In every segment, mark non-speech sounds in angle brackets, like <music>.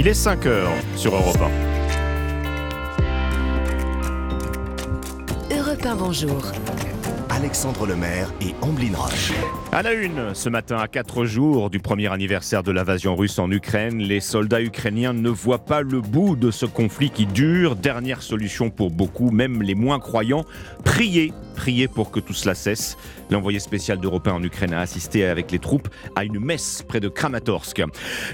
Il est 5 heures sur Europe 1. Europe 1, bonjour. Alexandre Lemaire et Amblin Roche. À la une, ce matin, à 4 jours du premier anniversaire de l'invasion russe en Ukraine, les soldats ukrainiens ne voient pas le bout de ce conflit qui dure. Dernière solution pour beaucoup, même les moins croyants, prier prier pour que tout cela cesse. L'envoyé spécial d'Europe en Ukraine a assisté avec les troupes à une messe près de Kramatorsk.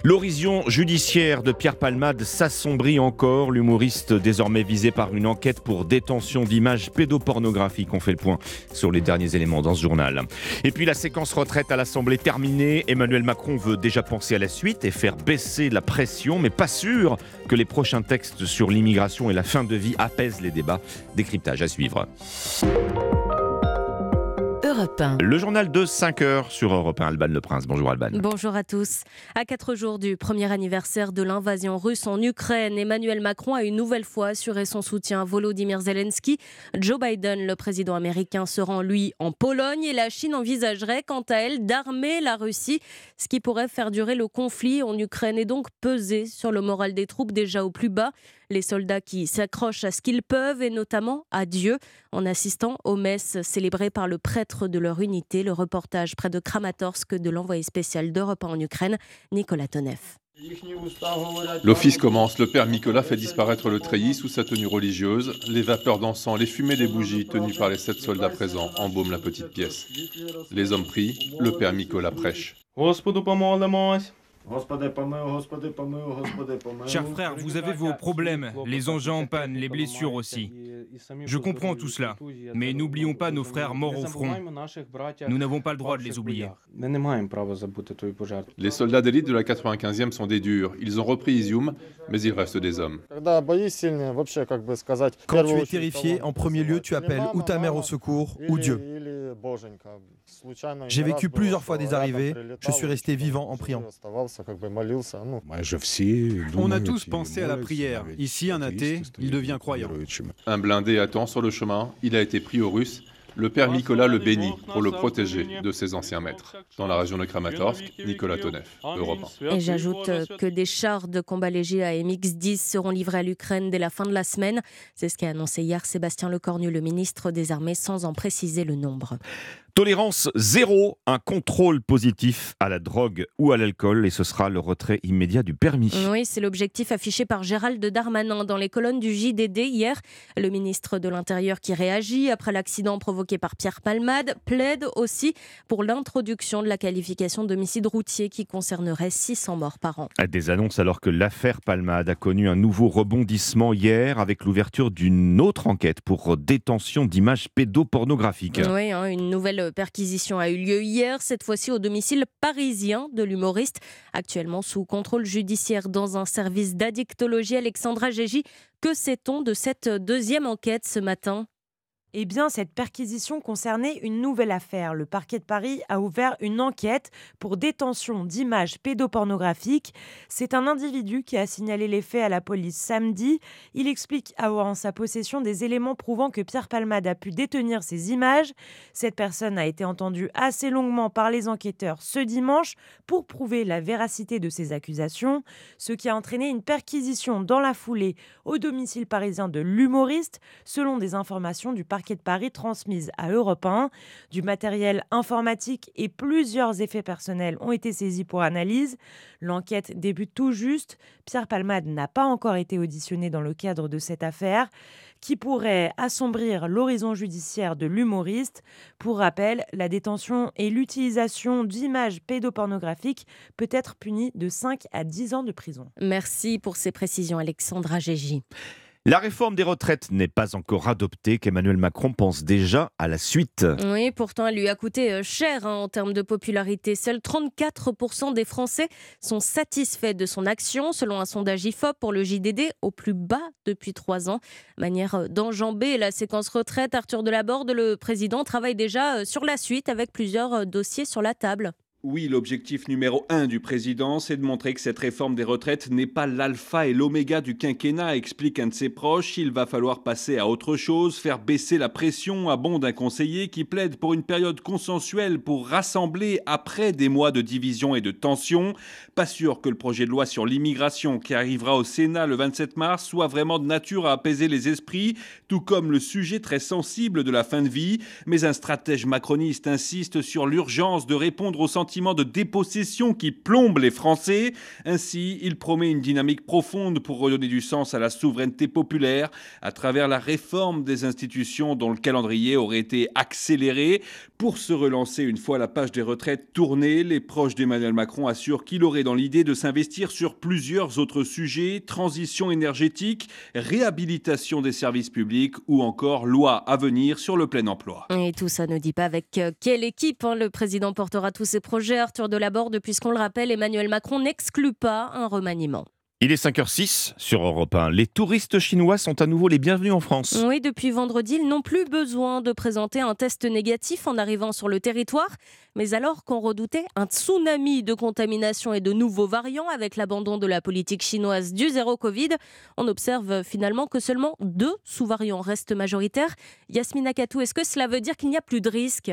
L'horizon judiciaire de Pierre Palmade s'assombrit encore. L'humoriste désormais visé par une enquête pour détention d'images pédopornographiques. On fait le point sur les derniers éléments dans ce journal. Et puis la séquence retraite à l'Assemblée terminée. Emmanuel Macron veut déjà penser à la suite et faire baisser la pression, mais pas sûr que les prochains textes sur l'immigration et la fin de vie apaisent les débats. Décryptage à suivre. Le journal de 5 heures sur Europe 1, Alban Le Prince. Bonjour Alban. Bonjour à tous. À 4 jours du premier anniversaire de l'invasion russe en Ukraine, Emmanuel Macron a une nouvelle fois assuré son soutien à Volodymyr Zelensky. Joe Biden, le président américain, se rend lui en Pologne et la Chine envisagerait quant à elle d'armer la Russie, ce qui pourrait faire durer le conflit en Ukraine et donc peser sur le moral des troupes déjà au plus bas les soldats qui s'accrochent à ce qu'ils peuvent et notamment à Dieu en assistant aux messes célébrées par le prêtre de leur unité. Le reportage près de Kramatorsk de l'envoyé spécial d'Europe en Ukraine, Nicolas Tonev. L'office commence. Le père Nicolas fait disparaître le treillis sous sa tenue religieuse. Les vapeurs d'encens, les fumées des bougies tenues par les sept soldats présents embaument la petite pièce. Les hommes prient. Le père Nicolas prêche. Chers frères, vous avez vos problèmes, les engins en panne, les blessures aussi. Je comprends tout cela, mais n'oublions pas nos frères morts au front. Nous n'avons pas le droit de les oublier. Les soldats d'élite de la 95e sont des durs. Ils ont repris Izium, mais ils restent des hommes. Quand tu es terrifié, en premier lieu, tu appelles ou ta mère au secours ou Dieu. J'ai vécu plusieurs fois des arrivées, je suis resté vivant en priant. On a tous pensé à la prière. Ici, un athée, il devient croyant. Un blindé attend sur le chemin, il a été pris aux Russes. Le père Nicolas le bénit pour le protéger de ses anciens maîtres. Dans la région de Kramatorsk, Nicolas Tonev, Europe 1. Et j'ajoute que des chars de combat léger à MX-10 seront livrés à l'Ukraine dès la fin de la semaine. C'est ce qu'a annoncé hier Sébastien Lecornu, le ministre des Armées, sans en préciser le nombre. Tolérance zéro, un contrôle positif à la drogue ou à l'alcool et ce sera le retrait immédiat du permis. Oui, c'est l'objectif affiché par Gérald Darmanin dans les colonnes du JDD hier. Le ministre de l'Intérieur qui réagit après l'accident provoqué par Pierre Palmade plaide aussi pour l'introduction de la qualification d'homicide routier qui concernerait 600 morts par an. Des annonces alors que l'affaire Palmade a connu un nouveau rebondissement hier avec l'ouverture d'une autre enquête pour détention d'images pédopornographiques. Oui, hein, une nouvelle perquisition a eu lieu hier, cette fois-ci au domicile parisien de l'humoriste, actuellement sous contrôle judiciaire dans un service d'addictologie. Alexandra Gégy, que sait-on de cette deuxième enquête ce matin? Eh bien, cette perquisition concernait une nouvelle affaire. Le parquet de Paris a ouvert une enquête pour détention d'images pédopornographiques. C'est un individu qui a signalé les faits à la police samedi. Il explique avoir en sa possession des éléments prouvant que Pierre Palmade a pu détenir ces images. Cette personne a été entendue assez longuement par les enquêteurs ce dimanche pour prouver la véracité de ces accusations, ce qui a entraîné une perquisition dans la foulée au domicile parisien de l'humoriste, selon des informations du parquet de Paris transmise à Europe 1. Du matériel informatique et plusieurs effets personnels ont été saisis pour analyse. L'enquête débute tout juste. Pierre Palmade n'a pas encore été auditionné dans le cadre de cette affaire qui pourrait assombrir l'horizon judiciaire de l'humoriste. Pour rappel, la détention et l'utilisation d'images pédopornographiques peut être punie de 5 à 10 ans de prison. Merci pour ces précisions, Alexandra Gégy. La réforme des retraites n'est pas encore adoptée, qu'Emmanuel Macron pense déjà à la suite. Oui, pourtant, elle lui a coûté euh, cher hein, en termes de popularité. Seuls 34% des Français sont satisfaits de son action, selon un sondage IFOP pour le JDD, au plus bas depuis trois ans. Manière euh, d'enjamber la séquence retraite, Arthur Delaborde, le président, travaille déjà euh, sur la suite avec plusieurs dossiers sur la table. Oui, l'objectif numéro un du président, c'est de montrer que cette réforme des retraites n'est pas l'alpha et l'oméga du quinquennat, explique un de ses proches. Il va falloir passer à autre chose, faire baisser la pression, à bon d'un conseiller qui plaide pour une période consensuelle pour rassembler après des mois de division et de tension. Pas sûr que le projet de loi sur l'immigration qui arrivera au Sénat le 27 mars soit vraiment de nature à apaiser les esprits, tout comme le sujet très sensible de la fin de vie. Mais un stratège macroniste insiste sur l'urgence de répondre aux sentiments de dépossession qui plombe les Français. Ainsi, il promet une dynamique profonde pour redonner du sens à la souveraineté populaire à travers la réforme des institutions dont le calendrier aurait été accéléré. Pour se relancer une fois la page des retraites tournée, les proches d'Emmanuel Macron assurent qu'il aurait dans l'idée de s'investir sur plusieurs autres sujets, transition énergétique, réhabilitation des services publics ou encore loi à venir sur le plein emploi. Et tout ça ne dit pas avec quelle équipe hein, le président portera tous ses projets Arthur Delaborde, puisqu'on le rappelle, Emmanuel Macron n'exclut pas un remaniement. Il est 5h06 sur Europe 1. Les touristes chinois sont à nouveau les bienvenus en France. Oui, depuis vendredi, ils n'ont plus besoin de présenter un test négatif en arrivant sur le territoire. Mais alors qu'on redoutait un tsunami de contamination et de nouveaux variants avec l'abandon de la politique chinoise du zéro Covid, on observe finalement que seulement deux sous-variants restent majoritaires. Yasmina Katou, est-ce que cela veut dire qu'il n'y a plus de risque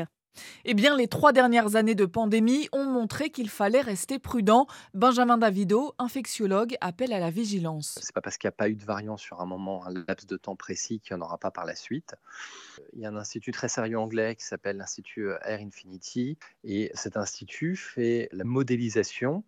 eh bien, les trois dernières années de pandémie ont montré qu'il fallait rester prudent. Benjamin Davido, infectiologue, appelle à la vigilance. C'est pas parce qu'il n'y a pas eu de variant sur un moment, un laps de temps précis, qu'il n'y en aura pas par la suite. Il y a un institut très sérieux anglais qui s'appelle l'Institut Air Infinity, et cet institut fait la modélisation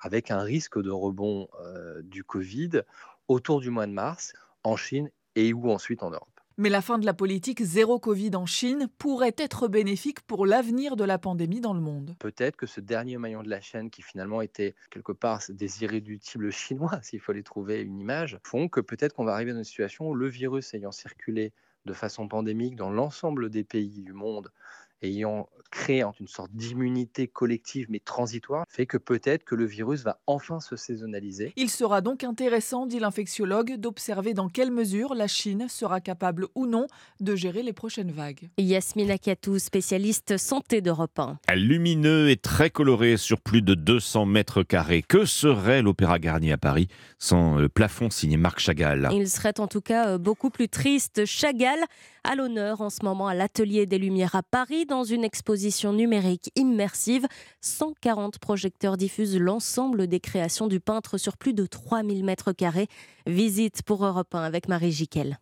avec un risque de rebond euh, du Covid autour du mois de mars en Chine et ou ensuite en Europe. Mais la fin de la politique zéro Covid en Chine pourrait être bénéfique pour l'avenir de la pandémie dans le monde. Peut-être que ce dernier maillon de la chaîne, qui finalement était quelque part des irréductibles chinois, <laughs> s'il fallait trouver une image, font que peut-être qu'on va arriver dans une situation où le virus ayant circulé de façon pandémique dans l'ensemble des pays du monde ayant créé une sorte d'immunité collective mais transitoire, fait que peut-être que le virus va enfin se saisonnaliser. Il sera donc intéressant, dit l'infectiologue, d'observer dans quelle mesure la Chine sera capable ou non de gérer les prochaines vagues. Yasmina Katou, spécialiste santé d'Europe 1. Lumineux et très coloré sur plus de 200 mètres carrés. Que serait l'Opéra Garnier à Paris sans le plafond signé Marc Chagall? Il serait en tout cas euh, beaucoup plus triste. Chagall à l'honneur en ce moment à l'Atelier des Lumières à Paris dans une exposition numérique immersive. 140 projecteurs diffusent l'ensemble des créations du peintre sur plus de 3000 mètres carrés. Visite pour Europe 1 avec Marie Jiquel.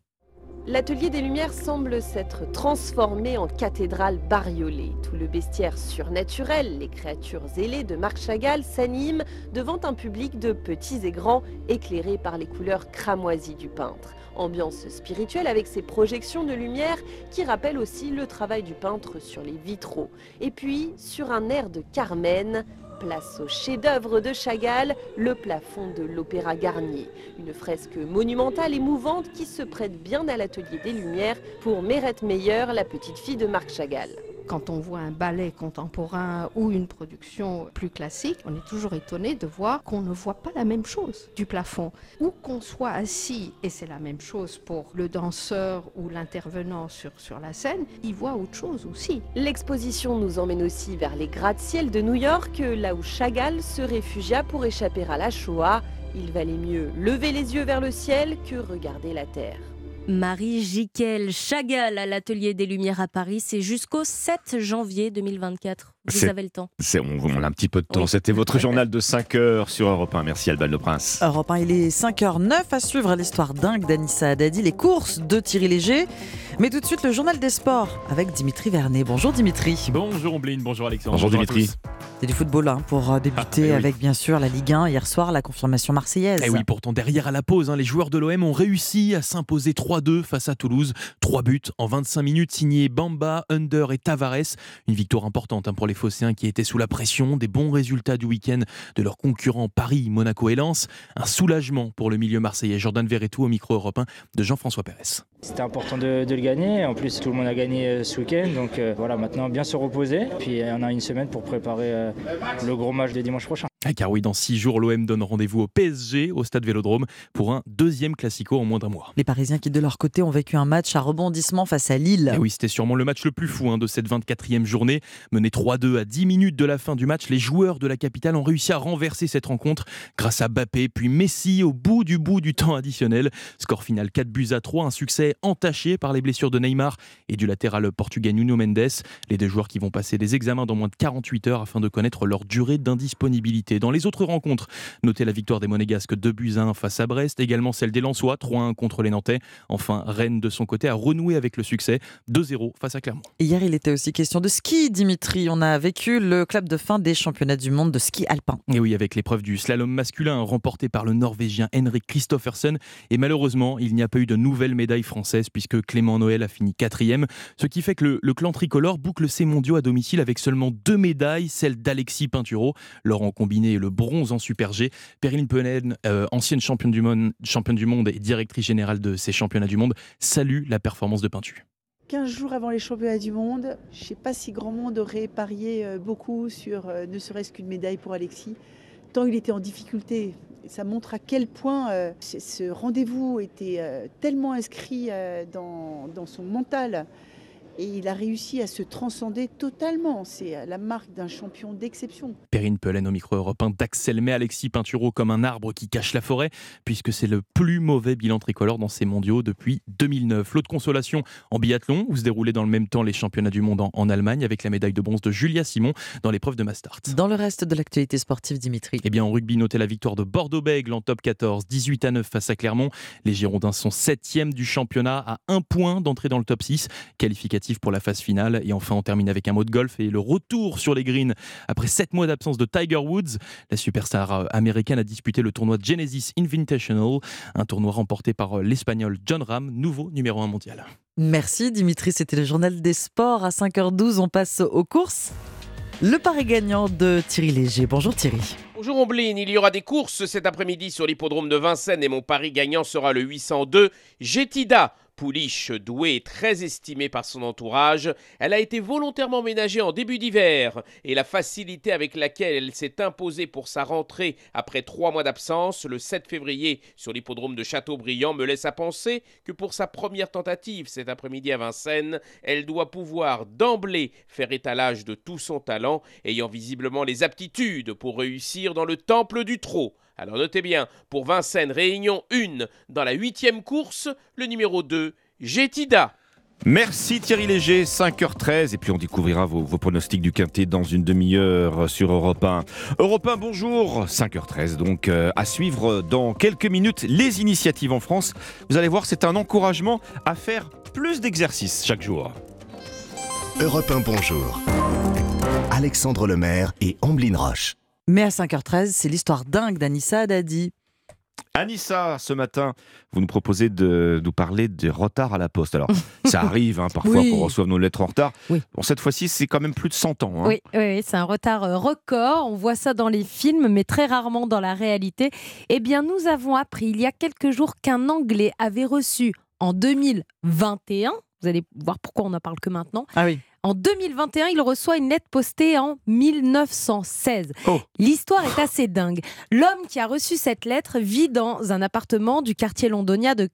L'atelier des Lumières semble s'être transformé en cathédrale bariolée. Tout le bestiaire surnaturel, les créatures ailées de Marc Chagall s'animent devant un public de petits et grands éclairés par les couleurs cramoisies du peintre. Ambiance spirituelle avec ses projections de lumière qui rappellent aussi le travail du peintre sur les vitraux. Et puis, sur un air de Carmen, place au chef-d'œuvre de Chagall, le plafond de l'Opéra Garnier. Une fresque monumentale et mouvante qui se prête bien à l'atelier des Lumières pour Mérette Meyer, la petite fille de Marc Chagall. Quand on voit un ballet contemporain ou une production plus classique, on est toujours étonné de voir qu'on ne voit pas la même chose du plafond. Où qu'on soit assis, et c'est la même chose pour le danseur ou l'intervenant sur, sur la scène, il voit autre chose aussi. L'exposition nous emmène aussi vers les gratte-ciel de New York, là où Chagall se réfugia pour échapper à la Shoah. Il valait mieux lever les yeux vers le ciel que regarder la terre. Marie Jiquel Chagall à l'Atelier des Lumières à Paris. C'est jusqu'au 7 janvier 2024. Vous avez le temps. On, a un petit peu de temps. C'était votre <laughs> journal de 5 heures sur Europe 1. Merci Alban Le Prince. Europe 1, il est 5h09 à suivre l'histoire dingue d'Anissa Haddadi, les courses de Thierry Léger. Mais tout de suite, le journal des sports avec Dimitri Vernet. Bonjour Dimitri. Bonjour Ombline, bonjour Alexandre. Bonjour, Dimitri. C'est du football hein, pour euh, débuter ah, avec bien sûr la Ligue 1 hier soir, la confirmation marseillaise. Et eh oui, pourtant derrière à la pause, hein, les joueurs de l'OM ont réussi à s'imposer 3-2 face à Toulouse. Trois buts en 25 minutes signés Bamba, Under et Tavares. Une victoire importante hein, pour les Phocéens qui étaient sous la pression des bons résultats du week-end de leurs concurrents Paris, Monaco et Lens. Un soulagement pour le milieu marseillais Jordan Verretou au micro européen de Jean-François Pérez. C'était important de, le gagner. En plus, tout le monde a gagné euh, ce week-end. Donc euh, voilà, maintenant, bien se reposer. Puis on a une semaine pour préparer le gros match de dimanche prochain. Ah, car oui, dans six jours, l'OM donne rendez-vous au PSG, au stade Vélodrome, pour un deuxième classico en moins d'un mois. Les Parisiens qui, de leur côté, ont vécu un match à rebondissement face à Lille. Et oui, c'était sûrement le match le plus fou hein, de cette 24e journée. Mené 3-2 à 10 minutes de la fin du match, les joueurs de la capitale ont réussi à renverser cette rencontre grâce à Bappé, puis Messi au bout du bout du temps additionnel. Score final 4 buts à 3, un succès entaché par les blessures de Neymar et du latéral portugais Nuno Mendes. Les deux joueurs qui vont passer des examens dans moins de 48 heures afin de connaître leur durée d'indisponibilité. Dans les autres rencontres, notez la victoire des Monégasques 2 buts 1 face à Brest, également celle des Lensois 3-1 contre les Nantais. Enfin, Rennes de son côté a renoué avec le succès 2-0 face à Clermont. Hier, il était aussi question de ski, Dimitri. On a vécu le club de fin des championnats du monde de ski alpin. Et oui, avec l'épreuve du slalom masculin remportée par le Norvégien Henrik Christoffersen. Et malheureusement, il n'y a pas eu de nouvelle médaille française puisque Clément Noël a fini quatrième. Ce qui fait que le, clan tricolore boucle ses mondiaux à domicile avec seulement deux médailles, celle d'Alexis Pinturo, Laurent combiné et le bronze en Super G. Perrine Penen, euh, ancienne championne du, monde, championne du monde et directrice générale de ces championnats du monde, salue la performance de Peintu. 15 jours avant les championnats du monde, je ne sais pas si grand monde aurait parié euh, beaucoup sur euh, ne serait-ce qu'une médaille pour Alexis, tant il était en difficulté. Ça montre à quel point ce rendez-vous était tellement inscrit dans, dans son mental et il a réussi à se transcender totalement. C'est la marque d'un champion d'exception. Perrine Pelen au micro européen d'Axel mais Alexis Pinturo comme un arbre qui cache la forêt, puisque c'est le plus mauvais bilan tricolore dans ces mondiaux depuis 2009. L'autre consolation en biathlon, où se déroulaient dans le même temps les championnats du monde en, Allemagne, avec la médaille de bronze de Julia Simon dans l'épreuve de Mastart. Dans le reste de l'actualité sportive, Dimitri. Eh bien, en rugby, notez la victoire de Bordeaux-Bègle en top 14, 18 à 9 face à Clermont. Les Girondins sont 7 du championnat à un point d'entrée dans le top 6, qualificatif pour la phase finale. Et enfin, on termine avec un mot de golf et le retour sur les greens après sept mois d'absence de Tiger Woods. La superstar euh, américaine a disputé le tournoi Genesis Invitational, un tournoi remporté par euh, l'Espagnol John Ram, nouveau numéro 1 mondial. Merci Dimitri, c'était le journal des sports. À 5h12, on passe aux courses. Le pari gagnant de Thierry Léger. Bonjour Thierry. Bonjour Omblin, il y aura des courses cet après-midi sur l'hippodrome de Vincennes et mon pari gagnant sera le 802 Jetida. Pouliche, douée et très estimée par son entourage, elle a été volontairement ménagée en début d'hiver et la facilité avec laquelle elle s'est imposée pour sa rentrée après trois mois d'absence le 7 février sur l'hippodrome de Châteaubriand me laisse à penser que pour sa première tentative cet après-midi à Vincennes, elle doit pouvoir d'emblée faire étalage de tout son talent, ayant visiblement les aptitudes pour réussir dans le temple du trot. Alors notez bien, pour Vincennes, réunion 1 dans la huitième course, le numéro 2, Gétida. Merci Thierry Léger, 5h13, et puis on découvrira vos, pronostics du Quintet dans une demi-heure sur Europe 1. Europe 1, bonjour, 5h13, donc euh, à suivre dans quelques minutes les initiatives en France. Vous allez voir, c'est un encouragement à faire plus d'exercices chaque jour. Europe 1, bonjour. Alexandre Lemaire et Amblin Roche. Mais à 5h13, c'est l'histoire dingue d'Anissa Dadi. Anissa, ce matin, vous nous proposez de nous parler des retards à la poste. Alors, <laughs> ça arrive hein, parfois qu'on reçoive nos lettres en retard. Bon, cette fois-ci, c'est quand même plus de 100 ans. Hein. Oui, oui c'est un retard euh, record. On voit ça dans les films, mais très rarement dans la réalité. Eh bien, nous avons appris il y a quelques jours qu'un Anglais avait reçu en 2021, vous allez voir pourquoi on n'en parle que maintenant, ah oui. En 2021, il reçoit une lettre postée en 1916. L'histoire est assez dingue. L'homme qui a reçu cette lettre vit dans un appartement du quartier londonien de,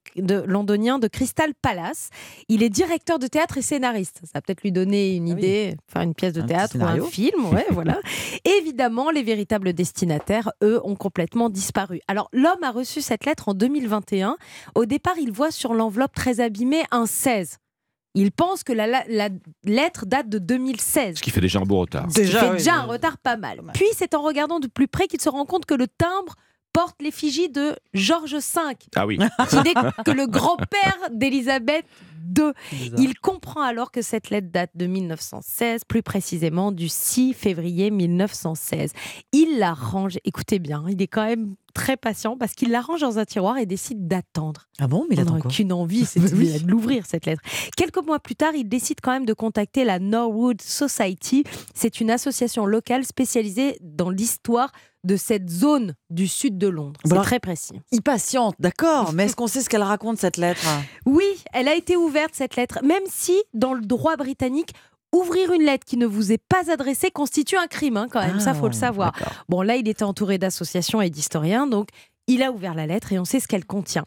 londonien de Crystal Palace. Il est directeur de théâtre et scénariste. Ça va peut-être lui donner une ah idée, faire une pièce de théâtre ou un film. Ouais, <laughs> voilà. Évidemment, les véritables destinataires, eux, ont complètement disparu. Alors, l'homme a reçu cette lettre en 2021. Au départ, il voit sur l'enveloppe très abîmée un 16. Il pense que la, lettre date de 2016. Ce qui fait déjà un beau retard. Déjà, déjà un retard pas mal. Puis c'est en regardant de plus près qu'il se rend compte que le timbre porte l'effigie de Georges V. Ah oui. Qui n'est que le grand-père d'Élisabeth II. Il comprend alors que cette lettre date de 1916, plus précisément du 6 février 1916. Il la range, écoutez bien, il est quand même très patient parce qu'il la range dans un tiroir et décide d'attendre. Ah bon, mais il n'a qu'une envie, c'est <laughs> de l'ouvrir cette lettre. Quelques mois plus tard, il décide quand même de contacter la Norwood Society. C'est une association locale spécialisée dans l'histoire de cette zone du sud de Londres. C'est très précis. Impatiente, d'accord, mais est-ce qu'on sait ce qu'elle raconte cette lettre? Oui, elle a été ouverte cette lettre, même si dans le droit britannique, Ouvrir une lettre qui ne vous est pas adressée constitue un crime, hein, quand même, ça faut le Ah, savoir. Bon, là, il était entouré d'associations et d'historiens, donc il a ouvert la lettre et on sait ce qu'elle contient.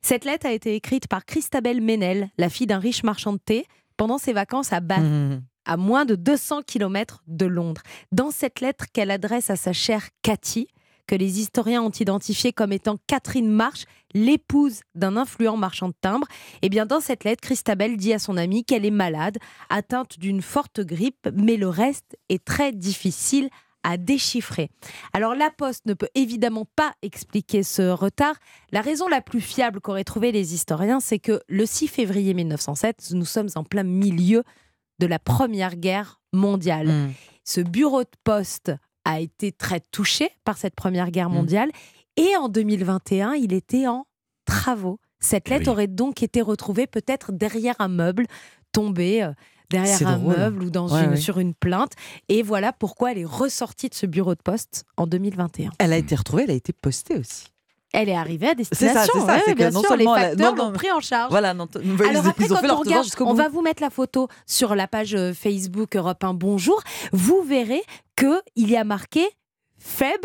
Cette lettre a été écrite par Christabel Menel, la fille d'un riche marchand de thé, pendant ses vacances à Bath, Mmh. À moins de 200 km de Londres. Dans cette lettre qu'elle adresse à sa chère Cathy, que les historiens ont identifiée comme étant Catherine Marsh, l'épouse d'un influent marchand de timbres, eh bien dans cette lettre, Christabel dit à son amie qu'elle est malade, atteinte d'une forte grippe, mais le reste est très difficile à déchiffrer. Alors la Poste ne peut évidemment pas expliquer ce retard. La raison la plus fiable qu'auraient trouvé les historiens, c'est que le 6 février 1907, nous sommes en plein milieu de la Première Guerre mondiale. Mmh. Ce bureau de poste a été très touché par cette Première Guerre Mmh. mondiale et en 2021, il était en travaux. Cette lettre aurait donc été retrouvée peut-être derrière un meuble, tombée euh, derrière un drôle. meuble ou dans Ouais, une, ouais. sur une plainte. Et voilà pourquoi elle est ressortie de ce bureau de poste en 2021. Elle a été retrouvée, elle a été postée aussi. Elle est arrivée à destination. c'est ça. c'est bien sûr, les facteurs l'ont pris en charge. Voilà, non, Alors après, quand on regarde, on va vous mettre la photo sur la page euh, Facebook Europe 1 Bonjour. Vous verrez que il y a marqué Feb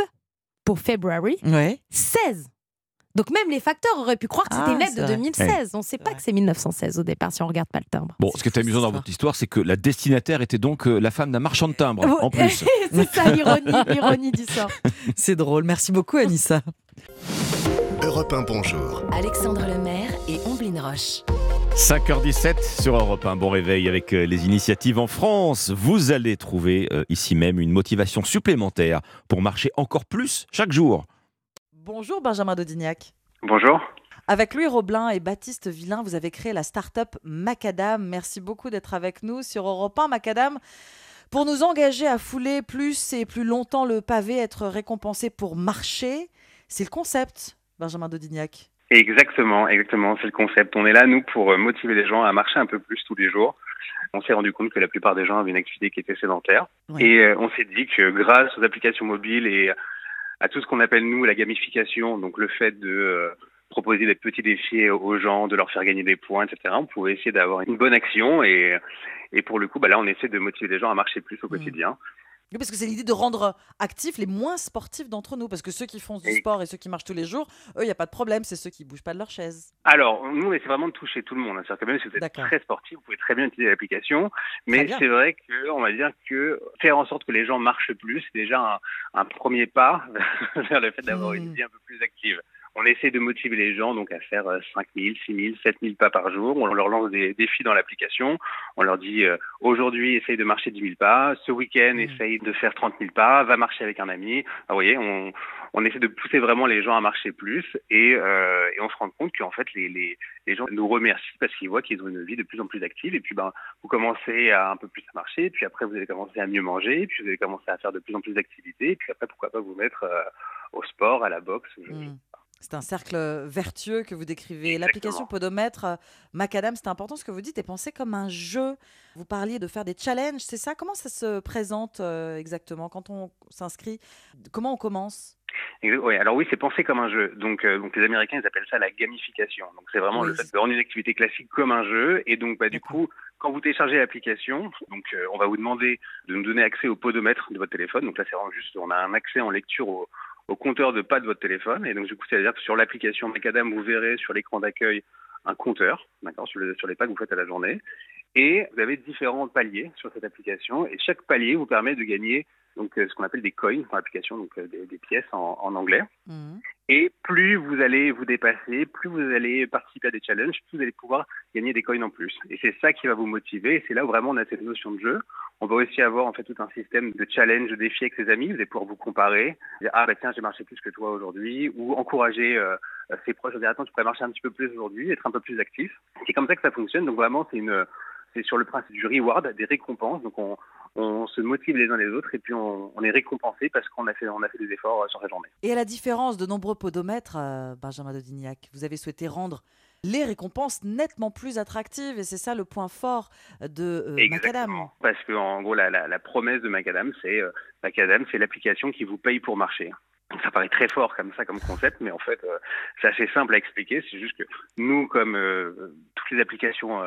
pour February Ouais. 16. Donc même les facteurs auraient pu croire que c'était Ah, une lettre c'est de vrai. 2016. On ne sait pas que c'est 1916 au départ si on regarde pas le timbre. Bon, ce qui est amusant dans votre histoire, c'est que la destinataire était donc euh, la femme d'un marchand de timbres, en plus. <laughs> c'est ça l'ironie, <laughs> l'ironie du sort. <laughs> C'est drôle. Merci beaucoup, Anissa. Europe 1 Bonjour. Alexandre Lemaire et Omblin Roche. 5h17 sur Europe 1. Bon réveil avec euh, les initiatives en France. Vous allez trouver euh, ici même une motivation supplémentaire pour marcher encore plus chaque jour. Bonjour, Benjamin Dodignac. Bonjour. Avec Louis Roblin et Baptiste Villain, vous avez créé la start-up Macadam. Merci beaucoup d'être avec nous sur Europe 1. Macadam, pour nous engager à fouler plus et plus longtemps le pavé, être récompensé pour marcher, c'est le concept, Benjamin Dodignac. Exactement, exactement, c'est le concept. On est là, nous, pour euh, motiver les gens à marcher un peu plus tous les jours. On s'est rendu compte que la plupart des gens avaient une activité qui était sédentaire. Et euh, on s'est dit que grâce aux applications mobiles et à tout ce qu'on appelle, nous, la gamification, donc le fait de euh, proposer des petits défis aux gens, de leur faire gagner des points, etc., on pouvait essayer d'avoir une bonne action. Et, et pour le coup, bah là, on essaie de motiver les gens à marcher plus au quotidien. Oui, parce que c'est l'idée de rendre actifs les moins sportifs d'entre nous. Parce que ceux qui font du sport et ceux qui marchent tous les jours, eux, il n'y a pas de problème. C'est ceux qui bougent pas de leur chaise. Alors, nous, on essaie vraiment de toucher tout le monde. hein. C'est-à-dire que même si vous êtes très sportif, vous pouvez très bien utiliser l'application. Mais c'est vrai que, on va dire que faire en sorte que les gens marchent plus, c'est déjà un, un premier pas <laughs> vers le fait d'avoir une vie un peu plus active. On essaie de motiver les gens donc à faire euh, 5 000, 6 000, 7 000 pas par jour. On leur lance des défis dans l'application. On leur dit euh, aujourd'hui essaye de marcher 10 000 pas, ce week-end Hmm. essaye de faire 30 000 pas, va marcher avec un ami. Ah, vous voyez, on, on essaie de pousser vraiment les gens à marcher plus et, euh, et on se rend compte qu'en fait les, les, les gens nous remercient parce qu'ils voient qu'ils ont une vie de plus en plus active et puis ben vous commencez à un peu plus à marcher et puis après vous allez commencer à mieux manger et puis vous allez commencer à faire de plus en plus d'activités et puis après pourquoi pas vous mettre euh, au sport, à la boxe. je-. C'est un cercle vertueux que vous décrivez. L'application Podomètre, euh, Macadam, c'est important ce que vous dites, est pensée comme un jeu. Vous parliez de faire des challenges, c'est ça? Comment ça se présente euh, exactement? Quand on s'inscrit Comment on commence? Ouais, alors oui, c'est pensé comme un jeu. Donc, euh, donc les Américains, ils appellent ça la gamification. Donc c'est vraiment Oui, le fait de rendre une activité classique comme un jeu. Et donc, bah, du coup, quand vous téléchargez l'application, donc euh, on va vous demander de nous donner accès au podomètre de votre téléphone. Donc là, c'est vraiment juste, on a un accès en lecture au, au compteur de pas de votre téléphone. Et donc du coup, c'est-à-dire que sur l'application Macadam, vous verrez sur l'écran d'accueil un compteur, d'accord, sur, le- sur les pas que vous faites à la journée. Et vous avez différents paliers sur cette application. Et chaque palier vous permet de gagner donc euh, ce qu'on appelle des coins dans l'application, donc euh, des, des pièces en, en anglais. Et plus vous allez vous dépasser, plus vous allez participer à des challenges, plus vous allez pouvoir gagner des coins en plus. Et c'est ça qui va vous motiver. Et c'est là où vraiment on a cette notion de jeu. On va aussi avoir en fait tout un système de challenge, de défis avec ses amis. Vous allez pouvoir vous comparer, dire ah bah tiens j'ai marché plus que toi aujourd'hui, ou encourager euh, ses proches à dire attends tu pourrais marcher un petit peu plus aujourd'hui, être un peu plus actif. C'est comme ça que ça fonctionne. Donc vraiment c'est sur le principe du reward, des récompenses. Donc on, se motive les uns les autres et puis on, est récompensé parce qu'on a fait des efforts euh, sur cette journée. Et à la différence de nombreux podomètres, euh, Benjamin Dodignac, vous avez souhaité rendre les récompenses nettement plus attractives. Et c'est ça le point fort de euh, Macadam. Parce que en gros, la, la, la promesse de Macadam, c'est euh, Macadam, c'est l'application qui vous paye pour marcher. Ça paraît très fort comme ça, comme concept, mais en fait, euh, c'est assez simple à expliquer. C'est juste que nous, comme euh, toutes les applications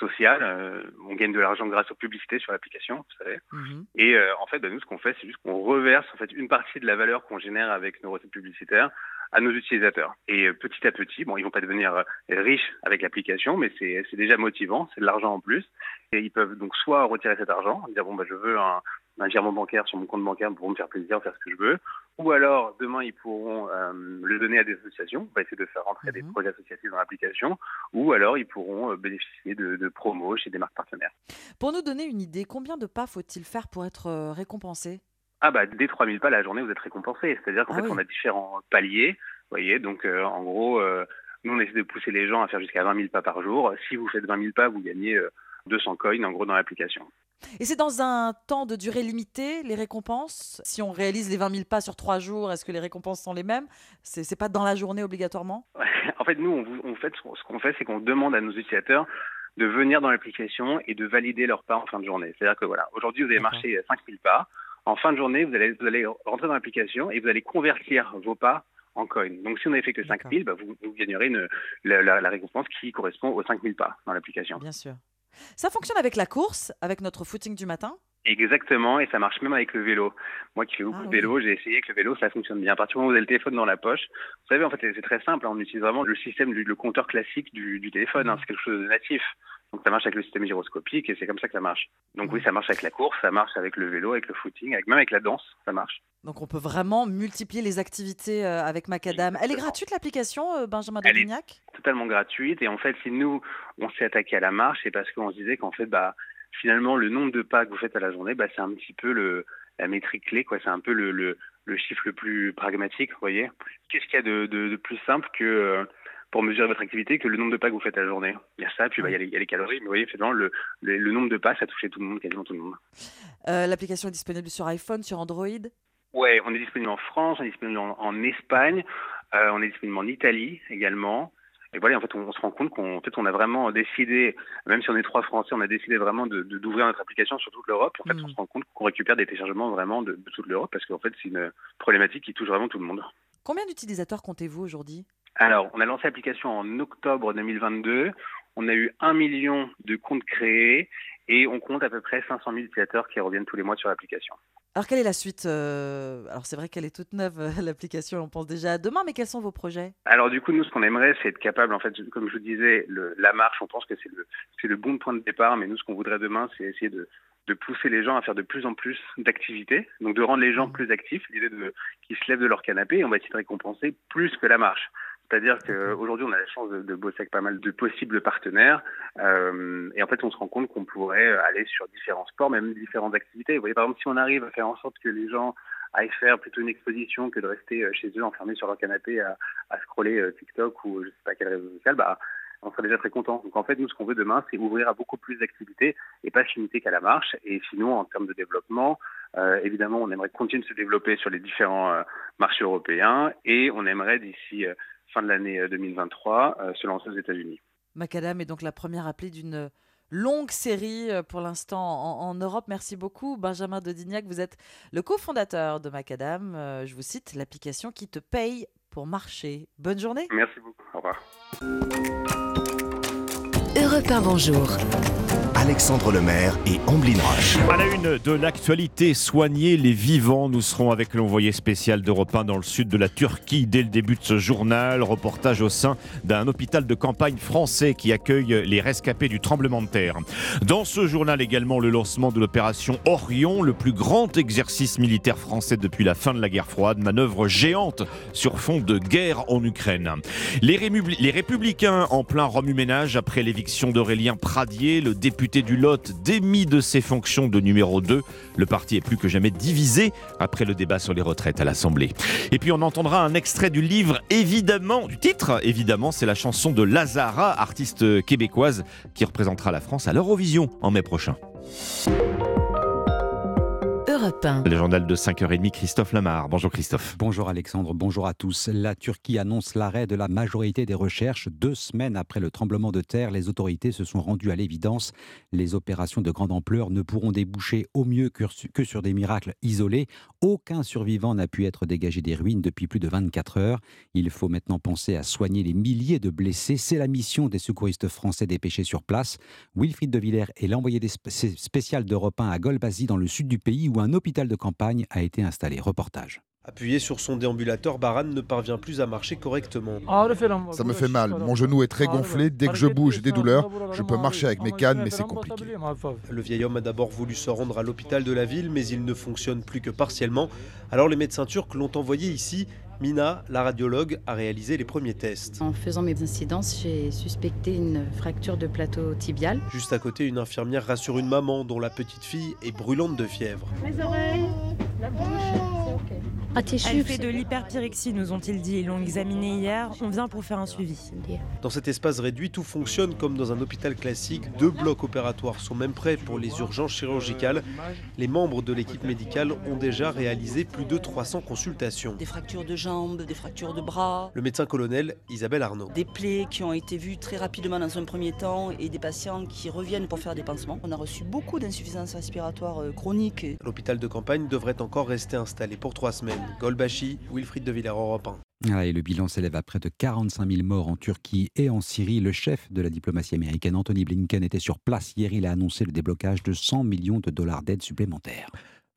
sociales, on gagne de l'argent grâce aux publicités sur l'application, vous savez. Mhm. Et en fait, bah, nous, ce qu'on fait, c'est juste qu'on reverse en fait une partie de la valeur qu'on génère avec nos recettes publicitaires à nos utilisateurs. Et petit à petit, bon, ils vont pas devenir riches avec l'application, mais c'est déjà motivant, c'est de l'argent en plus. Et ils peuvent donc soit retirer cet argent, dire bon bah je veux un, un virement bancaire sur mon compte bancaire pour me faire plaisir, faire ce que je veux. Ou alors, demain, ils pourront euh, le donner à des associations. On va essayer de faire rentrer des projets associatifs dans l'application. Ou alors, ils pourront euh, bénéficier de, de, promos chez des marques partenaires. Pour nous donner une idée, combien de pas faut-il faire pour être euh, récompensé? Ah bah, dès 3000 pas la journée, vous êtes récompensé. C'est-à-dire qu'en Ah fait, oui. on a différents paliers. Voyez, donc euh, en gros, euh, nous, on essaie de pousser les gens à faire jusqu'à 20 000 pas par jour. Si vous faites 20 000 pas, vous gagnez euh, 200 coins, en gros, dans l'application. Et c'est dans un temps de durée limité, les récompenses? Si on réalise les 20 000 pas sur trois jours, est-ce que les récompenses sont les mêmes? C'est c'est pas dans la journée obligatoirement? <laughs> En fait, nous, on, on fait, ce qu'on fait, c'est qu'on demande à nos utilisateurs de venir dans l'application et de valider leurs pas en fin de journée. C'est-à-dire que voilà, aujourd'hui, vous avez marché 5000 pas. En fin de journée, vous allez, vous allez rentrer dans l'application et vous allez convertir vos pas en coins. Donc, si on n'avait fait que 5000, bah, vous, vous gagnerez une, la, la- la récompense qui correspond aux 5000 pas dans l'application. Bien sûr. Ça fonctionne avec la course, avec notre footing du matin? Exactement, et ça marche même avec le vélo. Moi qui fais beaucoup Ah de oui. vélo, j'ai essayé avec le vélo, ça fonctionne bien. À partir du moment où vous avez le téléphone dans la poche, vous savez, en fait, c'est très simple. hein, on utilise vraiment le système, du, le compteur classique du, du téléphone. Mm. hein, c'est quelque chose de natif. Donc ça marche avec le système gyroscopique et c'est comme ça que ça marche. Donc oui, ça marche avec la course, ça marche avec le vélo, avec le footing, avec, même avec la danse, ça marche. Donc on peut vraiment multiplier les activités euh, avec Macadam. Elle est gratuite l'application, euh, Benjamin Dodignac totalement gratuite. Et en fait, si nous, on s'est attaqué à la marche, c'est parce qu'on se disait qu'en fait, bah, finalement, le nombre de pas que vous faites à la journée, bah, c'est un petit peu le, la métrique clé, quoi. C'est un peu le, le, le chiffre le plus pragmatique, vous voyez. Qu'est-ce qu'il y a de, de, de plus simple que euh, pour mesurer votre activité que le nombre de pas que vous faites à la journée? Il y a ça, puis bah, il y, a les- il y a les calories, mais vous voyez, finalement, le, le, le nombre de pas, ça touchait tout le monde, quasiment tout le monde. Euh, L'application est disponible sur iPhone, sur Android? Ouais, on est disponible en France, on est disponible en, en Espagne, euh, on est disponible en Italie également. Et voilà, en fait, on, on se rend compte qu'on fait, on a vraiment décidé, même si on est trois Français, on a décidé vraiment de d'ouvrir notre application sur toute l'Europe. En fait, on se rend compte qu'on récupère des téléchargements vraiment de, de toute l'Europe parce qu'en fait, c'est une problématique qui touche vraiment tout le monde. Combien d'utilisateurs comptez-vous aujourd'hui? Alors, on a lancé l'application en octobre 2022. On a eu un million de comptes créés et on compte à peu près 500 000 utilisateurs qui reviennent tous les mois sur l'application. Alors quelle est la suite euh, Alors c'est vrai qu'elle est toute neuve, euh, <laughs> l'application, on pense déjà à demain, mais quels sont vos projets? Alors du coup, nous, ce qu'on aimerait, c'est être capable, en fait, comme je vous disais, le, la marche, on pense que c'est le, c'est le bon point de départ, mais nous, ce qu'on voudrait demain, c'est essayer de, de pousser les gens à faire de plus en plus d'activités, donc de rendre les gens plus actifs, l'idée de qu'ils se lèvent de leur canapé, et on va essayer de récompenser plus que la marche. C'est-à-dire qu'aujourd'hui, on a la chance de, de bosser avec pas mal de possibles partenaires. euh, et en fait, on se rend compte qu'on pourrait aller sur différents sports, même différentes activités. Vous voyez, par exemple, si on arrive à faire en sorte que les gens aillent faire plutôt une exposition que de rester euh, chez eux enfermés sur leur canapé à, à scroller euh, TikTok ou je sais pas quel réseau social, bah, on serait déjà très content. Donc en fait, nous, ce qu'on veut demain, c'est ouvrir à beaucoup plus d'activités et pas se limiter qu'à la marche. Et sinon, en termes de développement, euh, évidemment, on aimerait continuer de se développer sur les différents euh, marchés européens et on aimerait d'ici euh, fin de l'année euh, 2023 euh, se lancer aux États-Unis. Macadam est donc la première appelée d'une longue série euh, pour l'instant en, en Europe. Merci beaucoup, Benjamin Dodignac. Vous êtes le cofondateur de Macadam. Euh, je vous cite l'application qui te paye pour marcher. Bonne journée. Merci beaucoup. Au revoir. Europe 1, bonjour. Alexandre Lemaire et Amblin Roche. À la une de l'actualité, soigner les vivants. Nous serons avec l'envoyé spécial d'Europe 1 dans le sud de la Turquie dès le début de ce journal. Reportage au sein d'un hôpital de campagne français qui accueille les rescapés du tremblement de terre. Dans ce journal également, le lancement de l'opération Orion, le plus grand exercice militaire français depuis la fin de la guerre froide. Manœuvre géante sur fond de guerre en Ukraine. Les, les républicains en plein remue-ménage après l'éviction d'Aurélien Pradier, le député du Lot démis de ses fonctions de numéro 2. Le parti est plus que jamais divisé après le débat sur les retraites à l'Assemblée. Et puis on entendra un extrait du livre, évidemment, du titre, évidemment, c'est la chanson de Lazara, artiste québécoise qui représentera la France à l'Eurovision en mai prochain. Europe Europe 1. Le journal de 5h30, Christophe Lamar. Bonjour Christophe. Bonjour Alexandre, bonjour à tous. La Turquie annonce l'arrêt de la majorité des recherches. Deux semaines après le tremblement de terre, les autorités se sont rendues à l'évidence. Les opérations de grande ampleur ne pourront déboucher au mieux que sur des miracles isolés. Aucun survivant n'a pu être dégagé des ruines depuis plus de 24 heures. Il faut maintenant penser à soigner les milliers de blessés. C'est la mission des secouristes français dépêchés sur place. Wilfried de Villers est l'envoyé spécial d'Europe 1 à Golbazi, dans le sud du pays, où un hôpital de campagne a été installé. Reportage. Appuyé sur son déambulateur, Baran ne parvient plus à marcher correctement. Ça me fait mal. Mon genou est très gonflé. Dès que je bouge, j'ai des douleurs. Je peux marcher avec mes cannes, mais c'est compliqué. Le vieil homme a d'abord voulu se rendre à l'hôpital de la ville, mais il ne fonctionne plus que partiellement. Alors les médecins turcs l'ont envoyé ici. Mina, la radiologue, a réalisé les premiers tests. En faisant mes incidences, j'ai suspecté une fracture de plateau tibial. Juste à côté, une infirmière rassure une maman dont la petite fille est brûlante de fièvre. Les oreilles, la bouche, c'est ok. Elle fait de l'hyperpyrexie, nous ont-ils dit. Ils l'ont examiné hier. On vient pour faire un suivi. Dans cet espace réduit, tout fonctionne comme dans un hôpital classique. Deux blocs opératoires sont même prêts pour les urgences chirurgicales. Les membres de l'équipe médicale ont déjà réalisé plus de 300 consultations. Des fractures de jambes, des fractures de bras. Le médecin colonel Isabelle Arnaud. Des plaies qui ont été vues très rapidement dans un premier temps et des patients qui reviennent pour faire des pansements. On a reçu beaucoup d'insuffisance respiratoire euh, chronique. L'hôpital de campagne devrait encore rester installé pour trois semaines. Golbashi, Wilfried de Villers, Europe 1. Ah, et le bilan s'élève à près de 45 000 morts en Turquie et en Syrie. Le chef de la diplomatie américaine, Anthony Blinken, était sur place hier. Il a annoncé le déblocage de 100 millions de dollars d'aide supplémentaires.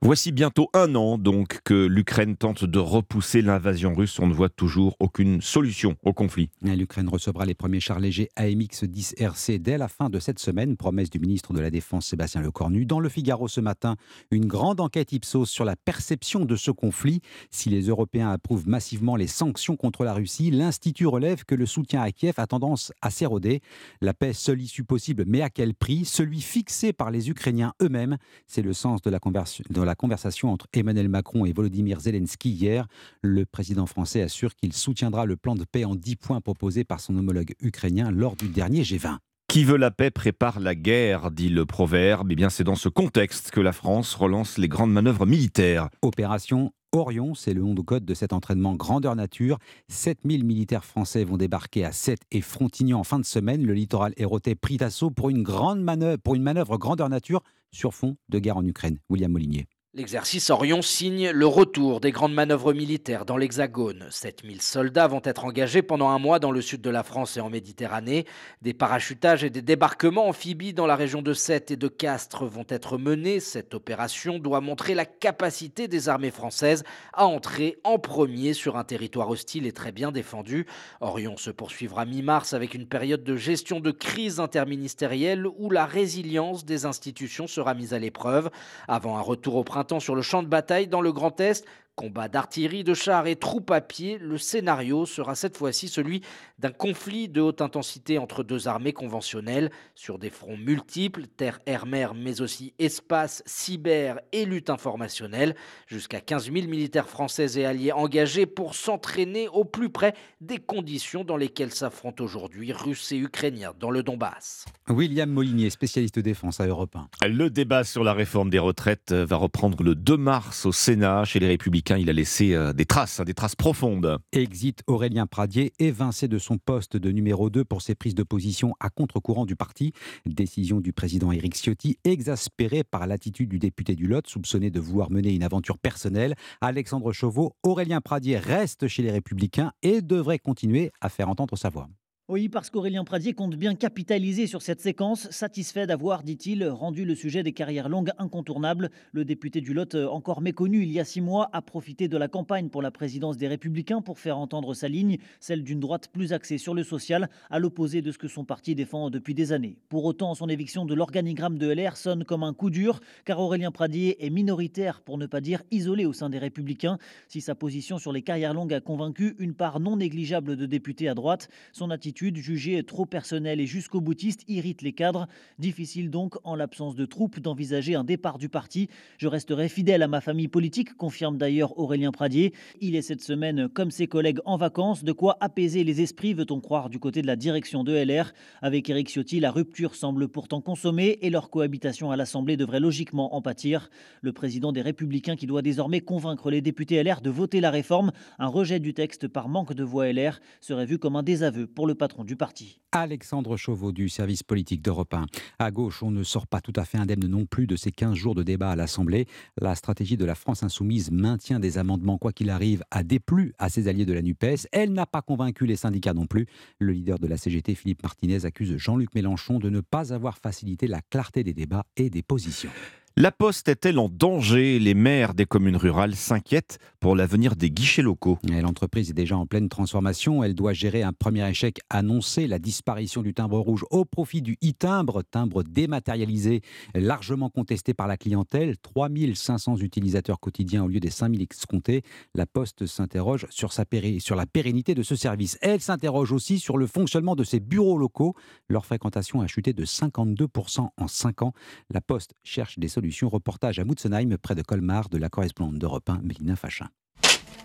Voici bientôt un an donc que l'Ukraine tente de repousser l'invasion russe. On ne voit toujours aucune solution au conflit. L'Ukraine recevra les premiers chars légers AMX-10 RC dès la fin de cette semaine, promesse du ministre de la Défense Sébastien Lecornu. Dans le Figaro ce matin, une grande enquête Ipsos sur la perception de ce conflit. Si les Européens approuvent massivement les sanctions contre la Russie, l'Institut relève que le soutien à Kiev a tendance à s'éroder. La paix, seule issue possible, mais à quel prix? Celui fixé par les Ukrainiens eux-mêmes. C'est le sens de la conversion la conversation entre Emmanuel Macron et Volodymyr Zelensky hier. Le président français assure qu'il soutiendra le plan de paix en 10 points proposé par son homologue ukrainien lors du dernier G20. Qui veut la paix prépare la guerre, dit le proverbe. Et eh bien, c'est dans ce contexte que la France relance les grandes manœuvres militaires. Opération Orion, c'est le nom de code de cet entraînement grandeur nature. 7000 militaires français vont débarquer à Sète et Frontignan en fin de semaine. Le littoral éroté pris d'assaut pour une grande manœuvre, pour une manœuvre grandeur nature sur fond de guerre en Ukraine. William Molinier. L'exercice Orion signe le retour des grandes manœuvres militaires dans l'Hexagone. 7000 soldats vont être engagés pendant un mois dans le sud de la France et en Méditerranée. Des parachutages et des débarquements amphibies dans la région de Sète et de Castres vont être menés. Cette opération doit montrer la capacité des armées françaises à entrer en premier sur un territoire hostile et très bien défendu. Orion se poursuivra mi-mars avec une période de gestion de crise interministérielle où la résilience des institutions sera mise à l'épreuve. Avant un retour au printemps, sur le champ de bataille dans le Grand Est Combat d'artillerie, de chars et troupes à pied, le scénario sera cette fois-ci celui d'un conflit de haute intensité entre deux armées conventionnelles sur des fronts multiples, terre, air, mer, mais aussi espace, cyber et lutte informationnelle. Jusqu'à 15 000 militaires français et alliés engagés pour s'entraîner au plus près des conditions dans lesquelles s'affrontent aujourd'hui Russes et Ukrainiens dans le Donbass. William Molinier, spécialiste défense à Europe 1. Le débat sur la réforme des retraites va reprendre le 2 mars au Sénat chez les Républicains il a laissé euh, des traces, hein, des traces profondes. Exit Aurélien Pradier, évincé de son poste de numéro 2 pour ses prises de position à contre-courant du parti. Décision du président Éric Ciotti, exaspéré par l'attitude du député du Lot, soupçonné de vouloir mener une aventure personnelle. Alexandre Chauveau, Aurélien Pradier reste chez les Républicains et devrait continuer à faire entendre sa voix. Oui, parce qu'Aurélien Pradier compte bien capitaliser sur cette séquence, satisfait d'avoir, dit-il, rendu le sujet des carrières longues incontournable. Le député du Lot, encore méconnu il y a six mois, a profité de la campagne pour la présidence des Républicains pour faire entendre sa ligne, celle d'une droite plus axée sur le social, à l'opposé de ce que son parti défend depuis des années. Pour autant, son éviction de l'organigramme de LR sonne comme un coup dur, car Aurélien Pradier est minoritaire, pour ne pas dire isolé au sein des Républicains. Si sa position sur les carrières longues a convaincu une part non négligeable de députés à droite, son attitude attitude jugée trop personnelle et jusqu'au boutiste irrite les cadres. Difficile donc, en l'absence de troupes, d'envisager un départ du parti. Je resterai fidèle à ma famille politique, confirme d'ailleurs Aurélien Pradier. Il est cette semaine, comme ses collègues, en vacances. De quoi apaiser les esprits, veut-on croire, du côté de la direction de LR. Avec Éric Ciotti, la rupture semble pourtant consommée et leur cohabitation à l'Assemblée devrait logiquement en pâtir. Le président des Républicains qui doit désormais convaincre les députés LR de voter la réforme. Un rejet du texte par manque de voix LR serait vu comme un désaveu pour le patron du parti. Alexandre Chauveau du service politique d'Europe 1. À gauche, on ne sort pas tout à fait indemne non plus de ces 15 jours de débat à l'Assemblée. La stratégie de la France insoumise maintient des amendements, quoi qu'il arrive, à déplu à ses alliés de la NUPES. Elle n'a pas convaincu les syndicats non plus. Le leader de la CGT, Philippe Martinez, accuse Jean-Luc Mélenchon de ne pas avoir facilité la clarté des débats et des positions. La Poste est-elle en danger? Les maires des communes rurales s'inquiètent pour l'avenir des guichets locaux. L'entreprise est déjà en pleine transformation. Elle doit gérer un premier échec annoncé, la disparition du timbre rouge au profit du e-timbre, timbre dématérialisé, largement contesté par la clientèle. 3500 utilisateurs quotidiens au lieu des 5000 escomptés. La Poste s'interroge sur, sur la pérennité de ce service. Elle s'interroge aussi sur le fonctionnement de ses bureaux locaux. Leur fréquentation a chuté de 52% en 5 ans. La Poste cherche des solutions Reportage à Mutzenheim, près de Colmar, de la correspondante d'Europe 1, Mélina Fachin.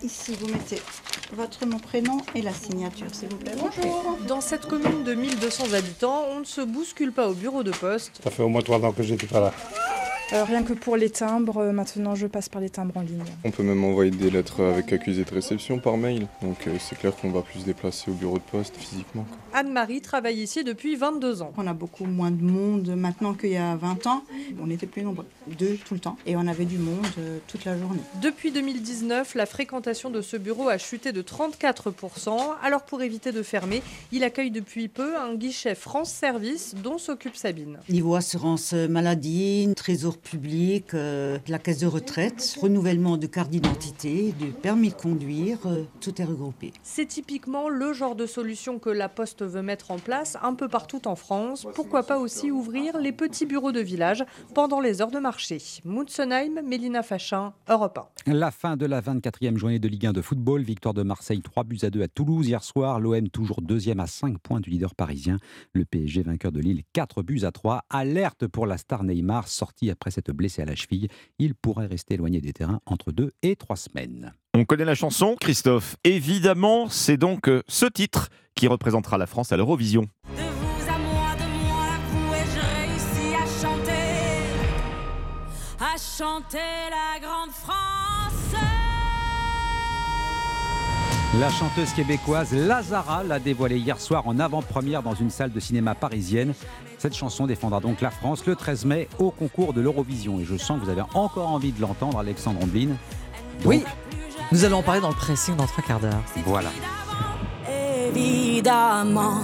Ici, vous mettez votre nom, prénom et la signature, s'il vous plaît. Bonjour. Dans cette commune de 1200 habitants, on ne se bouscule pas au bureau de poste. Ça fait au moins trois ans que j'étais pas là. Euh, rien que pour les timbres, euh, maintenant je passe par les timbres en ligne. On peut même envoyer des lettres avec accusé de réception par mail, donc euh, c'est clair qu'on va plus se déplacer au bureau de poste physiquement. Anne-Marie travaille ici depuis 22 ans. On a beaucoup moins de monde maintenant qu'il y a 20 ans. On était plus nombreux, deux tout le temps, et on avait du monde toute la journée. Depuis 2019, la fréquentation de ce bureau a chuté de 34%. Alors pour éviter de fermer, il accueille depuis peu un guichet France Service dont s'occupe Sabine. Niveau assurance maladie, trésor public, euh, la caisse de retraite, renouvellement de carte d'identité, du permis de conduire, euh, tout est regroupé. C'est typiquement le genre de solution que la Poste veut mettre en place un peu partout en France. Pourquoi pas aussi ouvrir les petits bureaux de village pendant les heures de marché Mutzenheim, Mélina Fachin, Europe 1. La fin de la 24e journée de Ligue 1 de football, victoire de Marseille 3 buts à 2 à Toulouse hier soir, l'OM toujours deuxième à 5 points du leader parisien, le PSG vainqueur de Lille 4 buts à 3, alerte pour la star Neymar sorti après cette blessé à la cheville. Il pourrait rester éloigné des terrains entre deux et trois semaines. On connaît la chanson, Christophe. Évidemment, c'est donc euh, ce titre qui représentera la France à l'Eurovision. De vous à moi, de moi à vous, et je réussis à chanter, à chanter la grande France. La chanteuse québécoise Lazara l'a dévoilé hier soir en avant-première dans une salle de cinéma parisienne. Cette chanson défendra donc la France le 13 mai au concours de l'Eurovision. Et je sens que vous avez encore envie de l'entendre, Alexandre Ambline. Oui, nous allons en parler dans le pressing dans trois quarts d'heure. Voilà. Évidemment.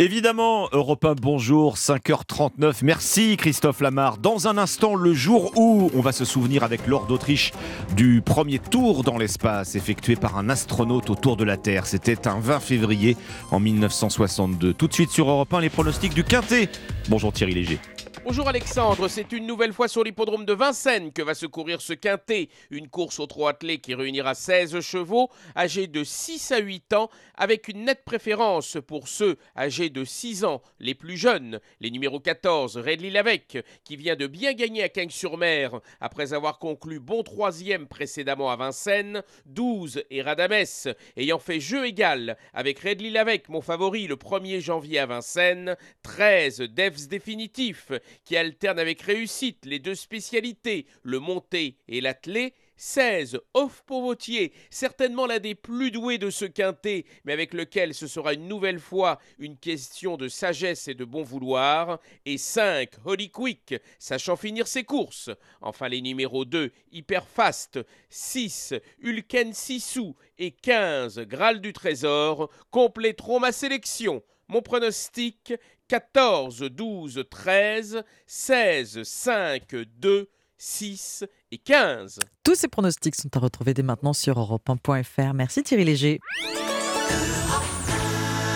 Évidemment, Europe 1, bonjour, 5h39. Merci Christophe Lamar. Dans un instant, le jour où on va se souvenir avec Lord d'Autriche du premier tour dans l'espace effectué par un astronaute autour de la Terre. C'était un 20 février en 1962. Tout de suite sur Europe 1, les pronostics du Quintet. Bonjour Thierry Léger. Bonjour Alexandre, c'est une nouvelle fois sur l'hippodrome de Vincennes que va se courir ce quintet, une course au trot attelé qui réunira 16 chevaux âgés de 6 à 8 ans avec une nette préférence pour ceux âgés de 6 ans, les plus jeunes, les numéros 14 Redley Lavec qui vient de bien gagner à Cagnes-sur-Mer. Après avoir conclu bon troisième précédemment à Vincennes, 12 et Radames ayant fait jeu égal avec Redley Lavec mon favori le 1er janvier à Vincennes, 13 Devs définitif qui alterne avec réussite les deux spécialités, le monté et l'attelé. 16, Off Pauvotier, certainement l'un des plus doués de ce quintet, mais avec lequel ce sera une nouvelle fois une question de sagesse et de bon vouloir. Et 5, Holy Quick, sachant finir ses courses. Enfin les numéros 2, Hyper Fast, 6, Ulken Sissou et 15, Graal du Trésor, compléteront ma sélection. Mon pronostic 14, 12, 13, 16, 5, 2, 6 et 15. Tous ces pronostics sont à retrouver dès maintenant sur europe1.fr. Merci Thierry Léger.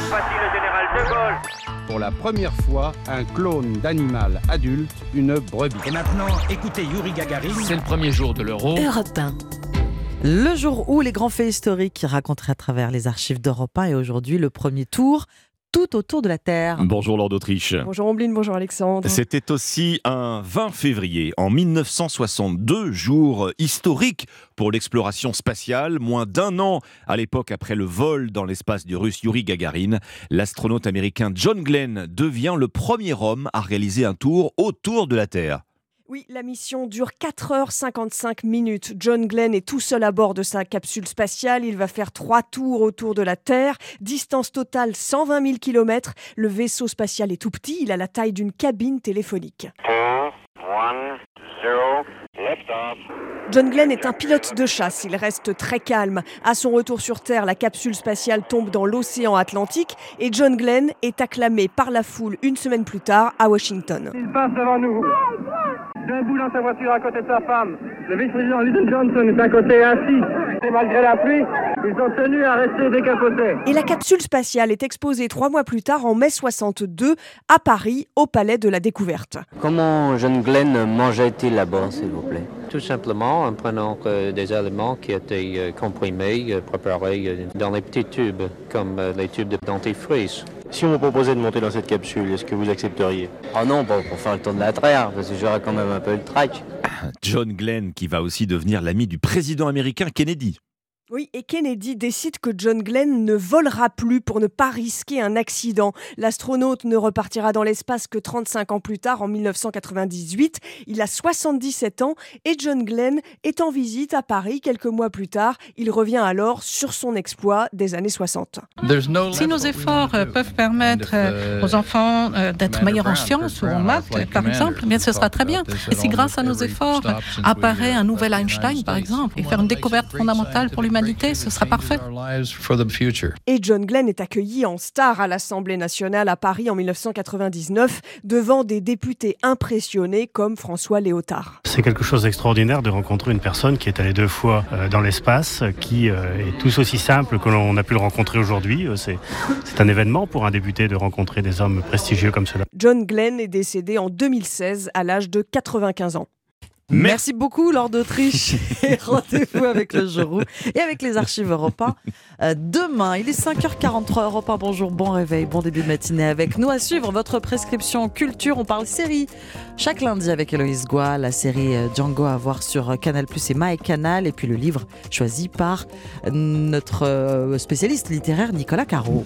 Voici le général de Gaulle. Pour la première fois, un clone d'animal adulte, une brebis. Et maintenant, écoutez Yuri Gagarin. C'est le premier jour de l'euro. Europe 1. Le jour où les grands faits historiques racontés à travers les archives d'Europe 1 et aujourd'hui le premier tour tout autour de la Terre. Bonjour Lord d'Autriche. Bonjour Ombline, bonjour Alexandre. C'était aussi un 20 février en 1962, jour historique pour l'exploration spatiale. Moins d'un an à l'époque après le vol dans l'espace du russe Yuri Gagarin, l'astronaute américain John Glenn devient le premier homme à réaliser un tour autour de la Terre. Oui, la mission dure 4h55 minutes. John Glenn est tout seul à bord de sa capsule spatiale. Il va faire trois tours autour de la Terre. Distance totale 120 000 km. Le vaisseau spatial est tout petit. Il a la taille d'une cabine téléphonique. John Glenn est un pilote de chasse, il reste très calme. À son retour sur Terre, la capsule spatiale tombe dans l'océan Atlantique et John Glenn est acclamé par la foule une semaine plus tard à Washington. Il passe devant nous. Debout dans sa voiture à côté de sa femme. Le vice-président Lyndon Johnson est à côté assis. Et malgré la pluie, ils ont tenu à rester décapotés. Et la capsule spatiale est exposée trois mois plus tard, en mai 62, à Paris, au Palais de la Découverte. Comment John Glenn mangeait-il là-bas, s'il vous plaît? Tout simplement en prenant euh, des aliments qui étaient euh, comprimés, euh, préparés euh, dans les petits tubes, comme euh, les tubes de dentifrice. Si on vous proposait de monter dans cette capsule, est-ce que vous accepteriez? Oh non, pas pour faire le tour de la Terre, parce que j'aurais quand même un peu le trac. <laughs> John Glenn qui va aussi devenir l'ami du président américain Kennedy. Oui, et Kennedy décide que John Glenn ne volera plus pour ne pas risquer un accident. L'astronaute ne repartira dans l'espace que 35 ans plus tard, en 1998. Il a 77 ans et John Glenn est en visite à Paris quelques mois plus tard. Il revient alors sur son exploit des années 60. Si nos efforts euh, peuvent permettre euh, aux enfants euh, d'être meilleurs en sciences ou en maths, par exemple, bien ce sera très bien. Et si grâce à nos efforts apparaît un nouvel Einstein, par exemple, et faire une découverte fondamentale pour l'humanité, ce sera parfait. Et John Glenn est accueilli en star à l'Assemblée nationale à Paris en 1999 devant des députés impressionnés comme François Léotard. C'est quelque chose d'extraordinaire de rencontrer une personne qui est allée deux fois euh, dans l'espace, qui euh, est tout aussi simple que l'on a pu le rencontrer aujourd'hui. Euh, C'est c'est un événement pour un député de rencontrer des hommes prestigieux comme cela. John Glenn est décédé en 2016 à l'âge de 95 ans. Merci beaucoup, Lord d'Autriche. <laughs> Et rendez-vous avec le jour et avec les archives Europe 1. Euh, demain, il est 5h43 Europe 1. Bonjour, bon réveil, bon début de matinée avec nous. À suivre votre prescription culture. On parle série chaque lundi avec Héloïse Goua, la série euh, Django à voir sur Canal Plus et MyCanal. Et puis le livre choisi par notre euh, spécialiste littéraire Nicolas Caro.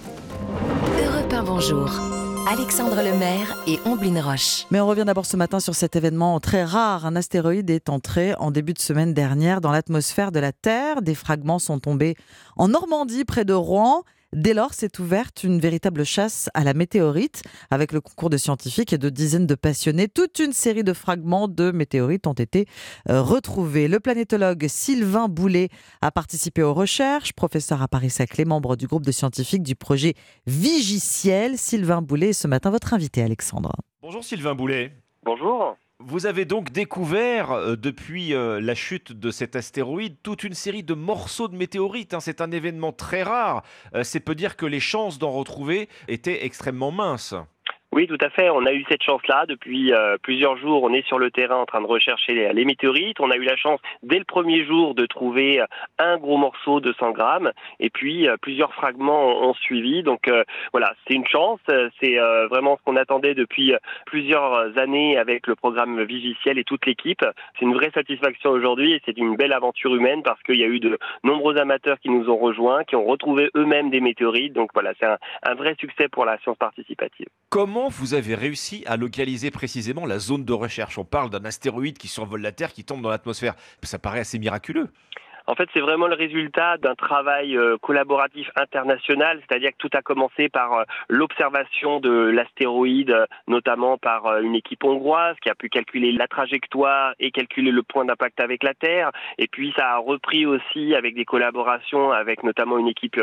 Europe 1, bonjour. Alexandre Lemaire et Omblin Roche. Mais on revient d'abord ce matin sur cet événement très rare. Un astéroïde est entré en début de semaine dernière dans l'atmosphère de la Terre. Des fragments sont tombés en Normandie, près de Rouen. Dès lors, s'est ouverte une véritable chasse à la météorite, avec le concours de scientifiques et de dizaines de passionnés. Toute une série de fragments de météorites ont été euh, retrouvés. Le planétologue Sylvain Boulet a participé aux recherches, professeur à Paris-Saclay, membre du groupe de scientifiques du projet Vigiciel. Sylvain Boulet est ce matin votre invité, Alexandre. Bonjour Sylvain Boulet. Bonjour. Vous avez donc découvert, euh, depuis euh, la chute de cet astéroïde, toute une série de morceaux de météorites. hein. C'est un événement très rare. Euh, C'est peut dire que les chances d'en retrouver étaient extrêmement minces. Oui, tout à fait. On a eu cette chance-là. Depuis euh, plusieurs jours, on est sur le terrain en train de rechercher les, météorites. On a eu la chance, dès le premier jour, de trouver euh, un gros morceau de 100 grammes. Et puis, euh, plusieurs fragments ont, ont suivi. Donc, euh, voilà, c'est une chance. Euh, C'est euh, vraiment ce qu'on attendait depuis plusieurs années avec le programme Vigiciel et toute l'équipe. C'est une vraie satisfaction aujourd'hui et c'est une belle aventure humaine parce qu'il y a eu de nombreux amateurs qui nous ont rejoints, qui ont retrouvé eux-mêmes des météorites. Donc, voilà, c'est un, un vrai succès pour la science participative. Vous avez réussi à localiser précisément la zone de recherche? On parle d'un astéroïde qui survole la Terre, qui tombe dans l'atmosphère. Ça paraît assez miraculeux. En fait, c'est vraiment le résultat d'un travail euh, collaboratif international, c'est-à-dire que tout a commencé par euh, l'observation de l'astéroïde, euh, notamment par une équipe hongroise qui a pu calculer la trajectoire et calculer le point d'impact avec la Terre. Et puis, ça a repris aussi avec des collaborations avec notamment une équipe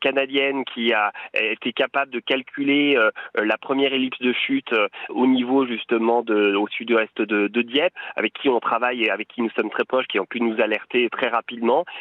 canadienne qui a été capable de calculer la première ellipse de chute au niveau justement de, au sud-ouest de, de Dieppe, avec qui on travaille et avec qui nous sommes très proches, qui ont pu nous alerter très rapidement.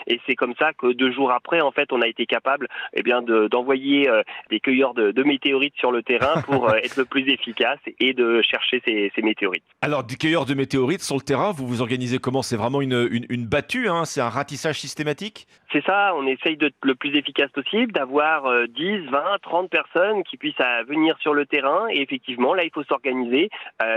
Et c'est comme ça que deux jours après, en fait, on a été capable, eh bien, de- d'envoyer euh, des cueilleurs de, météorites sur le terrain pour euh, être le plus efficace et de chercher ces, météorites. Alors, du cueilleur de météorites sur le terrain, vous vous organisez comment? C'est vraiment une battue, hein? C'est un ratissage systématique? C'est ça, on essaye d'être le plus efficace possible, d'avoir 10, 20, 30 personnes qui puissent venir sur le terrain. Et effectivement, là, il faut s'organiser.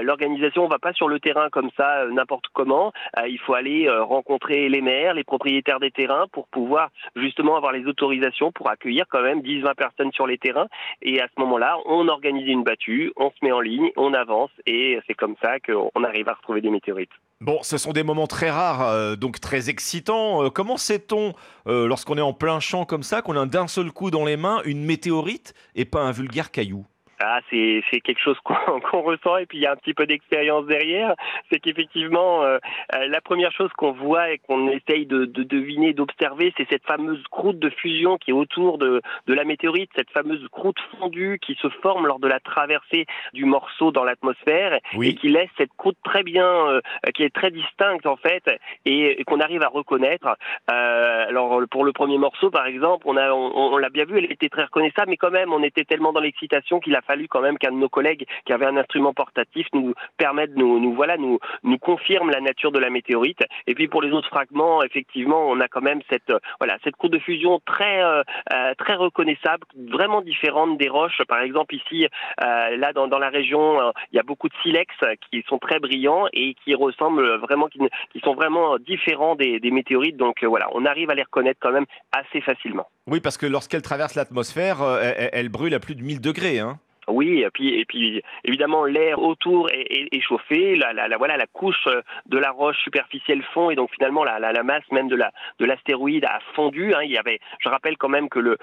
L'organisation, on va pas sur le terrain comme ça, n'importe comment. il faut aller rencontrer les maires, les propriétaires des terrains pour pouvoir justement avoir les autorisations pour accueillir quand même 10, 20 personnes sur les terrains. Et à ce moment-là, on organise une battue, on se met en ligne, on avance et c'est comme ça qu'on arrive à retrouver des météorites. Bon, ce sont des moments très rares, euh, donc très excitants. Euh, comment sait-on, euh, lorsqu'on est en plein champ comme ça, qu'on a d'un seul coup dans les mains une météorite et pas un vulgaire caillou? Ah, c'est quelque chose <laughs> qu'on ressent et puis il y a un petit peu d'expérience derrière. C'est qu'effectivement, euh, euh, la première chose qu'on voit et qu'on essaye de, de deviner, d'observer, c'est cette fameuse croûte de fusion qui est autour de, de la météorite, cette fameuse croûte fondue qui se forme lors de la traversée du morceau dans l'atmosphère et qui laisse cette croûte très bien, euh, qui est très distincte en fait et, qu'on arrive à reconnaître. alors pour le premier morceau, par exemple, on a, on, on l'a bien vu, elle était très reconnaissable, mais quand même, on était tellement dans l'excitation qu'il a fallu quand même qu'un de nos collègues qui avait un instrument portatif nous permette, nous, voilà, nous, confirme la nature de la météorite. Et puis pour les autres fragments, effectivement, on a quand même cette, voilà, cette cour de fusion très, euh, euh, très reconnaissable, vraiment différente des roches. Par exemple, ici, euh, là, dans, dans la région, il y a beaucoup de silex qui sont très brillants et qui ressemblent vraiment, qui, sont vraiment différents des, des météorites. Donc voilà, on arrive à les reconnaître quand même assez facilement. Oui, parce que lorsqu'elle traverse l'atmosphère, elle, elle, brûle à plus de 1000 degrés. Hein oui, et puis, et puis évidemment l'air autour est, est, chauffé, la, la, voilà la couche euh, de la roche superficielle fond et donc finalement la, la, la masse même de la de l'astéroïde a fondu. Hein. Il y avait, je rappelle quand même que le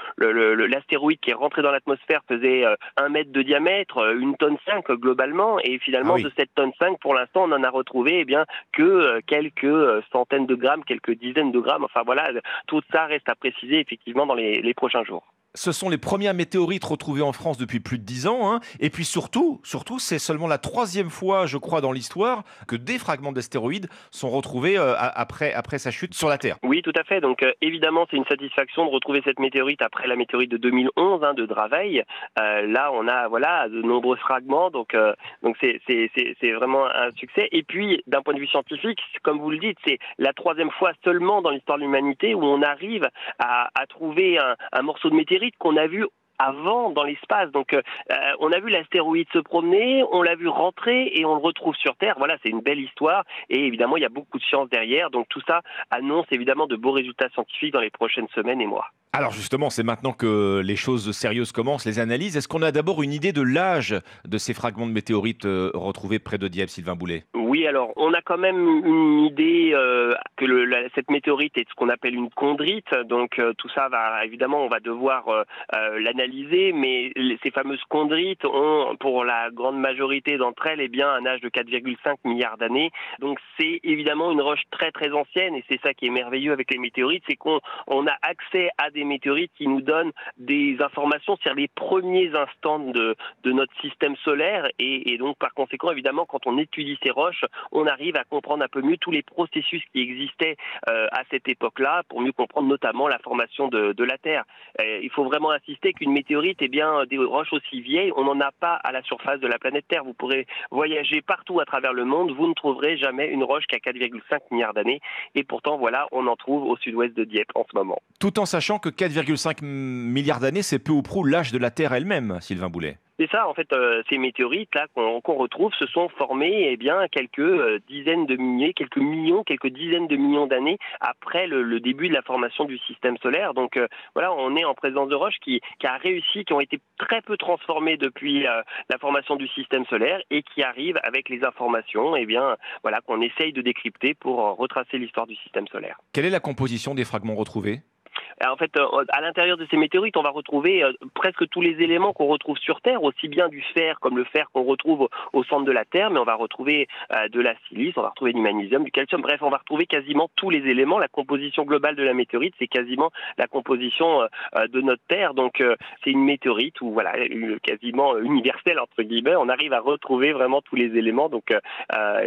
l'astéroïde qui est rentré dans l'atmosphère faisait euh, un mètre de diamètre, euh, une tonne cinq globalement, et finalement ah de cette tonne 5 pour l'instant on en a retrouvé eh bien que quelques centaines de grammes, quelques dizaines de grammes. Enfin voilà, tout ça reste à préciser effectivement dans les, les prochains jours ce sont les premières météorites retrouvées en France depuis plus de dix ans. Hein. Et puis surtout, surtout, c'est seulement la troisième fois, je crois, dans l'histoire que des fragments d'astéroïdes sont retrouvés euh, après, après sa chute sur la Terre. Oui, tout à fait. Donc euh, évidemment, c'est une satisfaction de retrouver cette météorite après la météorite de 2011 hein, de Draveil. Euh, là, on a voilà de nombreux fragments, donc donc c'est c'est vraiment un succès. Et puis, d'un point de vue scientifique, comme vous le dites, c'est la troisième fois seulement dans l'histoire de l'humanité où on arrive à, trouver un morceau de météorite qu'on a vu avant dans l'espace. Donc, euh, euh, on a vu l'astéroïde se promener, on l'a vu rentrer et on le retrouve sur Terre. Voilà, c'est une belle histoire. Et évidemment, il y a beaucoup de science derrière. Donc, tout ça annonce évidemment de beaux résultats scientifiques dans les prochaines semaines et mois. Alors justement, c'est maintenant que les choses sérieuses commencent, les analyses. Est-ce qu'on a d'abord une idée de l'âge de ces fragments de météorites euh, retrouvés près de Dieppe, Sylvain Boulet? Oui, alors on a quand même une idée que le, cette météorite est ce qu'on appelle une chondrite. Donc tout ça va évidemment, on va devoir l'analyser mais ces fameuses chondrites ont, pour la grande majorité d'entre elles, eh bien, un âge de 4,5 milliards d'années. Donc c'est évidemment une roche très très ancienne, et c'est ça qui est merveilleux avec les météorites, c'est qu'on on a accès à des météorites qui nous donnent des informations sur les premiers instants de, de notre système solaire, et, donc par conséquent, évidemment, quand on étudie ces roches, on arrive à comprendre un peu mieux tous les processus qui existaient euh, à cette époque-là, pour mieux comprendre notamment la formation de, de la Terre. Euh, il faut vraiment insister qu'une météorites, eh bien, des roches aussi vieilles, on n'en a pas à la surface de la planète Terre. Vous pourrez voyager partout à travers le monde, vous ne trouverez jamais une roche qui a 4,5 milliards d'années. Et pourtant, voilà, on en trouve au sud-ouest de Dieppe en ce moment. Tout en sachant que 4,5 milliards d'années, c'est peu ou prou l'âge de la Terre elle-même, Sylvain Boulet. C'est ça, en fait, euh, ces météorites là qu'on retrouve se sont formés eh bien quelques euh, dizaines de milliers, quelques millions, quelques dizaines de millions d'années après le, début de la formation du système solaire. Donc euh, voilà, on est en présence de roches qui, qui a réussi, qui ont été très peu transformées depuis la formation du système solaire et qui arrivent avec les informations, eh bien voilà, qu'on essaye de décrypter pour retracer l'histoire du système solaire. Quelle est la composition des fragments retrouvés? En fait, euh, à l'intérieur de ces météorites, on va retrouver euh, presque tous les éléments qu'on retrouve sur Terre, aussi bien du fer comme le fer qu'on retrouve au, centre de la Terre, mais on va retrouver euh, de la silice, on va retrouver du magnésium, du calcium, bref, on va retrouver quasiment tous les éléments. La composition globale de la météorite, c'est quasiment la composition de notre Terre. Donc, c'est une météorite où, voilà, quasiment universelle, entre guillemets, on arrive à retrouver vraiment tous les éléments. Donc,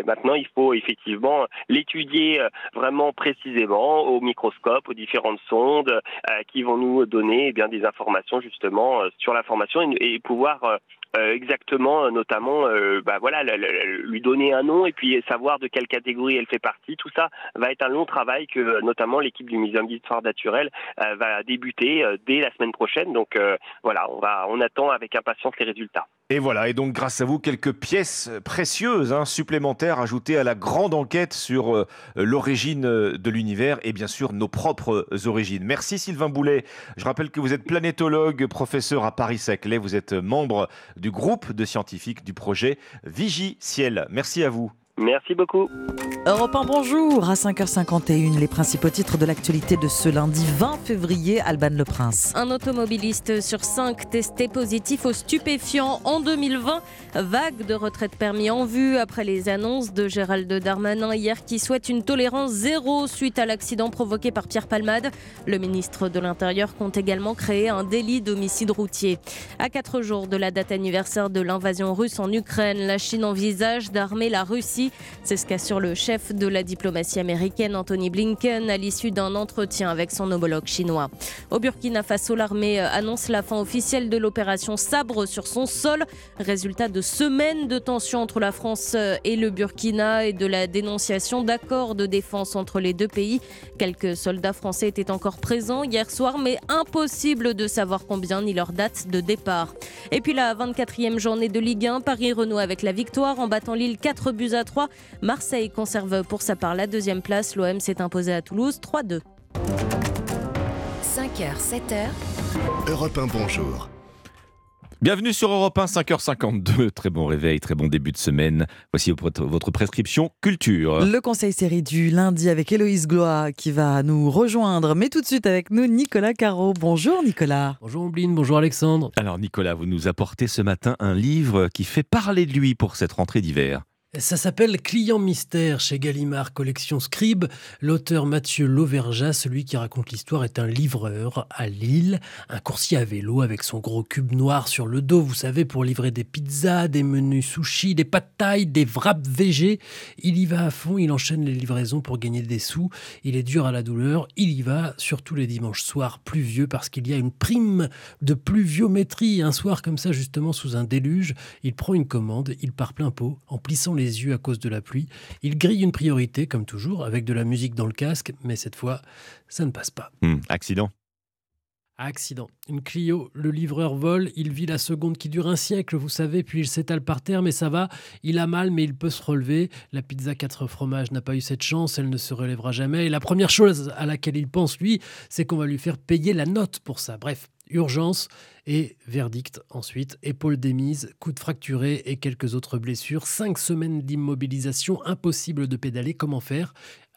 maintenant, il faut effectivement l'étudier vraiment précisément au microscope, aux différentes sondes, qui vont nous donner eh bien des informations justement sur la formation et, pouvoir exactement, notamment, bah, voilà, lui donner un nom et puis savoir de quelle catégorie elle fait partie. Tout ça va être un long travail que notamment l'équipe du Muséum d'histoire naturelle va débuter dès la semaine prochaine. Donc voilà, on va, on attend avec impatience les résultats. Et voilà, et donc grâce à vous, quelques pièces précieuses hein, supplémentaires ajoutées à la grande enquête sur euh, l'origine euh, de l'univers et bien sûr nos propres origines. Merci Sylvain Boulet. Je rappelle que vous êtes planétologue, professeur à Paris-Saclay. Vous êtes membre du groupe de scientifiques du projet Vigie Ciel. Merci à vous. Merci beaucoup. Europe 1, bonjour. À 5h51, les principaux titres de l'actualité de ce lundi 20 février, Alban Le Prince. Un automobiliste sur 5 testé positif aux stupéfiants en 2020. Vague de retraite permis en vue après les annonces de Gérald Darmanin hier qui souhaite une tolérance zéro suite à l'accident provoqué par Pierre Palmade. Le ministre de l'Intérieur compte également créer un délit d'homicide routier. À 4 jours de la date anniversaire de l'invasion russe en Ukraine, la Chine envisage d'armer la Russie c'est ce qu'assure le chef de la diplomatie américaine, Anthony Blinken, à l'issue d'un entretien avec son homologue chinois. Au Burkina Faso, l'armée annonce la fin officielle de l'opération Sabre sur son sol. Résultat de semaines de tensions entre la France et le Burkina et de la dénonciation d'accords de défense entre les deux pays. Quelques soldats français étaient encore présents hier soir, mais impossible de savoir combien ni leur date de départ. Et puis la 24e journée de Ligue 1, Paris renoue avec la victoire en battant Lille 4 buts à 3. Marseille conserve pour sa part la deuxième place. L'OM s'est imposé à Toulouse 3-2. 5h, 7h. Europe 1, bonjour. Bienvenue sur Europe 1, 5h52. Très bon réveil, très bon début de semaine. Voici votre prescription culture. Le conseil série du lundi avec Héloïse Gloa qui va nous rejoindre. Mais tout de suite avec nous, Nicolas Caro. Bonjour Nicolas. Bonjour Ombline, bonjour Alexandre. Alors Nicolas, vous nous apportez ce matin un livre qui fait parler de lui pour cette rentrée d'hiver. Ça s'appelle Client mystère chez Gallimard Collection Scribe. L'auteur Mathieu Lauverja, celui qui raconte l'histoire, est un livreur à Lille, un coursier à vélo avec son gros cube noir sur le dos, vous savez, pour livrer des pizzas, des menus sushi, des pâtes taille, des wraps végés. Il y va à fond, il enchaîne les livraisons pour gagner des sous. Il est dur à la douleur, il y va, surtout les dimanches soirs pluvieux, parce qu'il y a une prime de pluviométrie. Un soir comme ça, justement, sous un déluge, il prend une commande, il part plein pot, en plissant les yeux à cause de la pluie. Il grille une priorité, comme toujours, avec de la musique dans le casque, mais cette fois, ça ne passe pas. Hmm, accident Accident. Une Clio, le livreur vole, il vit la seconde qui dure un siècle, vous savez, puis il s'étale par terre, mais ça va, il a mal, mais il peut se relever. La pizza 4 fromages n'a pas eu cette chance, elle ne se relèvera jamais. Et la première chose à laquelle il pense, lui, c'est qu'on va lui faire payer la note pour ça. Bref, urgence et verdict ensuite, épaule démise, coude fracturé et quelques autres blessures. Cinq semaines d'immobilisation, impossible de pédaler. Comment faire?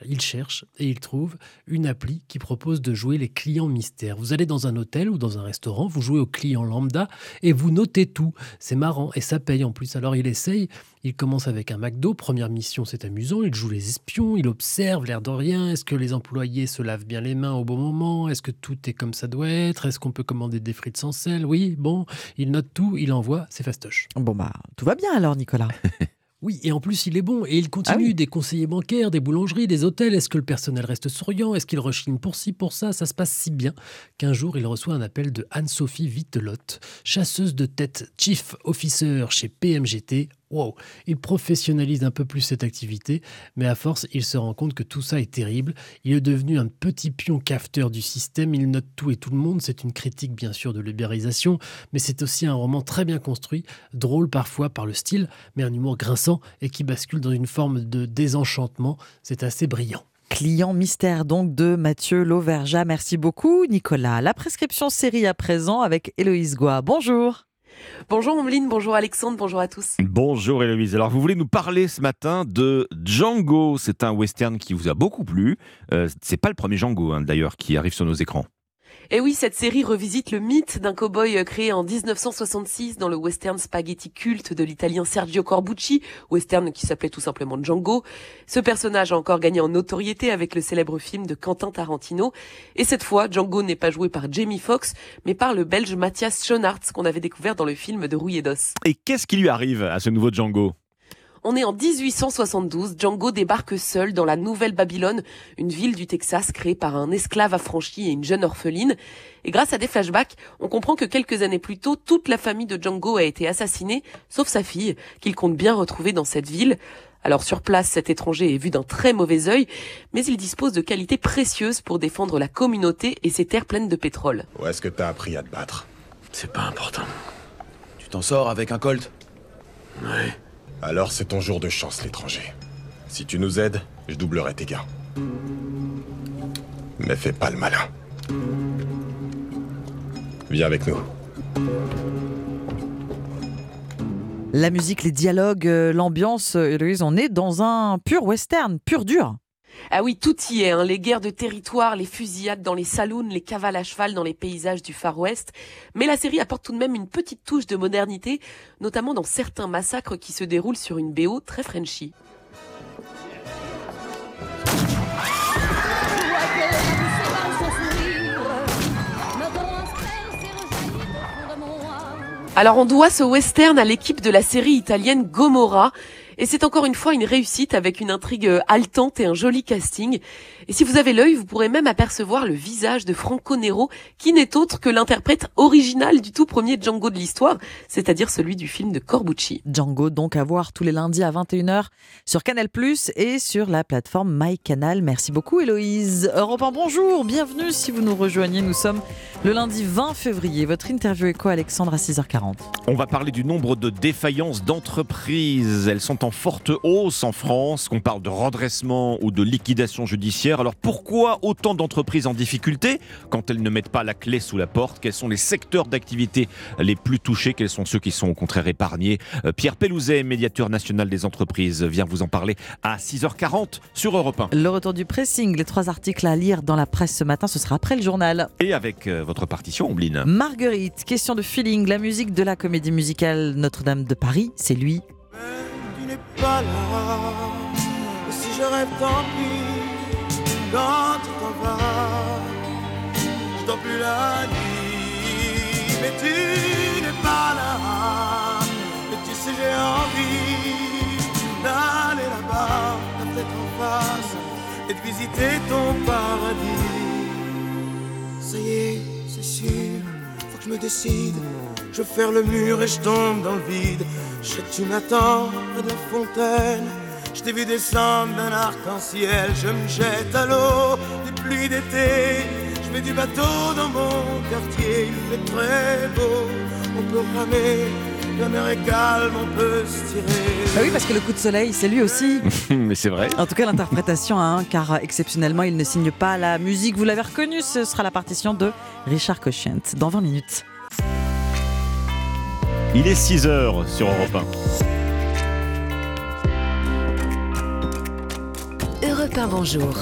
Il cherche et il trouve une appli qui propose de jouer les clients mystères. Vous allez dans un hôtel ou dans un restaurant, vous jouez au client lambda et vous notez tout. C'est marrant et ça paye en plus. Alors il essaye, il commence avec un McDo, première mission c'est amusant, il joue les espions, il observe l'air de rien, est-ce que les employés se lavent bien les mains au bon moment, est-ce que tout est comme ça doit être, est-ce qu'on peut commander des frites sans sel, oui, bon, il note tout, il envoie, c'est fastoche. Bon bah tout va bien alors Nicolas <laughs> Oui, et en plus, il est bon. Et il continue ah des conseillers bancaires, des boulangeries, des hôtels. Est-ce que le personnel reste souriant? Est-ce qu'il rechigne pour ci, pour ça? Ça se passe si bien qu'un jour, il reçoit un appel de Anne-Sophie Vittelotte, chasseuse de tête, chief officer chez PMGT wow, il professionnalise un peu plus cette activité, mais à force, il se rend compte que tout ça est terrible. Il est devenu un petit pion cafeteur du système, il note tout et tout le monde. C'est une critique, bien sûr, de l'ubérisation, mais c'est aussi un roman très bien construit, drôle parfois par le style, mais un humour grinçant et qui bascule dans une forme de désenchantement. C'est assez brillant. Client mystère donc de Mathieu Lauverja. Merci beaucoup Nicolas. La prescription série à présent avec Héloïse Goua. Bonjour. Bonjour Omeline, bonjour Alexandre, bonjour à tous. Bonjour Héloïse. Alors vous voulez nous parler ce matin de Django. C'est un western qui vous a beaucoup plu. Euh, c'est pas le premier Django hein, d'ailleurs qui arrive sur nos écrans. Et oui, cette série revisite le mythe d'un cow-boy créé en 1966 dans le western spaghetti culte de l'italien Sergio Corbucci, western qui s'appelait tout simplement Django. Ce personnage a encore gagné en notoriété avec le célèbre film de Quentin Tarantino. Et cette fois, Django n'est pas joué par Jamie Foxx, mais par le belge Matthias Schoenaerts qu'on avait découvert dans le film de Rouillé d'os. Et qu'est-ce qui lui arrive à ce nouveau Django? On est en 1872, Django débarque seul dans la Nouvelle Babylone, une ville du Texas créée par un esclave affranchi et une jeune orpheline. Et grâce à des flashbacks, on comprend que quelques années plus tôt, toute la famille de Django a été assassinée, sauf sa fille, qu'il compte bien retrouver dans cette ville. Alors sur place, cet étranger est vu d'un très mauvais œil, mais il dispose de qualités précieuses pour défendre la communauté et ses terres pleines de pétrole. Où est-ce que t'as appris à te battre? C'est pas important. Tu t'en sors avec un colt? Ouais. Alors c'est ton jour de chance, l'étranger. Si tu nous aides, je doublerai tes gains. Mais fais pas le malin. Viens avec nous. La musique, les dialogues, euh, l'ambiance, euh, Héloïse, on est dans un pur western, pur dur. Ah oui, tout y est, hein. les guerres de territoire, les fusillades dans les saloons, les cavales à cheval dans les paysages du Far West. Mais la série apporte tout de même une petite touche de modernité, notamment dans certains massacres qui se déroulent sur une BO très Frenchy. Alors on doit ce western à l'équipe de la série italienne Gomorra. Et c'est encore une fois une réussite avec une intrigue euh, haletante et un joli casting. Et si vous avez l'œil, vous pourrez même apercevoir le visage de Franco Nero, qui n'est autre que l'interprète original du tout premier Django de l'histoire, c'est-à-dire celui du film de Corbucci. Django, donc à voir tous les lundis à 21h sur Canal+, et sur la plateforme MyCanal. Merci beaucoup Héloïse. Europe 1, bonjour, bienvenue si vous nous rejoignez. Nous sommes le lundi 20 février. Votre interview éco Alexandre à 6h40. On va parler du nombre de défaillances d'entreprises. Elles sont en forte hausse en France, qu'on parle de redressement ou de liquidation judiciaire. Alors pourquoi autant d'entreprises en difficulté quand elles ne mettent pas la clé sous la porte? Quels sont les secteurs d'activité les plus touchés? Quels sont ceux qui sont au contraire épargnés? Euh, Pierre Pellouzet, médiateur national des entreprises, vient vous en parler à 6h40 sur Europe 1. Le retour du pressing, les trois articles à lire dans la presse ce matin, ce sera après le journal. Et avec euh, votre partition, Ombline. Marguerite, question de feeling, la musique de la comédie musicale Notre-Dame de Paris, c'est lui. Si je rêve, tant pis. Quand tu t'en vas, je dors plus la nuit. Mais tu n'es pas là. Et tu sais, j'ai envie d'aller là-bas, la tête en face, et de visiter ton paradis. Ça y est, c'est sûr, je me décide. Je faire le mur et je tombe dans le vide. Je tu m'attends près de fontaine. Je t'ai vu descendre d'un arc-en-ciel. Je me jette à l'eau des pluies d'été. Je mets du bateau dans mon quartier. Il fait très beau. On peut ramer. Est calme, on peut se tirer. Bah oui, parce que le coup de soleil, c'est lui aussi. <laughs> Mais c'est vrai. En tout cas, l'interprétation, hein, car exceptionnellement, il ne signe pas la musique. Vous l'avez reconnu, ce sera la partition de Richard Cochent dans 20 minutes. Il est 6h sur Europe 1. Europe 1, bonjour.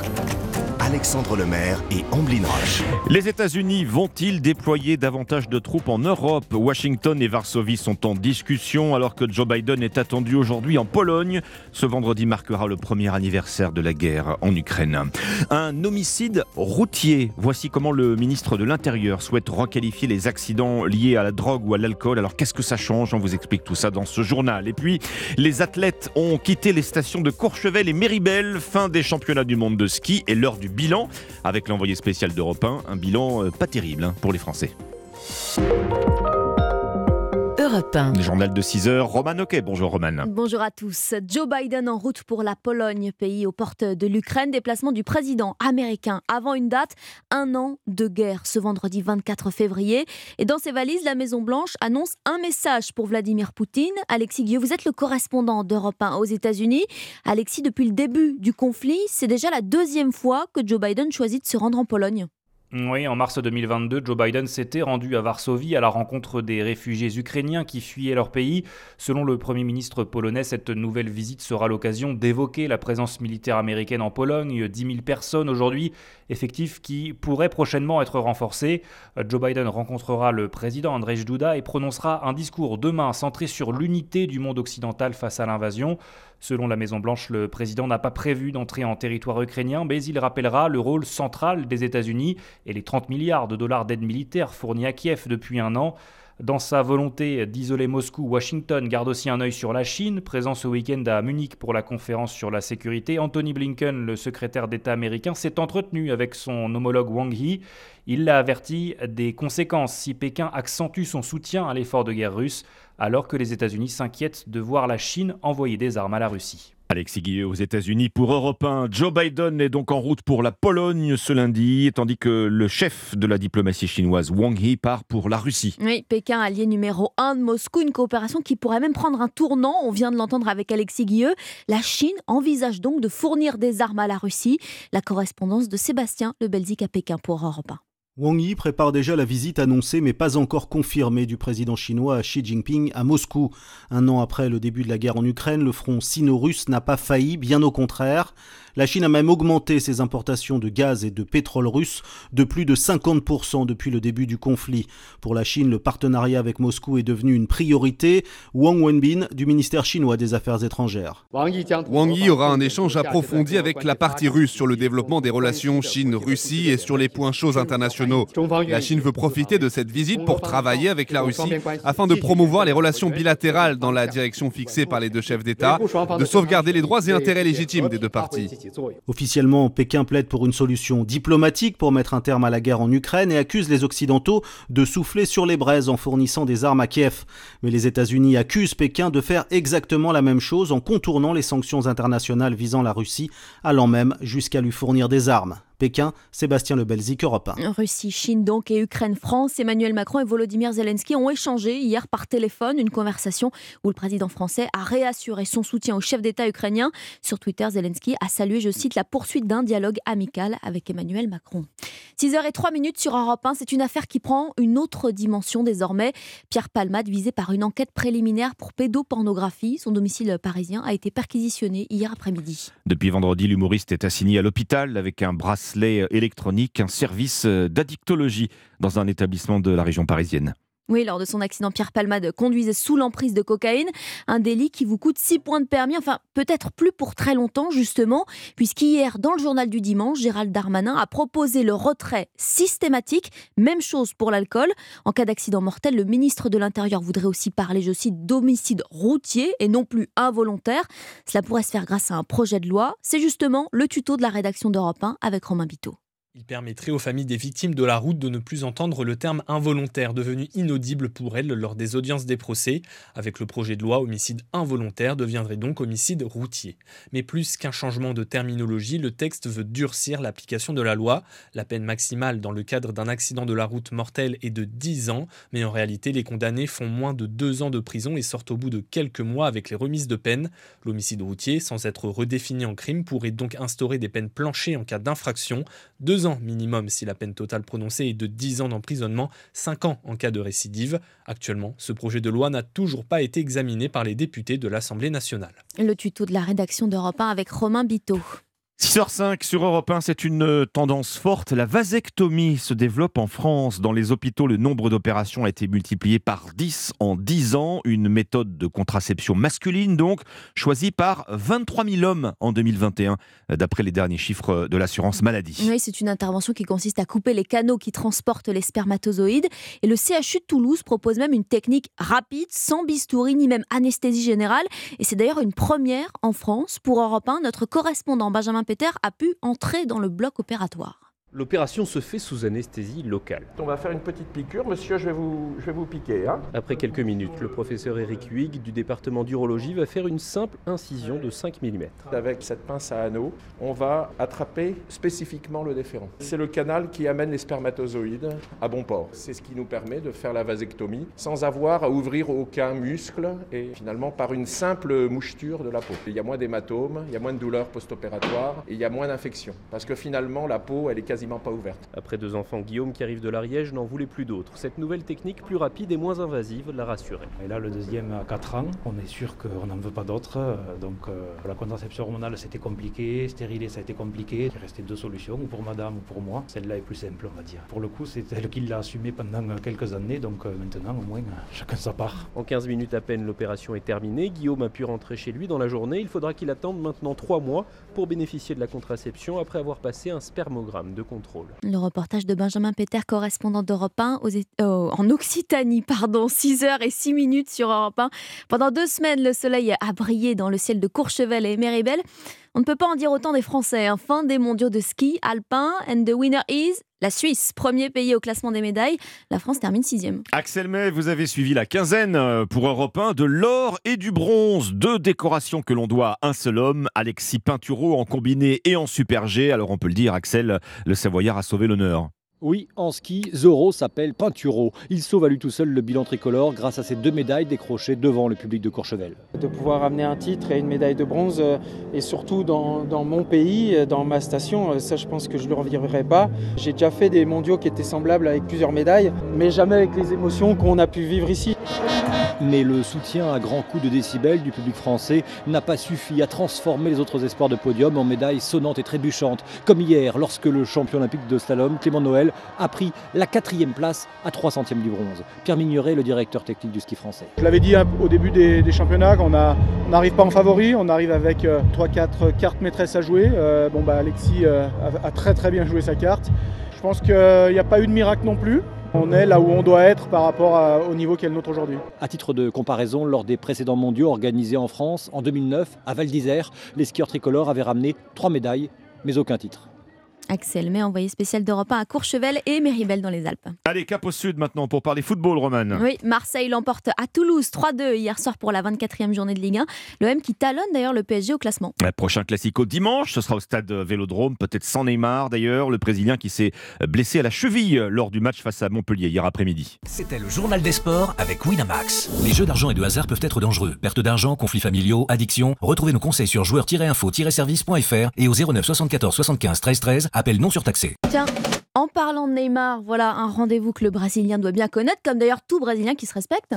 Alexandre Lemaire et Amblin Roche. Les États-Unis vont-ils déployer davantage de troupes en Europe? Washington et Varsovie sont en discussion alors que Joe Biden est attendu aujourd'hui en Pologne. Ce vendredi marquera le premier anniversaire de la guerre en Ukraine. Un homicide routier. Voici comment le ministre de l'Intérieur souhaite requalifier les accidents liés à la drogue ou à l'alcool. Alors qu'est-ce que ça change? On vous explique tout ça dans ce journal. Et puis, les athlètes ont quitté les stations de Courchevel et Méribel. Fin des championnats du monde de ski et l'heure du bilan avec l'envoyé spécial d'Europe 1. Un bilan euh, pas terrible hein, pour les Français. Europe 1. Le journal de 6 heures, Roman Oquet. Bonjour Roman. Bonjour à tous. Joe Biden en route pour la Pologne, pays aux portes de l'Ukraine. Déplacement du président américain avant une date, un an de guerre ce vendredi 24 février. Et dans ses valises, la Maison-Blanche annonce un message pour Vladimir Poutine. Alexis Guilleux, vous êtes le correspondant d'Europe 1 aux États-Unis. Alexis, depuis le début du conflit, c'est déjà la deuxième fois que Joe Biden choisit de se rendre en Pologne. Oui, en mars 2022, Joe Biden s'était rendu à Varsovie à la rencontre des réfugiés ukrainiens qui fuyaient leur pays. Selon le Premier ministre polonais, cette nouvelle visite sera l'occasion d'évoquer la présence militaire américaine en Pologne, 10 000 personnes aujourd'hui, effectif qui pourrait prochainement être renforcé. Joe Biden rencontrera le président Andrzej Duda et prononcera un discours demain centré sur l'unité du monde occidental face à l'invasion. Selon la Maison-Blanche, le président n'a pas prévu d'entrer en territoire ukrainien, mais il rappellera le rôle central des États-Unis et les 30 milliards de dollars d'aide militaire fournis à Kiev depuis un an. Dans sa volonté d'isoler Moscou, Washington garde aussi un œil sur la Chine. Présent ce week-end à Munich pour la conférence sur la sécurité, Anthony Blinken, le secrétaire d'État américain, s'est entretenu avec son homologue Wang Yi. Il l'a averti des conséquences si Pékin accentue son soutien à l'effort de guerre russe, alors que les États-Unis s'inquiètent de voir la Chine envoyer des armes à la Russie. Alexis Guilleux aux États-Unis pour Europe 1. Joe Biden est donc en route pour la Pologne ce lundi, tandis que le chef de la diplomatie chinoise, Wang Yi, part pour la Russie. Oui, Pékin, allié numéro 1 de Moscou, une coopération qui pourrait même prendre un tournant. On vient de l'entendre avec Alexis Guilleux. La Chine envisage donc de fournir des armes à la Russie. La correspondance de Sébastien Le Belzic à Pékin pour Europe 1. Wang Yi prépare déjà la visite annoncée mais pas encore confirmée du président chinois Xi Jinping à Moscou. Un an après le début de la guerre en Ukraine, le front sino-russe n'a pas failli, bien au contraire. La Chine a même augmenté ses importations de gaz et de pétrole russe de plus de 50% depuis le début du conflit. Pour la Chine, le partenariat avec Moscou est devenu une priorité. Wang Wenbin du ministère chinois des Affaires étrangères. Wang Yi aura un échange approfondi avec la partie russe sur le développement des relations Chine-Russie et sur les points chauds internationaux. La Chine veut profiter de cette visite pour travailler avec la Russie afin de promouvoir les relations bilatérales dans la direction fixée par les deux chefs d'État, de sauvegarder les droits et intérêts légitimes des deux parties. Officiellement, Pékin plaide pour une solution diplomatique pour mettre un terme à la guerre en Ukraine et accuse les Occidentaux de souffler sur les braises en fournissant des armes à Kiev. Mais les États-Unis accusent Pékin de faire exactement la même chose en contournant les sanctions internationales visant la Russie, allant même jusqu'à lui fournir des armes. Pékin, Sébastien Lebelzik, Europe 1. Russie, Chine donc et Ukraine, France, Emmanuel Macron et Volodymyr Zelensky ont échangé hier par téléphone une conversation où le président français a réassuré son soutien au chef d'État ukrainien. Sur Twitter, Zelensky a salué, je cite, la poursuite d'un dialogue amical avec Emmanuel Macron. 6h03 minutes sur Europe 1, c'est une affaire qui prend une autre dimension désormais. Pierre Palmade, visé par une enquête préliminaire pour pédopornographie, son domicile parisien a été perquisitionné hier après-midi. Depuis vendredi, l'humoriste est assigné à l'hôpital avec un bracelet électronique, un service d'addictologie dans un établissement de la région parisienne. Oui, lors de son accident, Pierre Palmade conduisait sous l'emprise de cocaïne, un délit qui vous coûte 6 points de permis, enfin peut-être plus pour très longtemps justement, puisqu'hier, dans le journal du dimanche, Gérald Darmanin a proposé le retrait systématique, même chose pour l'alcool. En cas d'accident mortel, le ministre de l'Intérieur voudrait aussi parler, je cite, d'homicide routier et non plus involontaire. Cela pourrait se faire grâce à un projet de loi. C'est justement le tuto de la rédaction d'Europe 1 avec Romain Biteau. Il permettrait aux familles des victimes de la route de ne plus entendre le terme involontaire, devenu inaudible pour elles lors des audiences des procès. Avec le projet de loi, homicide involontaire deviendrait donc homicide routier. Mais plus qu'un changement de terminologie, le texte veut durcir l'application de la loi. La peine maximale dans le cadre d'un accident de la route mortel est de 10 ans, mais en réalité, les condamnés font moins de 2 ans de prison et sortent au bout de quelques mois avec les remises de peine. L'homicide routier, sans être redéfini en crime, pourrait donc instaurer des peines planchées en cas d'infraction, 2 ans minimum si la peine totale prononcée est de 10 ans d'emprisonnement, 5 ans en cas de récidive. Actuellement, ce projet de loi n'a toujours pas été examiné par les députés de l'Assemblée nationale. Le tuto de la rédaction d'Europe 1 avec Romain Biteau. 6h05 sur Europe 1, c'est une euh, tendance forte. La vasectomie se développe en France. Dans les hôpitaux, le nombre d'opérations a été multiplié par 10 en 10 ans. Une méthode de contraception masculine, donc, choisie par 23 000 hommes en 2021, d'après les derniers chiffres de l'assurance maladie. Oui, c'est une intervention qui consiste à couper les canaux qui transportent les spermatozoïdes. Et le CHU de Toulouse propose même une technique rapide, sans bistouri ni même anesthésie générale. Et c'est d'ailleurs une première en France. Pour Europe 1, notre correspondant Benjamin Peter a pu entrer dans le bloc opératoire. L'opération se fait sous anesthésie locale. On va faire une petite piqûre, monsieur, je vais vous, je vais vous piquer. Hein. Après quelques minutes, le professeur Eric Huyghe du département d'urologie va faire une simple incision de 5 mm. Avec cette pince à anneau, on va attraper spécifiquement le déférent. C'est le canal qui amène les spermatozoïdes à bon port. C'est ce qui nous permet de faire la vasectomie sans avoir à ouvrir aucun muscle et finalement par une simple moucheture de la peau. Il y a moins d'hématomes, il y a moins de douleurs post-opératoires et il y a moins d'infections. Parce que finalement, la peau, elle est quasi pas ouverte. Après deux enfants, Guillaume qui arrive de l'Ariège n'en voulait plus d'autres. Cette nouvelle technique plus rapide et moins invasive l'a rassuré. Et là, le deuxième à 4 ans, on est sûr qu'on n'en veut pas d'autres. Donc euh, la contraception hormonale, c'était compliqué, stériler, ça a été compliqué. Il restait deux solutions, ou pour madame ou pour moi. Celle-là est plus simple, on va dire. Pour le coup, c'est elle qui l'a assumé pendant quelques années, donc euh, maintenant, au moins, chacun sa part. En 15 minutes à peine, l'opération est terminée. Guillaume a pu rentrer chez lui dans la journée. Il faudra qu'il attende maintenant 3 mois pour bénéficier de la contraception après avoir passé un spermogramme de Le reportage de Benjamin Péter, correspondant d'Europe 1 aux, oh, en Occitanie, pardon, <laughs> 6h et 6 minutes sur Europe 1. Pendant deux semaines, le soleil a brillé dans le ciel de Courchevel et Méribel. On ne peut pas en dire autant des Français. Hein. Fin des mondiaux de ski alpin and the winner is la Suisse, premier pays au classement des médailles. La France termine sixième. Axel May, vous avez suivi la quinzaine euh, pour Europe 1 de l'or et du bronze. Deux décorations que l'on doit à un seul homme, Alexis Pinturo en combiné et en super G. Alors on peut le dire, Axel, le Savoyard a sauvé l'honneur. Oui, en ski, Zoro s'appelle Pinturo. Il sauve à lui tout seul le bilan tricolore grâce à ses deux médailles décrochées devant le public de Courchevel. De pouvoir amener un titre et une médaille de bronze, euh, et surtout dans, mon pays, euh, dans ma station, euh, ça je pense que je ne le revirerai pas. J'ai déjà fait des mondiaux qui étaient semblables avec plusieurs médailles, mais jamais avec les émotions qu'on a pu vivre ici. Mais le soutien à grands coups de décibels du public français n'a pas suffi à transformer les autres espoirs de podium en médailles sonnantes et trébuchantes, comme hier lorsque le champion olympique de slalom, Clément Noël, a pris la quatrième place à 3 centièmes du bronze. Pierre Mignoret, le directeur technique du ski français. Je l'avais dit au début des, championnats qu'on n'arrive pas en favori, on arrive avec 3-4 euh, cartes maîtresses à jouer. Euh, bon, bah, Alexis euh, a, très très bien joué sa carte. Je pense qu'il n'y a pas eu de miracle non plus. On est là où on doit être par rapport au niveau qu'est le nôtre aujourd'hui. À titre de comparaison, lors des précédents mondiaux organisés en France en 2009 à Val d'Isère, les skieurs tricolores avaient ramené trois médailles, mais aucun titre. Axel May, envoyé spécial d'Europe 1 à Courchevel et Méribel dans les Alpes. Allez, cap au sud maintenant pour parler football, Roman. Oui, Marseille l'emporte à Toulouse 3-2 hier soir pour la 24e journée de Ligue 1. Le M qui talonne d'ailleurs le PSG au classement. Le prochain classico dimanche, ce sera au stade Vélodrome, peut-être sans Neymar d'ailleurs, le Brésilien qui s'est blessé à la cheville lors du match face à Montpellier hier après-midi. C'était le journal des sports avec Winamax. Les jeux d'argent et de hasard peuvent être dangereux. Perte d'argent, conflits familiaux, addiction. Retrouvez nos conseils sur joueurs-info-service.fr et au 09 74 75 13 13. Appel non surtaxé. Tiens, en parlant de Neymar, voilà un rendez-vous que le Brésilien doit bien connaître, comme d'ailleurs tout Brésilien qui se respecte.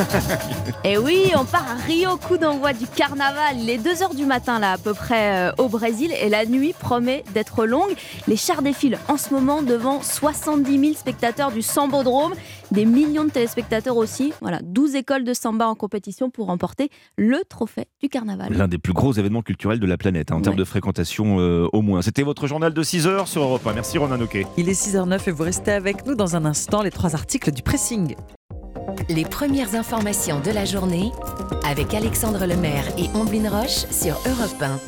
<laughs> Et oui, on part à Rio, coup d'envoi du carnaval. Il est 2h du matin là à peu près euh, au Brésil et la nuit promet d'être longue. Les chars défilent en ce moment devant 70 000 spectateurs du Sambodrome, des millions de téléspectateurs aussi. Voilà, 12 écoles de samba en compétition pour remporter le trophée du carnaval. L'un des plus gros événements culturels de la planète hein, en termes de fréquentation euh, au moins. C'était votre journal de 6h sur Europe 1. Merci Ronan Noquet. Il est 6h09 et vous restez avec nous dans un instant les trois articles du pressing. Les premières informations de la journée avec Alexandre Lemaire et Omblin Roche sur Europe 1.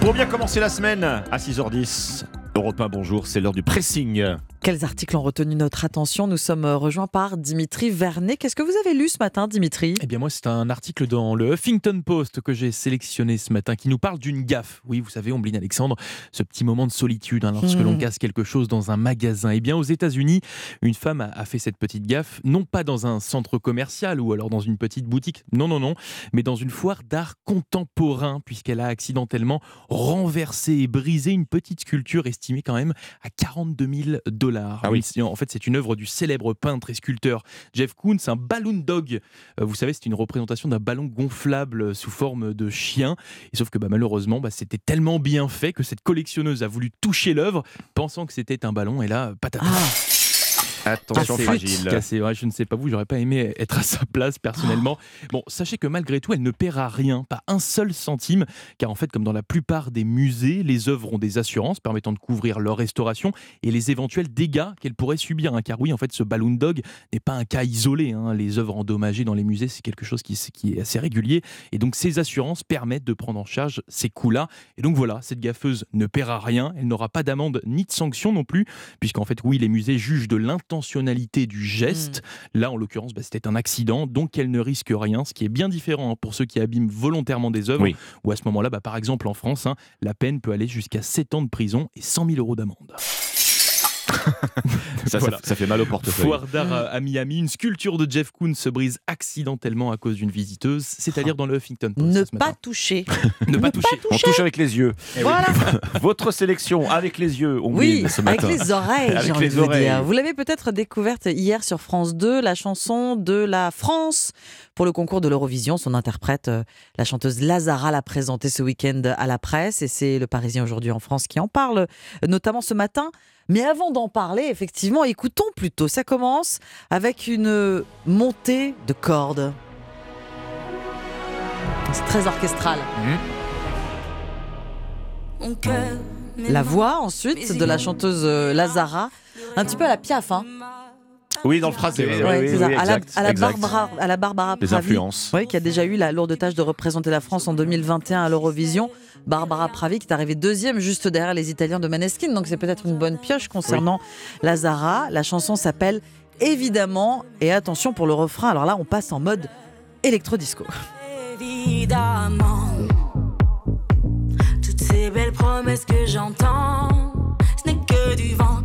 Pour bien commencer la semaine à 6h10, Europe 1, bonjour, c'est l'heure du pressing. Quels articles ont retenu notre attention? Nous sommes euh, rejoints par Dimitri Vernet. Qu'est-ce que vous avez lu ce matin, Dimitri? Eh bien, moi, c'est un article dans le Huffington Post que j'ai sélectionné ce matin qui nous parle d'une gaffe. Oui, vous savez, Ombline Alexandre, ce petit moment de solitude hein, lorsque l'on hmm. casse quelque chose dans un magasin. Eh bien, aux États-Unis, une femme a, fait cette petite gaffe, non pas dans un centre commercial ou alors dans une petite boutique, non, non, non, mais dans une foire d'art contemporain, puisqu'elle a accidentellement renversé et brisé une petite sculpture estimée quand même à 42 000 dollars. Ah oui. En fait, c'est une œuvre du célèbre peintre et sculpteur Jeff Koons, un balloon dog. Euh, vous savez, c'est une représentation d'un ballon gonflable sous forme de chien. Et sauf que bah, malheureusement, bah, c'était tellement bien fait que cette collectionneuse a voulu toucher l'œuvre, pensant que c'était un ballon. Et là, patate. Ah. Attention fragile. Cassé. je ne sais pas vous, j'aurais pas aimé être à sa place personnellement. Bon, sachez que malgré tout, elle ne paiera rien, pas un seul centime, car en fait, comme dans la plupart des musées, les œuvres ont des assurances permettant de couvrir leur restauration et les éventuels dégâts qu'elle pourrait subir. Hein. car oui, en fait, ce Balloon Dog n'est pas un cas isolé. Hein. Les œuvres endommagées dans les musées, c'est quelque chose qui, qui, est assez régulier. Et donc, ces assurances permettent de prendre en charge ces coûts-là. Et donc voilà, cette gaffeuse ne paiera rien. Elle n'aura pas d'amende ni de sanction non plus, puisqu'en fait, oui, les musées jugent de l'intention intentionnalité du geste. Hmm. Là, en l'occurrence, bah, c'était un accident, donc elle ne risque rien, ce qui est bien différent hein, pour ceux qui abîment volontairement des œuvres. Ou à ce moment-là, bah, par exemple en France, hein, la peine peut aller jusqu'à 7 ans de prison et 100 000 euros d'amende. Ça, ça, fait mal au portefeuille. Foire d'art à Miami, une sculpture de Jeff Koons se brise accidentellement à cause d'une visiteuse, c'est-à-dire dans le Huffington Post. Ne pas toucher. <laughs> ne, pas, toucher. On touche avec les yeux. Eh voilà. <laughs> Votre sélection avec les yeux. On oui, ce matin. avec les oreilles. avec les oreilles. Vous, vous l'avez peut-être découverte hier sur France 2, la chanson de la France pour le concours de l'Eurovision. Son interprète, euh, la chanteuse Lazara, l'a présentée ce week-end à la presse et c'est le Parisien aujourd'hui en France qui en parle, notamment ce matin. Mais avant d'en parler, effectivement, écoutons plutôt. Ça commence avec une montée de cordes. C'est très orchestral. Mmh. La voix ensuite de la chanteuse euh, Lazara, un petit peu à la Piaf, hein. Oui, dans le phrasé. oui, à, la, à. Barbara, à la Barbara Les Pravi, influences. oui, qui a déjà eu la lourde tâche de représenter la France en 2021 à l'Eurovision. Barbara Pravi qui est arrivée deuxième juste derrière les Italiens de Maneskin, donc c'est peut-être une bonne pioche concernant Lazara. La chanson s'appelle Évidemment, et attention pour le refrain, alors là on passe en mode électro-disco. Évidemment, toutes ces belles promesses que j'entends, ce n'est que du vent.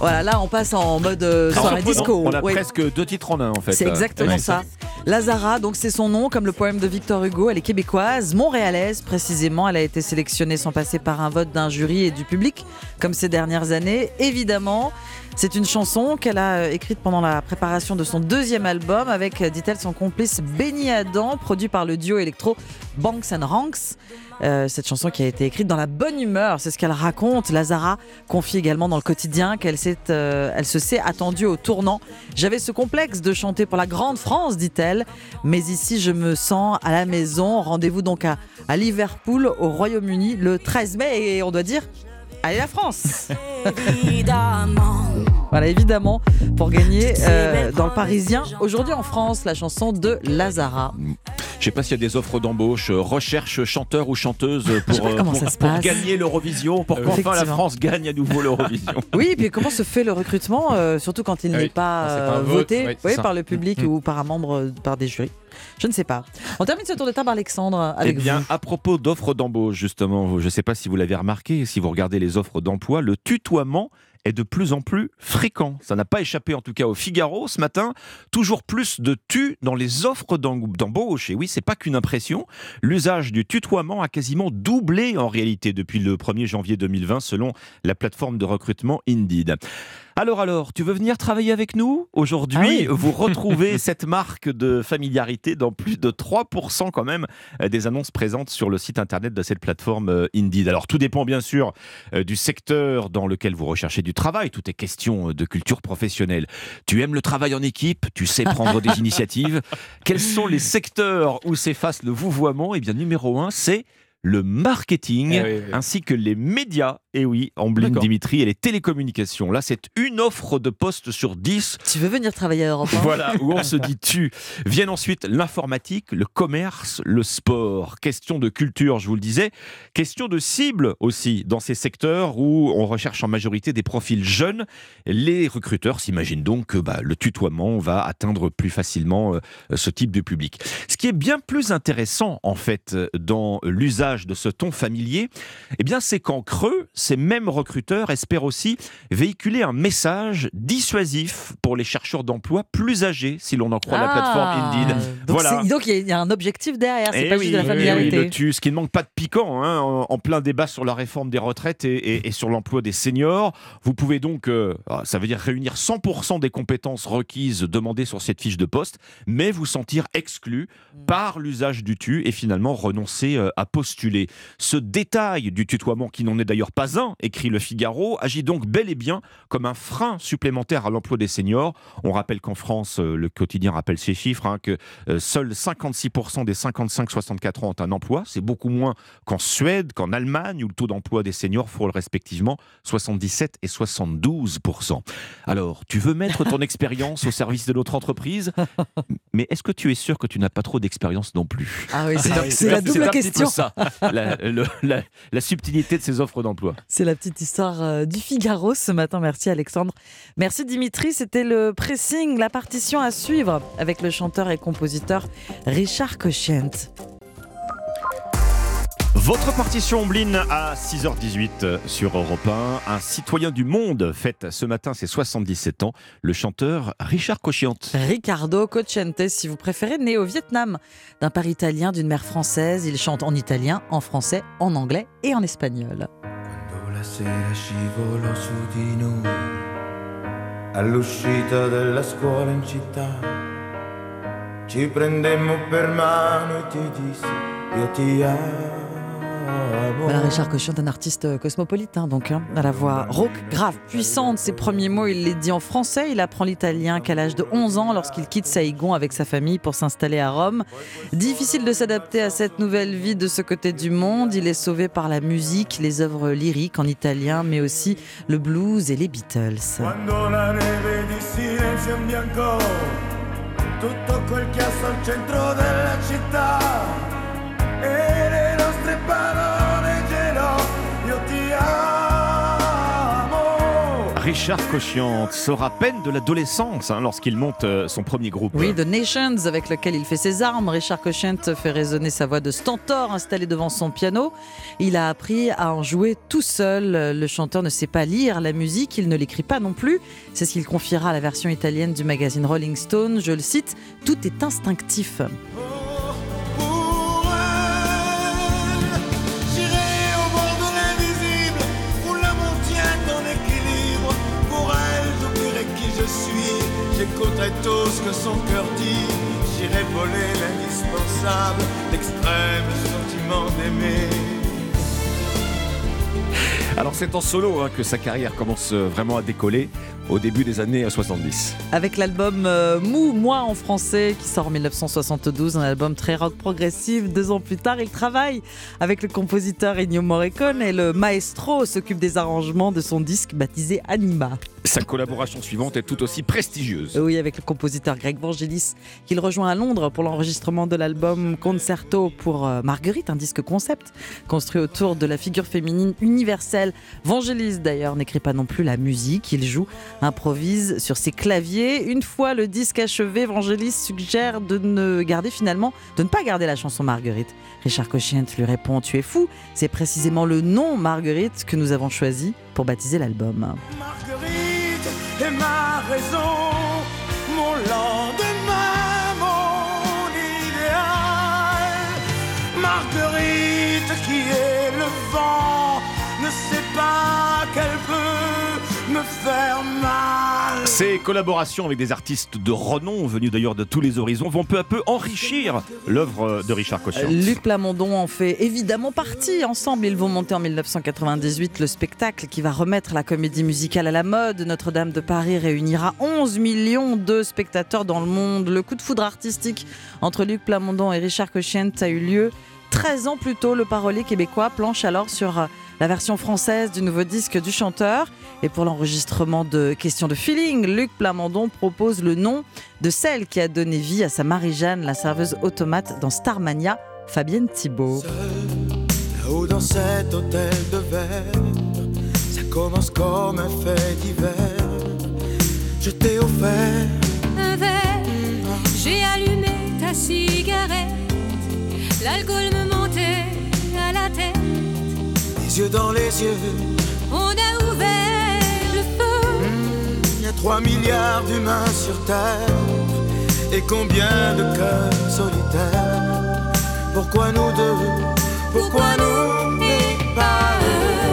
Voilà, là on passe en mode euh, soirée disco. On a presque deux titres en un en fait. C'est exactement Ouais. ça. Lazara, donc c'est son nom, comme le poème de Victor Hugo. Elle est québécoise, montréalaise précisément. Elle a été sélectionnée sans passer par un vote d'un jury et du public, comme ces dernières années. Évidemment, c'est une chanson qu'elle a euh, écrite pendant la préparation de son deuxième album avec, euh, dit-elle, son complice Benny Adam, produit par le duo électro Banks and Ranks. Euh, cette chanson qui a été écrite dans la bonne humeur, c'est ce qu'elle raconte. Lazara confie également dans le quotidien qu'elle euh, elle se s'est attendue au tournant. J'avais ce complexe de chanter pour la grande France, dit-elle, mais ici je me sens à la maison. Rendez-vous donc à, à Liverpool, au Royaume-Uni, le 13 mai, et on doit dire, allez la France Évidemment. <laughs> Voilà, évidemment, pour gagner euh, dans le Parisien. Aujourd'hui en France, la chanson de Lazara. Je sais pas s'il y a des offres d'embauche, euh, recherche chanteur ou chanteuse pour, euh, comment pour, ça se pour passe. gagner l'Eurovision, pour Euh, qu'enfin la. France gagne à nouveau l'Eurovision. <laughs> Oui, et puis comment se fait le recrutement, euh, surtout quand il Ah oui, n'est pas, vote, voté oui, oui, par le public Mm. ou par un membre, par des jurys Je ne sais pas. On termine ce tour de table, Alexandre, Eh bien, vous. à propos d'offres d'embauche, justement, je ne sais pas si vous l'avez remarqué, si vous regardez les offres d'emploi, le tutoiement est de plus en plus fréquent. Ça n'a pas échappé en tout cas au Figaro ce matin. Toujours plus de tu dans les offres d'em- d'embauche. Et oui, c'est pas qu'une impression. L'usage du tutoiement a quasiment doublé en réalité depuis le 1er janvier 2020 selon la plateforme de recrutement Indeed. Alors alors, tu veux venir travailler avec nous Aujourd'hui, Ah oui. <laughs> vous retrouvez <laughs> cette marque de familiarité dans plus de 3% quand même euh, des annonces présentes sur le site internet de cette plateforme euh, Indeed. Alors tout dépend bien sûr euh, du secteur dans lequel vous recherchez du travail. Tout est question de culture professionnelle. Tu aimes le travail en équipe? Tu sais prendre des <laughs> initiatives? Quels sont les secteurs où s'efface le vouvoiement? Eh bien numéro un, c'est le marketing Eh oui, oui. ainsi que les médias. Et oui, Ambline. Dimitri et les télécommunications. Là, c'est une offre de poste sur 10 Tu veux venir travailler à Europe un voilà, où on se dit tu. Viennent ensuite l'informatique, le commerce, le sport. Question de culture, je vous le disais. Question de cible aussi, dans ces secteurs où on recherche en majorité des profils jeunes. Les recruteurs s'imaginent donc que bah, le tutoiement va atteindre plus facilement euh, ce type de public. Ce qui est bien plus intéressant, en fait, dans l'usage de ce ton familier, eh bien, c'est qu'en creux, ces mêmes recruteurs espèrent aussi véhiculer un message dissuasif pour les chercheurs d'emploi plus âgés, si l'on en croit la plateforme Indeed. Ah. Donc, voilà. donc il y a- il y, a un objectif derrière, c'est Eh pas oui, juste de la familiarité. oui, le tu, ce qui ne manque pas de piquant, hein, en, en plein débat sur la réforme des retraites et, et- et sur l'emploi des seniors. Vous pouvez donc, euh, ah, ça veut dire réunir 100% des compétences requises demandées sur cette fiche de poste, mais vous sentir exclu Mm. par l'usage du tu et finalement renoncer euh, à postuler. Ce détail du tutoiement, qui n'en est d'ailleurs pas un, écrit le Figaro, agit donc bel et bien comme un frein supplémentaire à l'emploi des seniors. On rappelle qu'en France, euh, le quotidien rappelle ces chiffres, hein, que euh, seuls 56% des 55-64 ans ont un emploi. C'est beaucoup moins qu'en Suède, qu'en Allemagne, où le taux d'emploi des seniors frôle respectivement 77 et 72%. Alors, tu veux mettre ton <laughs> expérience au service de notre entreprise, mais est-ce que tu es sûr que tu n'as pas trop d'expérience non plus? Ah oui, c'est- c'est la double question. ça, <laughs> la, subtilité de ces offres d'emploi. C'est la petite histoire euh, du Figaro ce matin. Merci Alexandre. Merci Dimitri. C'était le pressing, la partition à suivre avec le chanteur et compositeur Richard Cochent. Votre partition Ombline à 6h18 sur Europe 1. Un citoyen du monde fête ce matin ses 77 ans, le chanteur Richard Cochiante. Ricardo Cocente, si vous préférez, né au Vietnam, d'un père italien, d'une mère française. Il chante en italien, en français, en anglais et en espagnol. La sera scivolò su di noi, all'uscita della scuola in città, ci prendemmo per mano e ti dissi io ti amo. Voilà, Richard Cochiant, un artiste cosmopolite, hein, donc, hein, à la voix rauque, grave, puissante. Ses premiers mots, il les dit en français. Il apprend l'italien qu'à l'âge de 11 ans, lorsqu'il quitte Saïgon avec sa famille pour s'installer à Rome. Difficile de s'adapter à cette nouvelle vie de ce côté du monde. Il est sauvé par la musique, les œuvres lyriques en italien, mais aussi le blues et les Beatles. Richard Cochiante sort à peine de l'adolescence hein, lorsqu'il monte euh, son premier groupe. Oui, The Nations, avec lequel il fait ses armes. Richard Cochent fait résonner sa voix de stentor installé devant son piano. Il a appris à en jouer tout seul. Le chanteur ne sait pas lire la musique, il ne l'écrit pas non plus. C'est ce qu'il confiera à la version italienne du magazine Rolling Stone. Je le cite, tout est instinctif. J'écouterai tout ce que son cœur dit. J'irai voler l'indispensable, l'extrême sentiment d'aimer. Alors c'est en solo hein, que sa carrière commence euh, vraiment à décoller au début des années euh, 70. Avec l'album euh, Mou, Moi en français, qui sort en 1972, un album très rock progressif. Deux ans plus tard, il travaille avec le compositeur Ennio Morricone et le maestro s'occupe des arrangements de son disque baptisé Anima. Sa collaboration suivante est tout aussi prestigieuse. Oui, avec le compositeur Greg Vangelis, qu'il rejoint à Londres pour l'enregistrement de l'album Concerto pour euh, Marguerite, un disque concept construit autour de la figure féminine universelle. Vangelis, d'ailleurs, n'écrit pas non plus la musique, il joue, improvise sur ses claviers. Une fois le disque achevé, Vangelis suggère de ne garder finalement, de ne pas garder la chanson Marguerite. Richard Cochient lui répond Tu es fou, c'est précisément le nom Marguerite que nous avons choisi pour baptiser l'album. Marguerite est ma raison, mon lendemain, mon idéal. Marguerite qui est le vent, ne sait pas qu'elle peut me faire mal. Ces collaborations avec des artistes de renom, venus d'ailleurs de tous les horizons, vont peu à peu enrichir l'œuvre de Richard Cochiant. Luc Plamondon en fait évidemment partie. Ensemble, ils vont monter en 1998 le spectacle qui va remettre la comédie musicale à la mode. Notre-Dame de Paris réunira 11 millions de spectateurs dans le monde. Le coup de foudre artistique entre Luc Plamondon et Richard Cochiant a eu lieu 13 ans plus tôt. Le parolier québécois planche alors sur la version française du nouveau disque du chanteur. Et pour l'enregistrement de Question de Feeling, Luc Plamondon propose le nom de celle qui a donné vie à sa Marie-Jeanne, la serveuse automate dans Starmania, Fabienne Thibault. Là-haut dans cet hôtel de verre, ça commence comme un fait divers. Je t'ai offert un verre, j'ai allumé ta cigarette, l'alcool me les yeux dans les yeux. on a ouvert le feu. Il y a 3 milliards d'humains sur Terre et combien de cœurs solitaires. Pourquoi nous deux? Pourquoi nous et pas?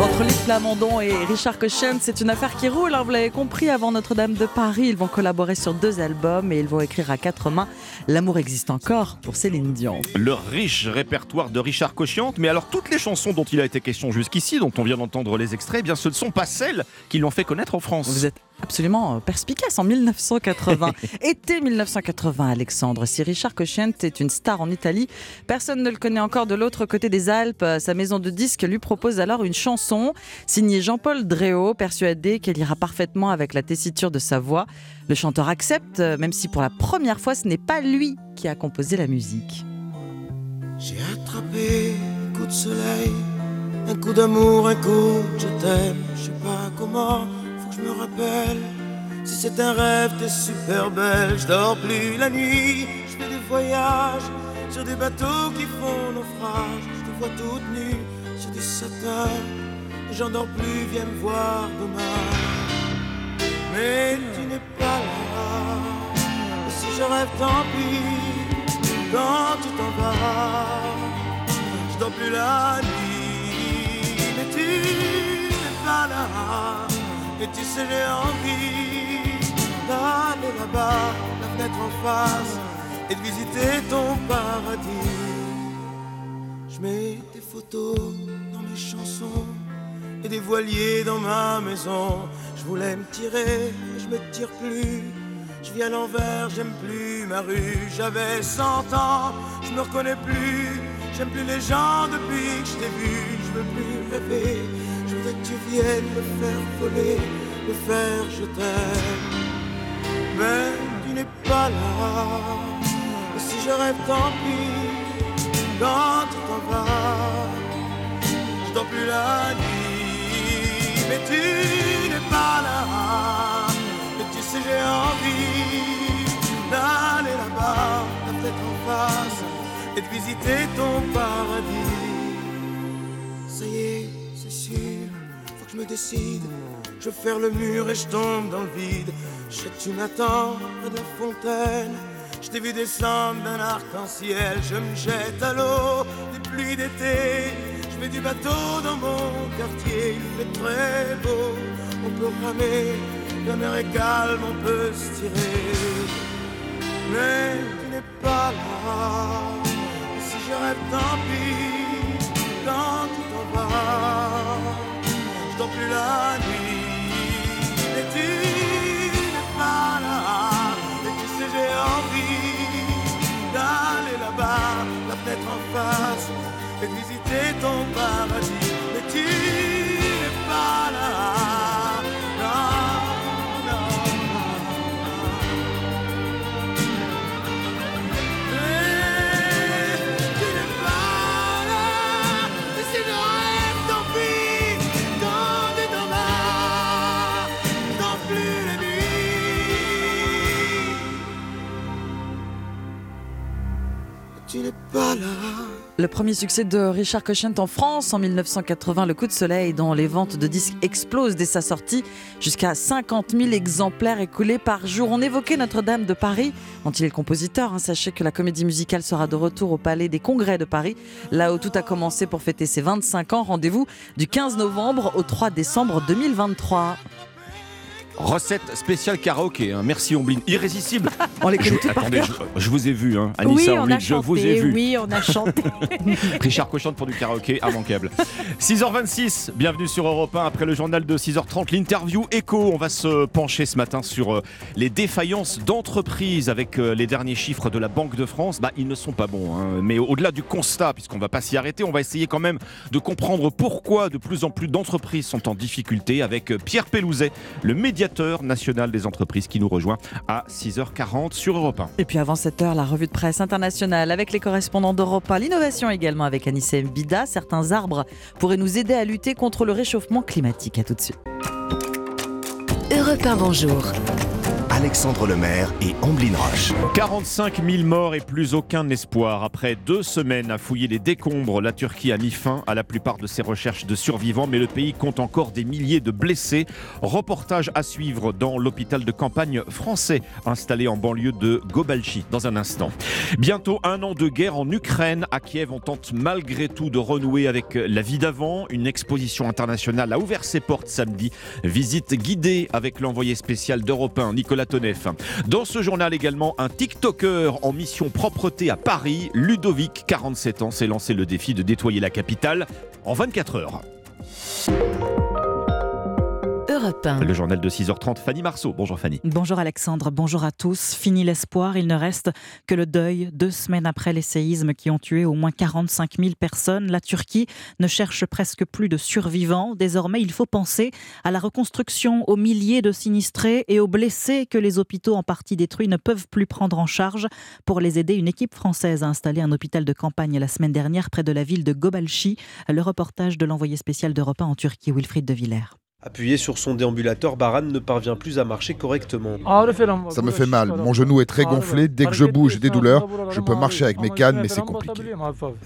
Entre Luc Plamondon et Richard Cochen, c'est une affaire qui roule, hein, vous l'avez compris, avant Notre-Dame de Paris. Ils vont collaborer sur deux albums et ils vont écrire à quatre mains L'amour existe encore pour Céline Dion. Le riche répertoire de Richard Cochiante, mais alors toutes les chansons dont il a été question jusqu'ici, dont on vient d'entendre les extraits, eh bien ce ne sont pas celles qui l'ont fait connaître en France. Vous êtes absolument euh, perspicace en 1980. <laughs> Été 1980, Alexandre. Si Richard Cochent est une star en Italie, personne ne le connaît encore de l'autre côté des Alpes. Sa maison de disques lui propose alors une chanson signée Jean-Paul Dréau, persuadé qu'elle ira parfaitement avec la tessiture de sa voix. Le chanteur accepte, euh, même si pour la première fois, ce n'est pas lui qui a composé la musique. J'ai attrapé un coup de soleil, un coup d'amour, un coup de je t'aime. Je sais pas comment, faut que je me rappelle. Si c'est un rêve, t'es super belle. Je dors plus la nuit, je fais des voyages sur des bateaux qui font naufrage. Je te vois toute nue sur du satin. J'en dors plus, viens me voir demain. Mais tu n'es pas là. Si je rêve, tant pis. Quand tu t'en vas, je dors plus la nuit. Mais tu n'es pas là. Et tu sais, j'ai envie d'aller là-bas, la fenêtre en face, et de visiter ton paradis. Je mets tes photos dans mes des chansons et des voiliers dans ma maison. Je voulais me tirer, mais je me tire plus. Je vis à l'envers, j'aime plus ma rue. J'avais 100 ans, je me reconnais plus. J'aime plus les gens depuis que je t'ai vu. Je veux plus rêver. Que tu viennes me faire voler, me faire je t'aime. Mais tu n'es pas là. Et si je rêve, tant pis. Quand tu t'en je dors plus la nuit. Mais tu n'es pas là. Et tu sais, j'ai envie d'aller là-bas, la tête en face, et de visiter ton paradis. Ça y est, je me décide. Je faire le mur et je tombe dans le vide. Je sais que tu m'attends près de la fontaine. Je t'ai vu descendre d'un arc-en-ciel. Je me jette à l'eau des pluies d'été. Je mets du bateau dans mon quartier. Il fait très beau. On peut ramer. La mer est calme, on peut se tirer. Mais tu n'es pas là. Si je rêve, tant pis. La nuit. Et tu n'es pas là. Et tu sais, j'ai envie d'aller là-bas, la fenêtre en face, et de visiter ton paradis. Le premier succès de Richard Cochent en France en 1980, Le coup de soleil, dont les ventes de disques explosent dès sa sortie, jusqu'à 50 000 exemplaires écoulés par jour. On évoquait Notre-Dame de Paris, dont il est compositeur. hein. Sachez que la comédie musicale sera de retour au Palais des Congrès de Paris, là où tout a commencé pour fêter ses 25 ans. Rendez-vous du 15 novembre au 3 décembre 2023. Recette spéciale karaoké. hein. Merci Omblin. Irrésistible. On les je, attendez, je, je vous ai vu, hein. Anissa oui, je vous ai vu. Oui, on a chanté. <laughs> Richard Cochante pour du karaoké, immanquable. <laughs> 6h26, bienvenue sur Europe 1 après le journal de 6h30, l'interview écho. On va se pencher ce matin sur euh, les défaillances d'entreprises avec euh, les derniers chiffres de la Banque de France. Bah, ils ne sont pas bons, hein. mais au-delà du constat, puisqu'on va pas s'y arrêter, on va essayer quand même de comprendre pourquoi de plus en plus d'entreprises sont en difficulté avec euh, Pierre Pellouzet, le médiateur national des entreprises qui nous rejoint à 6h40 sur Europe 1. Et puis avant cette heure, la revue de presse internationale avec les correspondants d'Europe 1, l'innovation également avec Anissé Mbida. Certains arbres pourraient nous aider à lutter contre le réchauffement climatique. À tout de suite. Europe 1, bonjour. Alexandre Lemaire et Amblin Roche. 45 000 morts et plus aucun espoir. Après deux semaines à fouiller les décombres, la Turquie a mis fin à la plupart de ses recherches de survivants, mais le pays compte encore des milliers de blessés. Reportage à suivre dans l'hôpital de campagne français installé en banlieue de Gobalchi dans un instant. Bientôt un an de guerre en Ukraine. À Kiev, on tente malgré tout de renouer avec la vie d'avant. Une exposition internationale a ouvert ses portes samedi. Visite guidée avec l'envoyé spécial d'Europe 1, Nicolas Dans ce journal également, un TikToker en mission propreté à Paris, Ludovic, 47 ans, s'est lancé le défi de nettoyer la capitale en 24 heures. Europe 1. Le journal de 6h30, Fanny Marceau. Bonjour Fanny. Bonjour Alexandre, bonjour à tous. Fini l'espoir, il ne reste que le deuil. Deux semaines après les séismes qui ont tué au moins 45 000 personnes, la Turquie ne cherche presque plus de survivants. Désormais, il faut penser à la reconstruction, aux milliers de sinistrés et aux blessés que les hôpitaux en partie détruits ne peuvent plus prendre en charge. Pour les aider, une équipe française a installé un hôpital de campagne la semaine dernière près de la ville de Gobalchi. Le reportage de l'envoyé spécial d'Europe 1 en Turquie, Wilfried de Villers. Appuyé sur son déambulateur, Baran ne parvient plus à marcher correctement. Ça me fait mal, mon genou est très gonflé, dès que je bouge j'ai des douleurs, je peux marcher avec mes cannes mais c'est compliqué.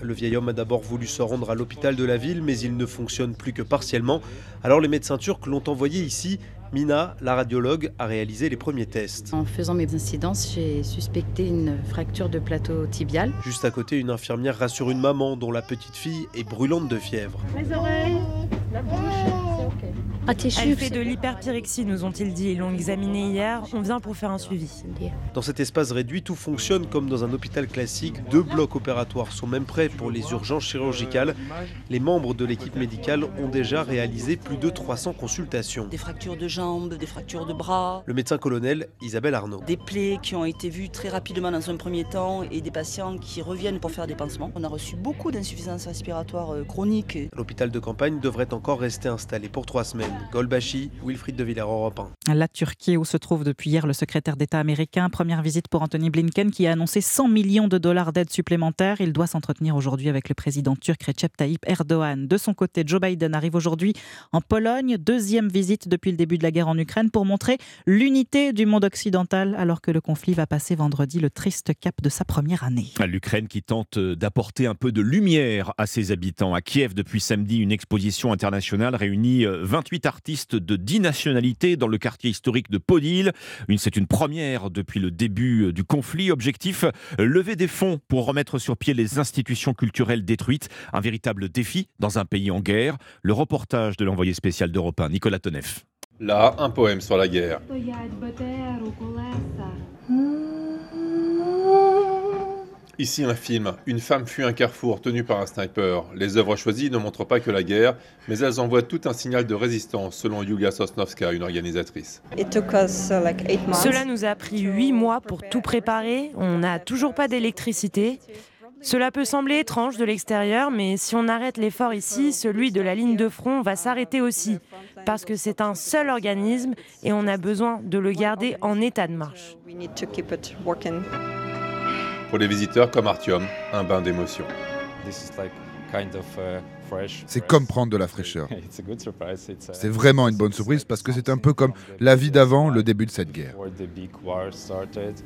Le vieil homme a d'abord voulu se rendre à l'hôpital de la ville, mais il ne fonctionne plus que partiellement. Alors les médecins turcs l'ont envoyé ici. Mina, la radiologue, a réalisé les premiers tests. En faisant mes incidences, j'ai suspecté une fracture de plateau tibial. Juste à côté, une infirmière rassure une maman dont la petite fille est brûlante de fièvre. Les oreilles, la bouche. Elle fait de l'hyperpyrexie, nous ont-ils dit. Ils l'ont examinée hier. On vient pour faire un suivi. Dans cet espace réduit, tout fonctionne comme dans un hôpital classique. Deux blocs opératoires sont même prêts pour les urgences chirurgicales. Les membres de l'équipe médicale ont déjà réalisé plus de 300 consultations. Des fractures de jambes, des fractures de bras. Le médecin colonel Isabelle Arnaud. Des plaies qui ont été vues très rapidement dans un premier temps et des patients qui reviennent pour faire des pansements. On a reçu beaucoup d'insuffisance respiratoire euh, chronique. L'hôpital de campagne devrait encore rester installé pour trois semaines. Golbashi, Wilfried de Villers, Europe 1. La Turquie, où se trouve depuis hier le secrétaire d'État américain. Première visite pour Anthony Blinken, qui a annoncé 100 millions de dollars d'aide supplémentaire. Il doit s'entretenir aujourd'hui avec le président turc Recep Tayyip Erdogan. De son côté, Joe Biden arrive aujourd'hui en Pologne. Deuxième visite depuis le début de la guerre en Ukraine pour montrer l'unité du monde occidental, alors que le conflit va passer vendredi le triste cap de sa première année. L'Ukraine qui tente d'apporter un peu de lumière à ses habitants. À Kiev, depuis samedi, une exposition internationale réunit 28 artistes de 10 nationalités dans le quartier historique de Podil. C'est une première depuis le début du conflit. Objectif, lever des fonds pour remettre sur pied les institutions culturelles détruites. Un véritable défi dans un pays en guerre. Le reportage de l'envoyé spécial d'Europe 1, Nicolas Toneff. Là, un poème sur la guerre. Ici un film. Une femme fuit un carrefour tenu par un sniper. Les œuvres choisies ne montrent pas que la guerre, mais elles envoient tout un signal de résistance, selon Yulia Sosnovska, une organisatrice. Cela nous a pris huit mois pour tout préparer. On n'a toujours pas d'électricité. Cela peut sembler étrange de l'extérieur, mais si on arrête l'effort ici, celui de la ligne de front va s'arrêter aussi, parce que c'est un seul organisme et on a besoin de le garder en état de marche. Pour les visiteurs comme Artyom, un bain d'émotion. C'est comme prendre de la fraîcheur. <laughs> C'est vraiment une bonne surprise parce que c'est un peu comme la vie d'avant le début de cette guerre.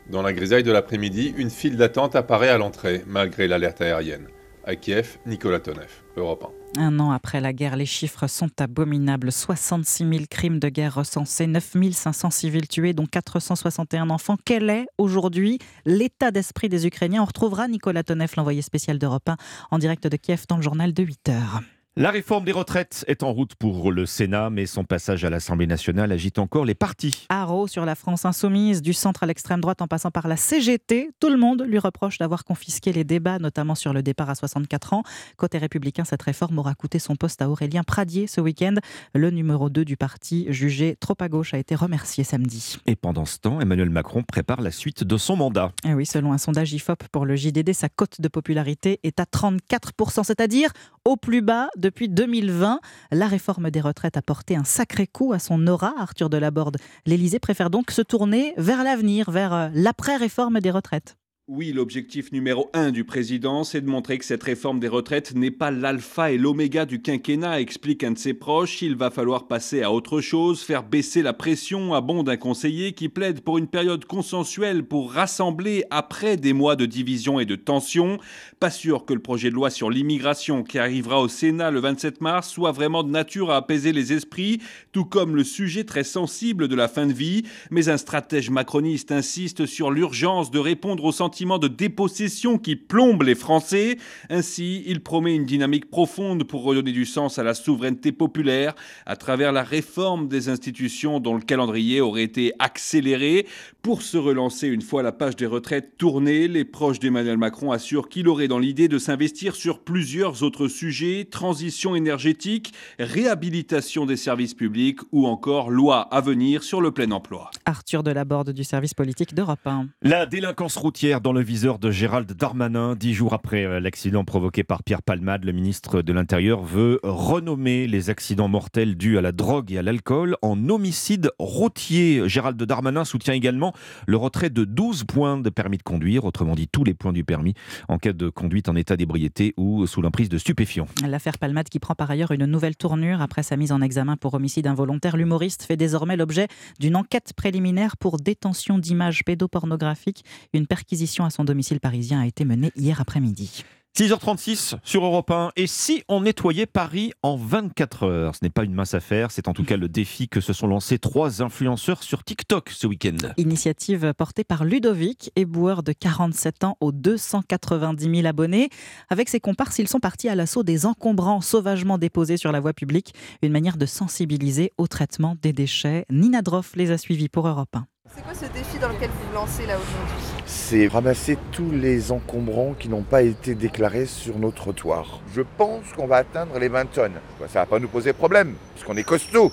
Dans la grisaille de l'après-midi, une file d'attente apparaît à l'entrée, malgré l'alerte aérienne. À Kiev, Nicolas Tonev, Europe 1. Un an après la guerre, les chiffres sont abominables. 66 000 crimes de guerre recensés, 9 500 civils tués, dont 461 enfants. Quel est aujourd'hui l'état d'esprit des Ukrainiens? On retrouvera Nicolas Tonev, l'envoyé spécial d'Europe 1, en direct de Kiev dans le journal de 8 heures. La réforme des retraites est en route pour le Sénat, mais son passage à l'Assemblée nationale agite encore les partis. Haro sur la France insoumise, du centre à l'extrême droite en passant par la CGT, tout le monde lui reproche d'avoir confisqué les débats, notamment sur le départ à 64 ans. Côté républicain, cette réforme aura coûté son poste à Aurélien Pradier ce week-end. Le numéro 2 du parti, jugé trop à gauche, a été remercié samedi. Et pendant ce temps, Emmanuel Macron prépare la suite de son mandat. Et oui, selon un sondage IFOP pour le JDD, sa cote de popularité est à 34%, c'est-à-dire au plus bas depuis 2020. La réforme des retraites a porté un sacré coup à son aura, Arthur Delaborde. L'Élysée préfère donc se tourner vers l'avenir, vers euh, l'après-réforme des retraites. Oui, l'objectif numéro un du président, c'est de montrer que cette réforme des retraites n'est pas l'alpha et l'oméga du quinquennat, explique un de ses proches. Il va falloir passer à autre chose, faire baisser la pression, à bon d'un conseiller qui plaide pour une période consensuelle pour rassembler après des mois de division et de tension. Pas sûr que le projet de loi sur l'immigration qui arrivera au Sénat le 27 mars soit vraiment de nature à apaiser les esprits, tout comme le sujet très sensible de la fin de vie. Mais un stratège macroniste insiste sur l'urgence de répondre aux sentiments de dépossession qui plombe les Français. Ainsi, il promet une dynamique profonde pour redonner du sens à la souveraineté populaire à travers la réforme des institutions dont le calendrier aurait été accéléré. Pour se relancer une fois la page des retraites tournée, les proches d'Emmanuel Macron assurent qu'il aurait dans l'idée de s'investir sur plusieurs autres sujets, transition énergétique, réhabilitation des services publics ou encore loi à venir sur le plein emploi. Arthur Delaborde du service politique d'Europe 1. La délinquance routière dans le viseur de Gérald Darmanin. Dix jours après euh, l'accident provoqué par Pierre Palmade, le ministre de l'Intérieur veut renommer les accidents mortels dus à la drogue et à l'alcool en homicide routier. Gérald Darmanin soutient également le retrait de 12 points de permis de conduire, autrement dit tous les points du permis, en cas de conduite en état d'ébriété ou sous l'emprise de stupéfiants. L'affaire Palmade qui prend par ailleurs une nouvelle tournure après sa mise en examen pour homicide involontaire. L'humoriste fait désormais l'objet d'une enquête préliminaire pour détention d'images pédopornographiques. Une perquisition à son domicile parisien a été menée hier après-midi. 6h36 sur Europe 1. Et si on nettoyait Paris en 24 heures? Ce n'est pas une mince affaire, c'est en tout cas le défi que se sont lancés trois influenceurs sur TikTok ce week-end. Initiative portée par Ludovic, éboueur de 47 ans aux 290 000 abonnés. Avec ses comparses, ils sont partis à l'assaut des encombrants sauvagement déposés sur la voie publique. Une manière de sensibiliser au traitement des déchets. Nina Droff les a suivis pour Europe 1. C'est quoi ce défi dans lequel vous vous lancez là aujourd'hui? C'est ramasser tous les encombrants qui n'ont pas été déclarés sur nos trottoirs. Je pense qu'on va atteindre les 20 tonnes. Ça va pas nous poser problème, parce qu'on est costaud.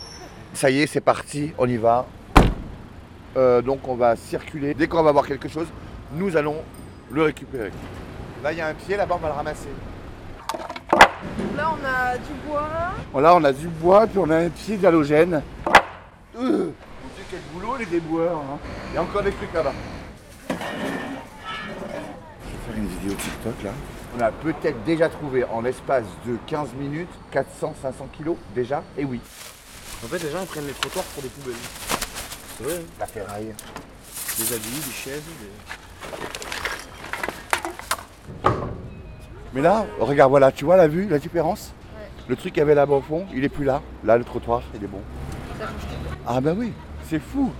Ça y est, c'est parti, on y va. Euh, donc on va circuler. Dès qu'on va voir quelque chose, nous allons le récupérer. Là, il y a un pied, là-bas, on va le ramasser. Là, on a du bois. Là, on a du bois, puis on a un pied d'halogène. Euh, quel boulot, les déboueurs. Hein. Il y a encore des trucs là-bas une vidéo TikTok là. On a peut-être déjà trouvé en l'espace de 15 minutes 400-500 kilos déjà, et oui. En fait, les gens ils prennent les trottoirs pour des poubelles. C'est vrai. Hein. La ferraille. Des habits, des chaises. Mais là, regarde, voilà, tu vois la vue, la différence? Le truc qu'il y avait là-bas au fond, il est plus là. Là, le trottoir, il est bon. Ah bah oui, c'est fou.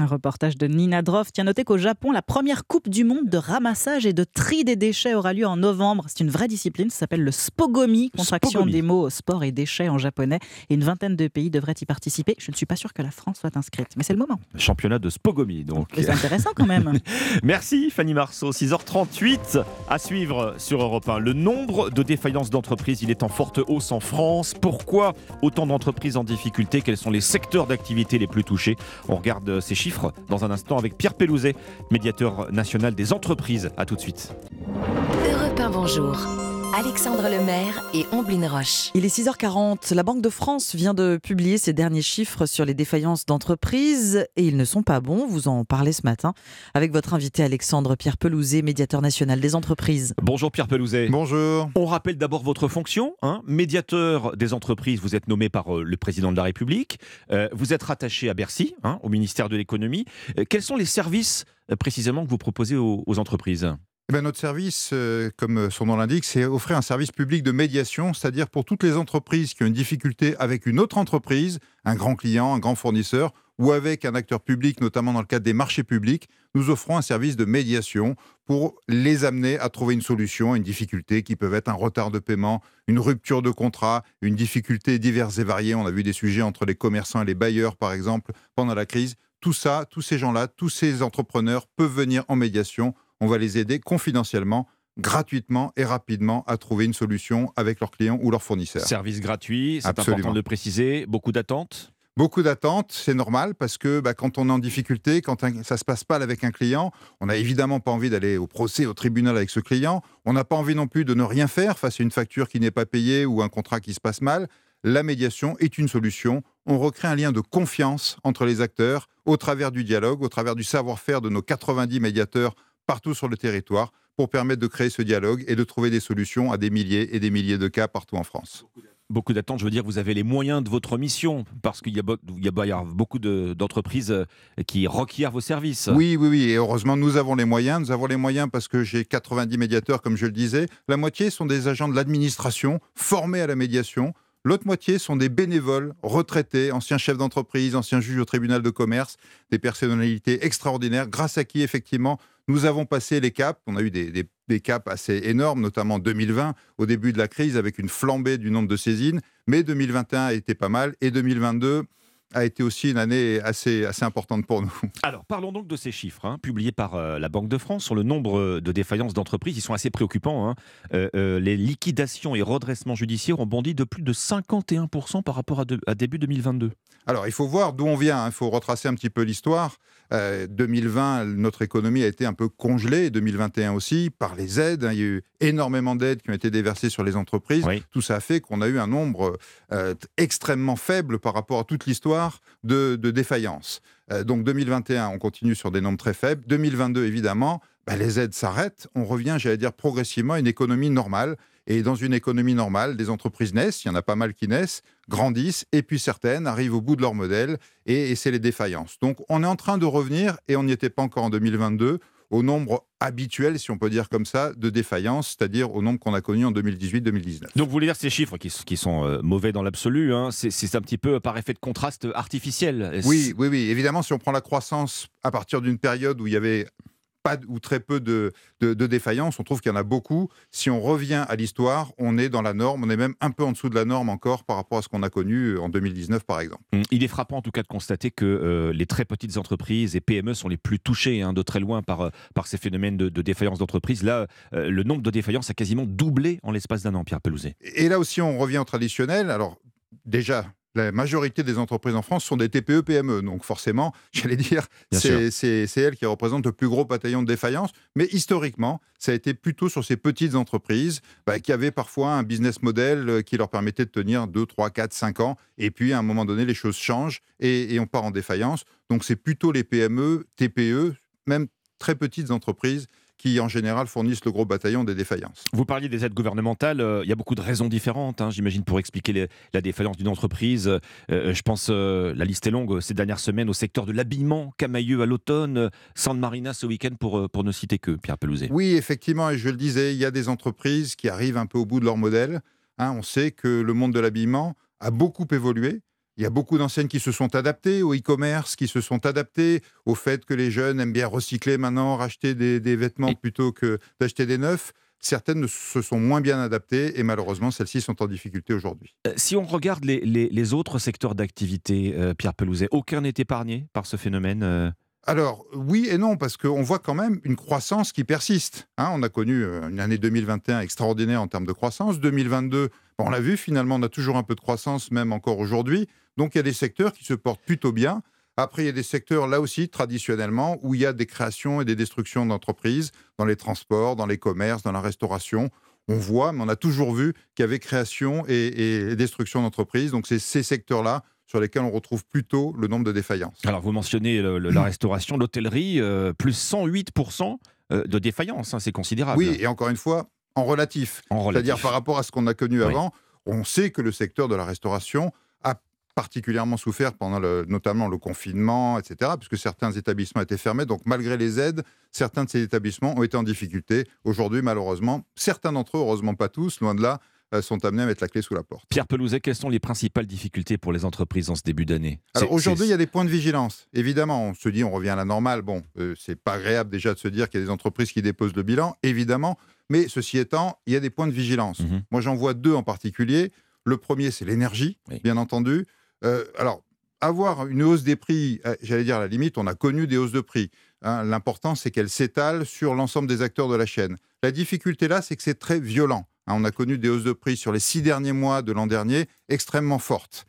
Un reportage de Nina Droff. Tiens, notez qu'au Japon, la première Coupe du Monde de ramassage et de tri des déchets aura lieu en novembre. C'est une vraie discipline, ça s'appelle le Spogomi, contraction des mots sport et déchets en japonais. Et une vingtaine de pays devraient y participer. Je ne suis pas sûr que la France soit inscrite, mais c'est le moment. Championnat de Spogomi, donc. C'est intéressant quand même. <laughs> Merci Fanny Marceau. 6h38 à suivre sur Europe 1. Le nombre de défaillances d'entreprises, il est en forte hausse en France. Pourquoi autant d'entreprises en difficulté? Quels sont les secteurs d'activité les plus touchés? On regarde ces chiffres dans un instant avec Pierre Pelouzet, médiateur national des entreprises. A tout de suite. Alexandre Lemaire et Omblin Roche. Il est 6h40. La Banque de France vient de publier ses derniers chiffres sur les défaillances d'entreprises et ils ne sont pas bons. Vous en parlez ce matin avec votre invité Alexandre Pierre Pelouzet, médiateur national des entreprises. Bonjour Pierre Pelouzet. Bonjour. On rappelle d'abord votre fonction, hein, médiateur des entreprises. Vous êtes nommé par euh, le président de la République. Euh, vous êtes rattaché à Bercy, hein, au ministère de l'économie. Euh, quels sont les services précisément que vous proposez aux entreprises? Eh ben, notre service, euh, comme son nom l'indique, c'est offrir un service public de médiation, c'est-à-dire pour toutes les entreprises qui ont une difficulté avec une autre entreprise, un grand client, un grand fournisseur, ou avec un acteur public, notamment dans le cadre des marchés publics, nous offrons un service de médiation pour les amener à trouver une solution à une difficulté qui peut être un retard de paiement, une rupture de contrat, une difficulté diverse et variée. On a vu des sujets entre les commerçants et les bailleurs, par exemple, pendant la crise. Tout ça, tous ces gens-là, tous ces entrepreneurs peuvent venir en médiation on va les aider confidentiellement gratuitement et rapidement à trouver une solution avec leurs clients ou leurs fournisseurs. Service gratuit, c'est important de le préciser. Beaucoup d'attentes? Beaucoup d'attentes, c'est normal parce que bah, quand on est en difficulté, quand ça se passe pas avec un client, on n'a évidemment pas envie d'aller au procès, au tribunal avec ce client. On n'a pas envie non plus de ne rien faire face à une facture qui n'est pas payée ou un contrat qui se passe mal. La médiation est une solution. On recrée un lien de confiance entre les acteurs au travers du dialogue, au travers du savoir-faire de nos 90 médiateurs partout sur le territoire pour permettre de créer ce dialogue et de trouver des solutions à des milliers et des milliers de cas partout en France. Beaucoup d'attentes, je veux dire, vous avez les moyens de votre mission, parce qu'il y, a beaucoup d'entreprises euh, qui requièrent vos services. Oui, oui, oui, et heureusement, nous avons les moyens. Nous avons les moyens parce que j'ai 90 médiateurs, comme je le disais. La moitié sont des agents de l'administration formés à la médiation. L'autre moitié sont des bénévoles, retraités, anciens chefs d'entreprise, anciens juges au tribunal de commerce, des personnalités extraordinaires, grâce à qui, effectivement, nous avons passé les caps. On a eu des, caps assez énormes, notamment 2020, au début de la crise, avec une flambée du nombre de saisines. Mais 2021 a été pas mal. Et 2022 a été aussi une année assez, importante pour nous. <laughs> Alors, parlons donc de ces chiffres, hein, publiés par euh, la Banque de France sur le nombre de défaillances d'entreprises. Ils sont assez préoccupants. Hein. Euh, euh, les liquidations et redressements judiciaires ont bondi de plus de 51% par rapport à, à début 2022. Alors, il faut voir d'où on vient. Hein. Il faut retracer un petit peu l'histoire. 2020, euh, notre économie a été un peu congelée, 2021 aussi, par les aides. Hein. Il y a eu énormément d'aides qui ont été déversées sur les entreprises. Tout ça a fait qu'on a eu un nombre euh, extrêmement faible par rapport à toute l'histoire de, défaillances. Euh, donc 2021, on continue sur des nombres très faibles. 2022, évidemment, bah, les aides s'arrêtent. On revient, j'allais dire, progressivement à une économie normale. Et dans une économie normale, des entreprises naissent, il y en a pas mal qui naissent, grandissent, et puis certaines arrivent au bout de leur modèle, et, c'est les défaillances. Donc on est en train de revenir, et on n'y était pas encore en 2022, au nombre habituel, si on peut dire comme ça, de défaillances, c'est-à-dire au nombre qu'on a connu en 2018-2019. Donc vous voulez dire ces chiffres qui, qui sont euh, mauvais dans l'absolu, hein, c'est un petit peu par effet de contraste artificiel Oui, oui, oui. Évidemment, si on prend la croissance à partir d'une période où il y avait pas ou très peu de, de, défaillances. On trouve qu'il y en a beaucoup. Si on revient à l'histoire, on est dans la norme. On est même un peu en dessous de la norme encore par rapport à ce qu'on a connu en 2019, par exemple. Hum, il est frappant en tout cas de constater que euh, les très petites entreprises et PME sont les plus touchées hein, de très loin par, euh, par ces phénomènes de, de défaillance d'entreprise. Là, euh, le nombre de défaillances a quasiment doublé en l'espace d'un an, Pierre Pelouzet. Et là aussi, on revient au traditionnel. Alors, déjà, la majorité des entreprises en France sont des TPE-PME. E. Donc forcément, <laughs> j'allais dire, c'est elles qui représentent le plus gros bataillon de défaillance. Mais historiquement, ça a été plutôt sur ces petites entreprises bah, qui avaient parfois un business model euh, qui leur permettait de tenir 2, 3, 4, 5 ans. Et puis, à un moment donné, les choses changent et, et on part en défaillance. Donc c'est plutôt les PME, TPE, même très petites entreprises qui en général fournissent le gros bataillon des défaillances. Vous parliez des aides gouvernementales, euh, il y a beaucoup de raisons différentes, hein, j'imagine, pour expliquer la défaillance d'une entreprise. Euh, euh, je pense, la liste est longue, ces dernières semaines, au secteur de l'habillement, Camailleux à l'automne, San Marina ce week-end, pour, pour ne citer que, Pierre Pelouzet. Oui, effectivement, et je le disais, il y a des entreprises qui arrivent un peu au bout de leur modèle. Hein. on sait que le monde de l'habillement a beaucoup évolué. Il y a beaucoup d'enseignes qui se sont adaptées au e-commerce, qui se sont adaptées au fait que les jeunes aiment bien recycler maintenant, racheter des, vêtements plutôt que d'acheter des neufs. Certaines se sont moins bien adaptées et malheureusement, celles-ci sont en difficulté aujourd'hui. Euh, si on regarde les, autres secteurs d'activité, euh, Pierre Pelouzet, aucun n'est épargné par ce phénomène euh alors oui et non, parce qu'on voit quand même une croissance qui persiste. Hein. on a connu une année 2021 extraordinaire en termes de croissance. 2022, on l'a vu, finalement, on a toujours un peu de croissance, même encore aujourd'hui. Donc il y a des secteurs qui se portent plutôt bien. Après, il y a des secteurs, là aussi, traditionnellement, où il y a des créations et des destructions d'entreprises, dans les transports, dans les commerces, dans la restauration. On voit, mais on a toujours vu qu'il y avait création et, destruction d'entreprises. Donc c'est ces secteurs-là sur lesquels on retrouve plutôt le nombre de défaillances. Alors vous mentionnez la restauration, l'hôtellerie, euh, plus 108% euh, de défaillances, hein, c'est considérable. Oui, et encore une fois, en relatif. C'est-à-dire par rapport à ce qu'on a connu avant, on sait que le secteur de la restauration particulièrement souffert pendant le, notamment le confinement, etc., puisque certains établissements étaient fermés. Donc, malgré les aides, certains de ces établissements ont été en difficulté. Aujourd'hui, malheureusement, certains d'entre eux, heureusement pas tous, loin de là, euh, sont amenés à mettre la clé sous la porte. Pierre Pelouzet, quelles sont les principales difficultés pour les entreprises en ce début d'année? Alors aujourd'hui, il y a des points de vigilance. Évidemment, on se dit on revient à la normale. Bon, euh, c'est pas agréable déjà de se dire qu'il y a des entreprises qui déposent le bilan, évidemment. Mais ceci étant, il y a des points de vigilance. Mhm. Moi, j'en vois deux en particulier. Le premier, c'est l'énergie, bien entendu. Euh, alors, avoir une hausse des prix, euh, j'allais dire à la limite, on a connu des hausses de prix. Hein. L'important, c'est qu'elles s'étalent sur l'ensemble des acteurs de la chaîne. La difficulté là, c'est que c'est très violent. Hein. On a connu des hausses de prix sur les six derniers mois de l'an dernier extrêmement fortes.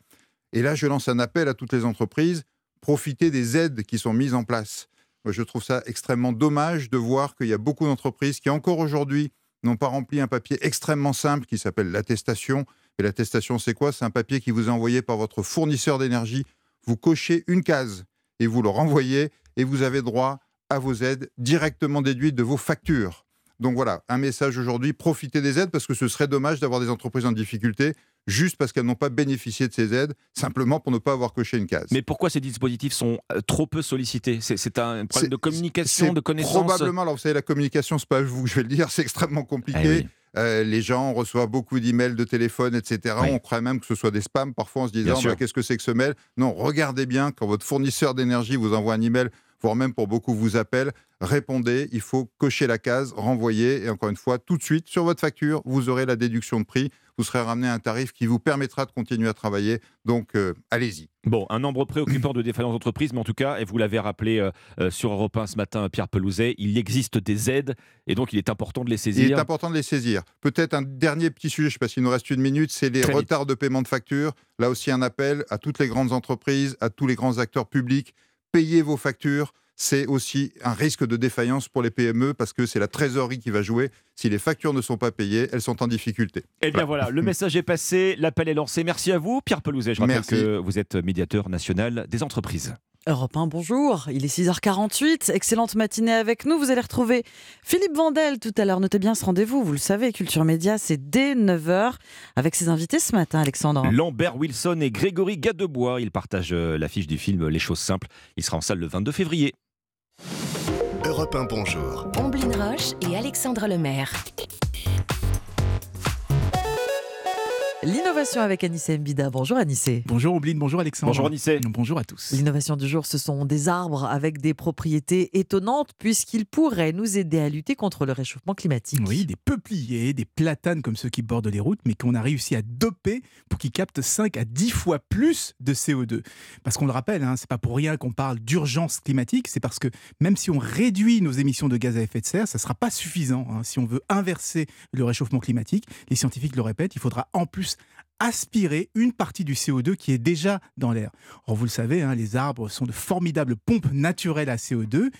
Et là, je lance un appel à toutes les entreprises profitez des aides qui sont mises en place. Je trouve ça extrêmement dommage de voir qu'il y a beaucoup d'entreprises qui, encore aujourd'hui, n'ont pas rempli un papier extrêmement simple qui s'appelle l'attestation. Et l'attestation, c'est quoi? C'est un papier qui vous est envoyé par votre fournisseur d'énergie. Vous cochez une case et vous le renvoyez et vous avez droit à vos aides directement déduites de vos factures. Donc voilà, un message aujourd'hui, profitez des aides parce que ce serait dommage d'avoir des entreprises en difficulté juste parce qu'elles n'ont pas bénéficié de ces aides, simplement pour ne pas avoir coché une case. Mais pourquoi ces dispositifs sont euh, trop peu sollicités? C'est un problème de communication, de connaissance Probablement, alors vous savez, la communication, c'est pas vous que je vais le dire, c'est extrêmement compliqué. Eh euh, les gens reçoivent beaucoup d'emails, de téléphones, etc. On croit même que ce soit des spams, parfois en se disant bah, qu'est-ce que c'est que ce mail? Non, regardez bien quand votre fournisseur d'énergie vous envoie un email, voire même pour beaucoup vous appelle, répondez, il faut cocher la case, renvoyer, et encore une fois, tout de suite, sur votre facture, vous aurez la déduction de prix, vous serez ramené à un tarif qui vous permettra de continuer à travailler, donc euh, allez-y. Bon, un nombre préoccupant de défaillances d'entreprise, mais en tout cas, et vous l'avez rappelé euh, euh, sur Europe 1 ce matin, Pierre Pelouzet, il existe des aides, et donc il est important de les saisir. Il est important de les saisir. Peut-être un dernier petit sujet, je ne sais pas s'il nous reste une minute, c'est les retards de paiement de factures. Là aussi, un appel à toutes les grandes entreprises, à tous les grands acteurs publics, payez vos factures c'est aussi un risque de défaillance pour les PME parce que c'est la trésorerie qui va jouer. Si les factures ne sont pas payées, elles sont en difficulté. Eh bien voilà, le message est passé, l'appel est lancé. Merci à vous, Pierre Pelouzet. Je rappelle que vous êtes médiateur national des entreprises. Europe 1, bonjour. Il est 6h48. Excellente matinée avec nous. Vous allez retrouver Philippe Vandel tout à l'heure. Notez bien ce rendez-vous. Vous le savez, Culture Média, c'est dès 9h avec ses invités ce matin, Alexandre. Lambert Wilson et Grégory Gadebois. Ils partagent euh, l'affiche du film Les choses simples. Il sera en salle le 22 février. Europe 1 Bonjour. Omblin Roche et Alexandre Lemaire. L'innovation avec Anissé Mbida. Bonjour Anissé. Bonjour Oubline, bonjour Alexandre. Bonjour Anissé. Bonjour à tous. L'innovation du jour, ce sont des arbres avec des propriétés étonnantes puisqu'ils pourraient nous aider à lutter contre le réchauffement climatique. Oui, des peupliers, des platanes comme ceux qui bordent les routes, mais qu'on a réussi à doper pour qu'ils captent 5 à 10 fois plus de CO2. Parce qu'on le rappelle, hein, c'est pas pour rien qu'on parle d'urgence climatique, c'est parce que même si on réduit nos émissions de gaz à effet de serre, ça ne sera pas suffisant. hein. Si on veut inverser le réchauffement climatique, les scientifiques le répètent, il faudra en plus aspirer une partie du CO2 qui est déjà dans l'air. Or, vous le savez, hein, les arbres sont de formidables pompes naturelles à CO2.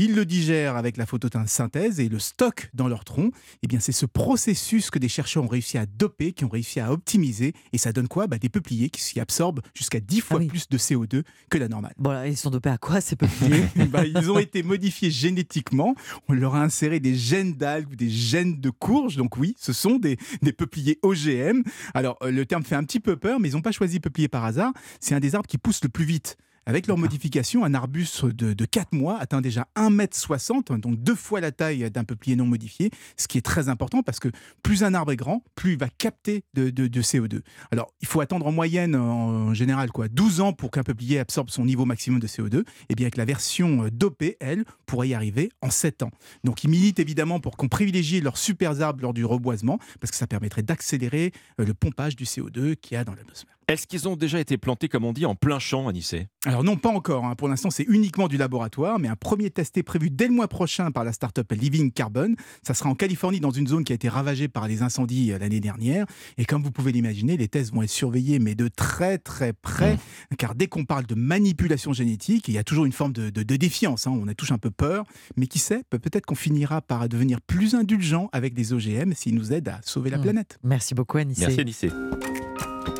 Ils le digèrent avec la photosynthèse et le stockent dans leur tronc. Eh bien, c'est ce processus que des chercheurs ont réussi à doper, qui ont réussi à optimiser. Et ça donne quoi? Bah, Des peupliers qui s'y absorbent jusqu'à 10 fois plus de CO2 que la normale. Bon, là, ils sont dopés à quoi ces peupliers? <laughs> Bah, Ils ont été modifiés génétiquement. On leur a inséré des gènes d'algues ou des gènes de courge. Donc oui, ce sont des, des peupliers OGM. Alors, euh, le terme fait un petit peu peur, mais ils n'ont pas choisi peuplier par hasard. C'est un des arbres qui pousse le plus vite. Avec leur modification, un arbuste de, de 4 mois atteint déjà 1,60 m, donc deux fois la taille d'un peuplier non modifié, ce qui est très important parce que plus un arbre est grand, plus il va capter de, de- de CO2. Alors, il faut attendre en moyenne, en général, quoi, 12 ans pour qu'un peuplier absorbe son niveau maximum de CO2. Et bien, avec la version euh, dopée, elle, pourrait y arriver en 7 ans. Donc, ils militent évidemment pour qu'on privilégie leurs super arbres lors du reboisement, parce que ça permettrait d'accélérer euh, le pompage du CO2 qu'il y a dans l'atmosphère. Est-ce qu'ils ont déjà été plantés, comme on dit, en plein champ, Anissé Alors non, pas encore. hein. Pour l'instant, c'est uniquement du laboratoire, mais un premier test est prévu dès le mois prochain par la start-up Living Carbon. Ça sera en Californie, dans une zone qui a été ravagée par les incendies euh, l'année dernière. Et comme vous pouvez l'imaginer, les tests vont être surveillés, mais de très très près, car dès qu'on parle de manipulation génétique, il y a toujours une forme de, de- de défiance. hein. On a tous un peu peur, mais qui sait, peut- peut-être qu'on finira par devenir plus indulgent avec des OGM s'ils nous aident à sauver la Mm. planète. Merci beaucoup Anissé. Merci Anissé.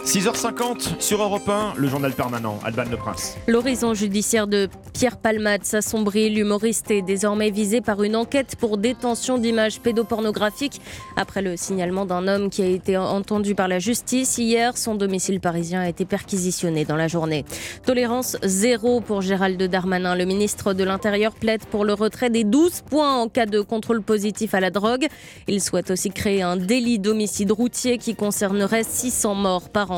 6h50 sur Europe 1, le journal permanent, Alban Le Prince. L'horizon judiciaire de Pierre Palmade s'assombrit. L'humoriste est désormais visé par une enquête pour détention d'images pédopornographiques après le signalement d'un homme qui a été entendu par la justice. Hier, son domicile parisien a été perquisitionné dans la journée. Tolérance zéro pour Gérald Darmanin. Le ministre de l'Intérieur plaide pour le retrait des 12 points en cas de contrôle positif à la drogue. Il souhaite aussi créer un délit d'homicide routier qui concernerait 600 morts par an.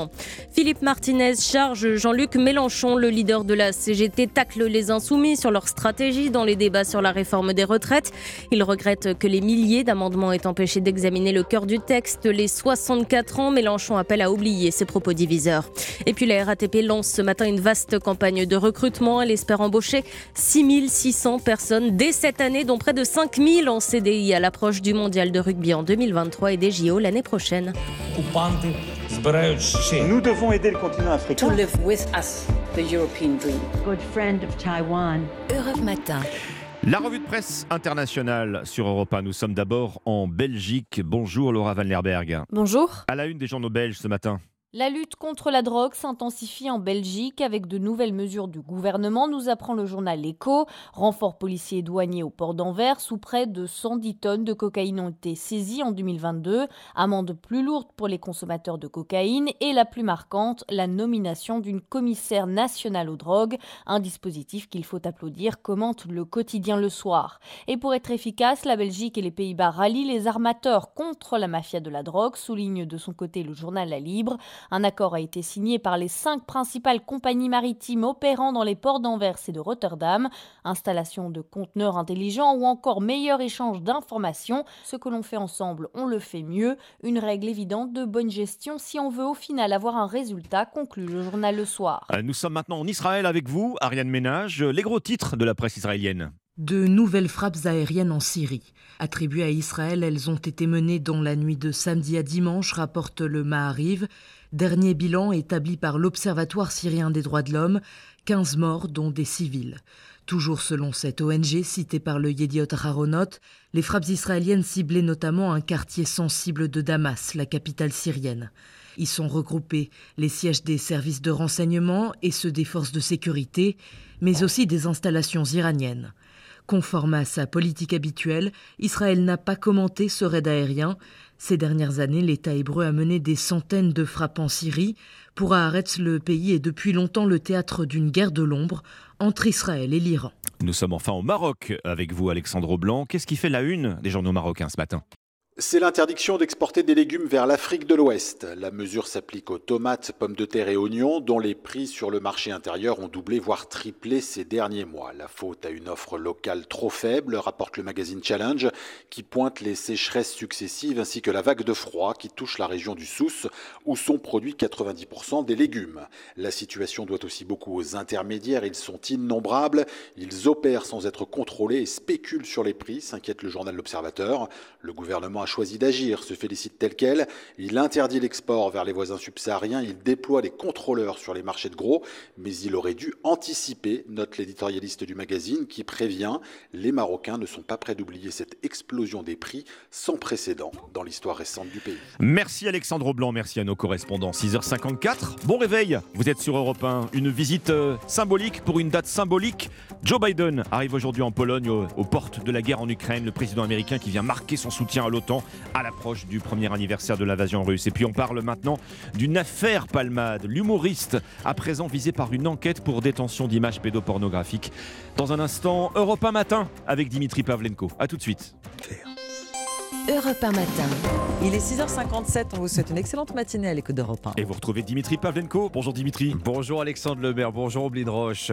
Philippe Martinez charge Jean-Luc Mélenchon, le leader de la CGT, tacle les insoumis sur leur stratégie dans les débats sur la réforme des retraites. Il regrette que les milliers d'amendements aient empêché d'examiner le cœur du texte. Les 64 ans, Mélenchon appelle à oublier ses propos diviseurs. Et puis la RATP lance ce matin une vaste campagne de recrutement. Elle espère embaucher 6600 personnes dès cette année, dont près de 5000 en CDI à l'approche du mondial de rugby en 2023 et des JO l'année prochaine. Nous devons aider le continent africain. to live with us the European dream. Good friend of Taiwan. Europe Matin. La revue de presse internationale sur Europe 1. Nous sommes d'abord en Belgique. Bonjour Laura Van Lerberg. Bonjour. À la une des journaux belges ce matin. La lutte contre la drogue s'intensifie en Belgique avec de nouvelles mesures du gouvernement, nous apprend le journal Echo. Renfort policier et douanier au port d'Anvers, où près de 110 tonnes de cocaïne ont été saisies en 2022. Amende plus lourde pour les consommateurs de cocaïne et la plus marquante, la nomination d'une commissaire nationale aux drogues, un dispositif qu'il faut applaudir, commente le quotidien le soir. Et pour être efficace, la Belgique et les Pays-Bas rallient les armateurs contre la mafia de la drogue, souligne de son côté le journal La Libre. Un accord a été signé par les cinq principales compagnies maritimes opérant dans les ports d'Anvers et de Rotterdam. Installation de conteneurs intelligents ou encore meilleur échange d'informations. Ce que l'on fait ensemble, on le fait mieux. Une règle évidente de bonne gestion si on veut au final avoir un résultat, conclut le journal Le Soir. Euh, Nous sommes maintenant en Israël avec vous, Ariane Ménage. Les gros titres de la presse israélienne. De nouvelles frappes aériennes en Syrie. Attribuées à Israël, elles ont été menées dans la nuit de samedi à dimanche, rapporte le Mahariv. Dernier bilan établi par l'Observatoire syrien des droits de l'homme, 15 morts dont des civils. Toujours selon cette ONG citée par le Yediot Haronot, les frappes israéliennes ciblaient notamment un quartier sensible de Damas, la capitale syrienne. Y sont regroupés les sièges des services de renseignement et ceux des forces de sécurité, mais aussi des installations iraniennes. Conforme à sa politique habituelle, Israël n'a pas commenté ce raid aérien. Ces dernières années, l'État hébreu a mené des centaines de frappes en Syrie. Pour Haaretz, le pays est depuis longtemps le théâtre d'une guerre de l'ombre entre Israël et l'Iran. Nous sommes enfin au Maroc avec vous, Alexandre Blanc. Qu'est-ce qui fait la une des journaux marocains ce matin? C'est l'interdiction d'exporter des légumes vers l'Afrique de l'Ouest. La mesure s'applique aux tomates, pommes de terre et oignons, dont les prix sur le marché intérieur ont doublé, voire triplé ces derniers mois. La faute à une offre locale trop faible, rapporte le magazine Challenge, qui pointe les sécheresses successives ainsi que la vague de froid qui touche la région du Sousse, où sont produits 90% des légumes. La situation doit aussi beaucoup aux intermédiaires, ils sont innombrables, ils opèrent sans être contrôlés et spéculent sur les prix, s'inquiète le journal L'Observateur. Le gouvernement a choisi d'agir, se félicite tel quel. Il interdit l'export vers les voisins subsahariens, il déploie les contrôleurs sur les marchés de gros, mais il aurait dû anticiper, note l'éditorialiste du magazine, qui prévient les Marocains ne sont pas prêts d'oublier cette explosion des prix sans précédent dans l'histoire récente du pays. Merci Alexandre Blanc, merci à nos correspondants. 6h54, bon réveil, vous êtes sur Europe 1, une visite euh, symbolique pour une date symbolique. Joe Biden arrive aujourd'hui en Pologne aux portes de la guerre en Ukraine, le président américain qui vient marquer son soutien à l'OTAN à l'approche du premier anniversaire de l'invasion russe. Et puis on parle maintenant d'une affaire Palmade. L'humoriste, à présent visé par une enquête pour détention d'images pédopornographiques. Dans un instant, Europe 1 matin avec Dimitri Pavlenko. A tout de suite. Europe 1 matin. Il est 6h57, on vous souhaite une excellente matinée à l'écoute d'Europe 1. Et vous retrouvez Dimitri Pavlenko. Bonjour Dimitri. Bonjour Alexandre Lemaire, bonjour Oblin Roche.